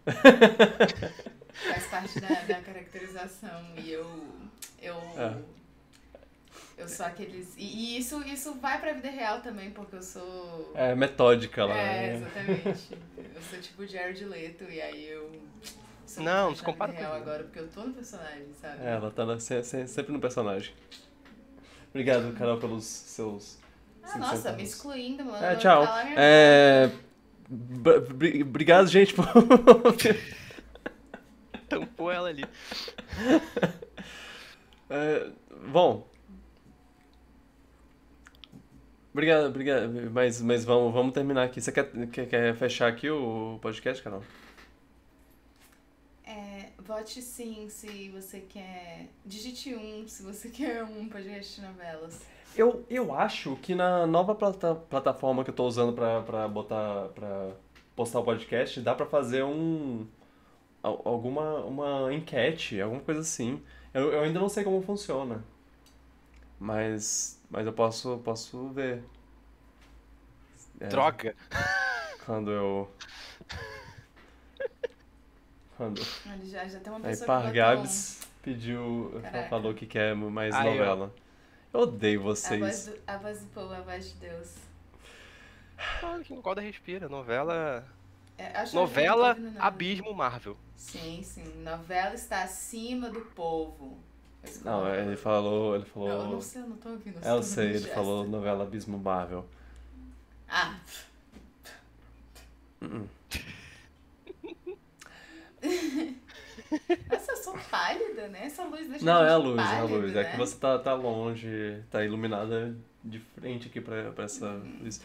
Faz parte da, da caracterização. E eu. Eu. É. Eu sou aqueles. E, e isso, isso vai pra vida real também, porque eu sou. É metódica lá. É, né? exatamente. Eu sou tipo Jared Leto, e aí eu. Sou Não, não muito se compara real comigo. agora, porque eu tô no personagem, sabe? É, ela tá na- se- se- sempre no personagem. Obrigado, Carol, pelos seus. Ah, nossa, centavos. me excluindo, mano. É, tchau. É. br- br- Obrigado, gente, por. (laughs) Tampou ela ali. (laughs) É, bom. Obrigado, obrigado. Mas, mas vamos, vamos terminar aqui. Você quer, quer, quer fechar aqui o podcast, Carol? Vote sim se você quer. Digite um se você (laughs) quer um podcast de novelas. Eu, eu acho que na nova plata, plataforma que eu tô usando pra, pra botar. pra postar o podcast, dá pra fazer um. al- alguma uma enquete, alguma coisa assim. Eu, eu ainda não sei como funciona. Mas. Mas eu posso, posso ver. É, Droga! Quando eu. Quando. Olha, já, já tem uma Aí pessoa que Par Gabs pediu. Caraca. Falou que quer mais Aí, ó. novela. Eu odeio um. a voz, vocês. do, a voz do povo, a voz de Deus. Ah, que Goda respira. Novela. É, eu não Novela. Abismo Marvel. Sim, sim. Novela está acima do povo. Eu Não, tô ele falou. Ele falou. Não, eu não sei, eu não tô ouvindo. É, eu tô sei, ele gesto. falou novela Abismo Marvel. Ah. Uh-uh. (laughs) Nossa, eu sou pálida, né? Essa luz deixa Não, é a luz, é a luz. É né? que você tá, tá longe, tá iluminada de frente aqui pra, pra essa luz.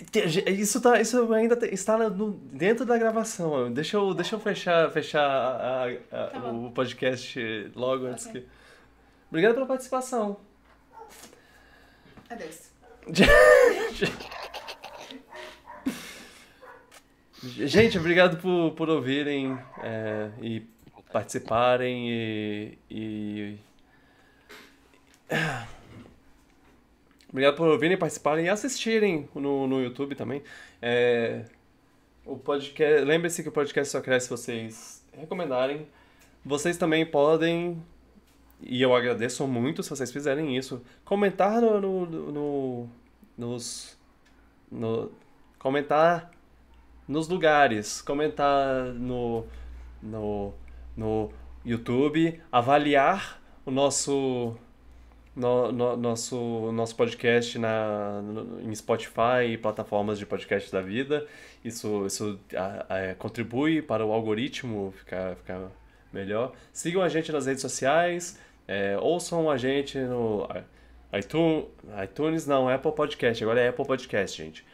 Entendi. Te- Isso, tá, isso ainda está no- dentro da gravação. Deixa eu, deixa eu fechar, fechar a- a- a- Tá o podcast logo antes Ok. que. Obrigado pela participação. Adeus. (laughs) Gente, obrigado por, por ouvirem é, e participarem e, e- Obrigado por ouvirem, participarem e assistirem no, no YouTube também. É, o podcast, lembre-se que o podcast só cresce se vocês recomendarem. Vocês também podem, e eu agradeço muito se vocês fizerem isso, comentar no, no, no- no- nos no, comentar nos lugares, comentar no, no, no YouTube, avaliar o nosso no, no- nosso nosso podcast na no- em Spotify e plataformas de podcast da vida. Isso isso a- a- contribui para o algoritmo ficar ficar melhor. Sigam a gente nas redes sociais, é, ouçam a gente no iTunes, iTunes não, Apple Podcast, agora é Apple Podcast, gente.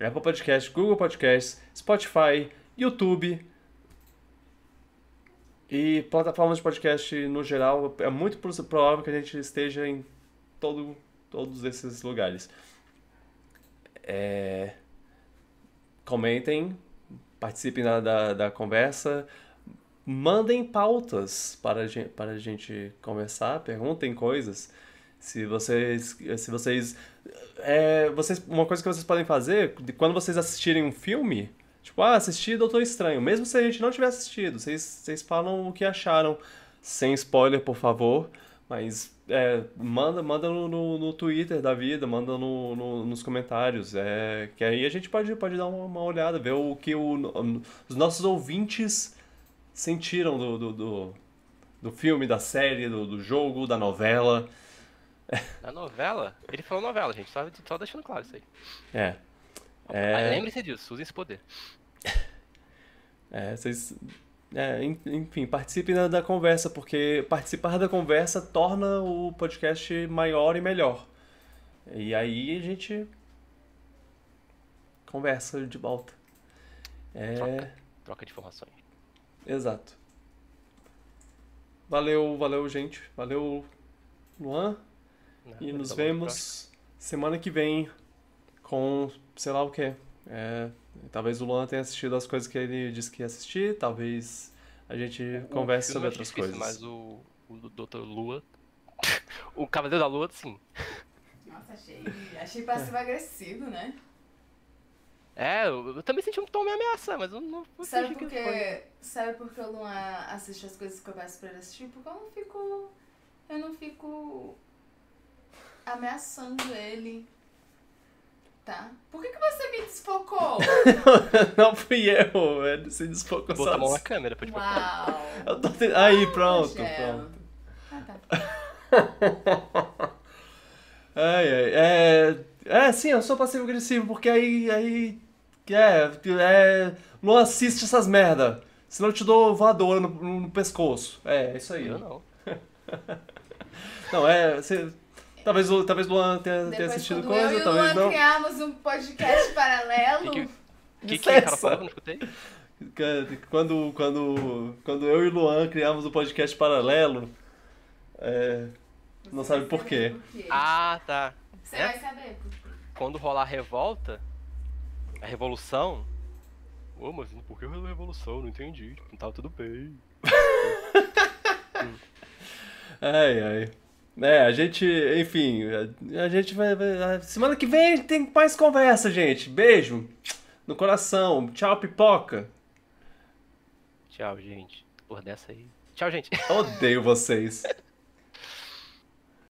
Apple Podcast, Google Podcast, Spotify, YouTube e plataformas de podcast no geral. É muito pro- provável que a gente esteja em todo, todos esses lugares. É, Comentem, participem da, da, da conversa, mandem pautas para a gente, para a gente conversar, perguntem coisas. Se vocês, se vocês é, vocês, uma coisa que vocês podem fazer, quando vocês assistirem um filme, tipo, ah, assisti Doutor Estranho, mesmo se a gente não tiver assistido, vocês, vocês falam o que acharam, sem spoiler, por favor, mas é, manda, manda no, no, no Twitter da vida, manda no, no- nos comentários, é, que aí a gente pode, pode dar uma, uma olhada, ver o que o, os nossos ouvintes sentiram do, do, do, do filme, da série, do, do jogo, da novela. A novela? Ele falou novela, gente. Só, só deixando claro isso aí. É. Mas É, Lembre-se disso, usem esse poder. (laughs) É, vocês. É, en- enfim, participem da, da conversa, porque participar da conversa torna o podcast maior e melhor. E aí a gente conversa de volta. É, Troca. Troca de informações. exato. Valeu, valeu, gente. Valeu, Luan. Né? E nos vemos semana que vem com sei lá o quê. É, talvez o Luan tenha assistido as coisas que ele disse que ia assistir, talvez a gente O converse sobre eu acho outras difícil, coisas. Mas o, o Dr. Lua. (laughs) o Cavaleiro da Lua, sim. Nossa, achei, achei passivo-agressivo, né? É, eu, eu também senti um tom meio ameaça, mas eu não não Sabe fingi por que foi. que, sabe por que o Luan assiste as coisas que eu peço pra ele assistir? Porque eu não fico. Eu não fico ameaçando ele. Tá? Por que, que você me desfocou? (laughs) Não fui eu, ele se desfocou Botar a mão na câmera pra te Uau! Eu tô te- Aí, pronto, pronto. Ah, (laughs) tá. Ai, ai, é, é, sim, eu sou passivo-agressivo, porque aí, aí, é, é, Luan assiste essas merda. Senão eu te dou voadora no, no pescoço. É, é isso aí. Eu não. (laughs) Não, é. Você, talvez, o- talvez o Luan tenha, tenha Depois, assistido quando eu coisa, e o talvez Luan não. criamos um podcast (laughs) paralelo, Que que, que, que o cara falou que eu não escutei? Que- Quando, quando, quando eu e o Luan criamos o podcast paralelo, é, Não sabe por quê. por quê. Ah, tá. Você é? vai saber por quê. Quando rolar a revolta, a revolução. Ô, mas por que a revolução? Não entendi. Não tava tudo bem. (laughs) Ai, ai. É, a gente, enfim, a, a gente vai, vai- Semana que vem tem mais conversa, gente. Beijo no coração. Tchau, pipoca. Tchau, gente. Por dessa aí. Tchau, gente. Odeio vocês. (laughs)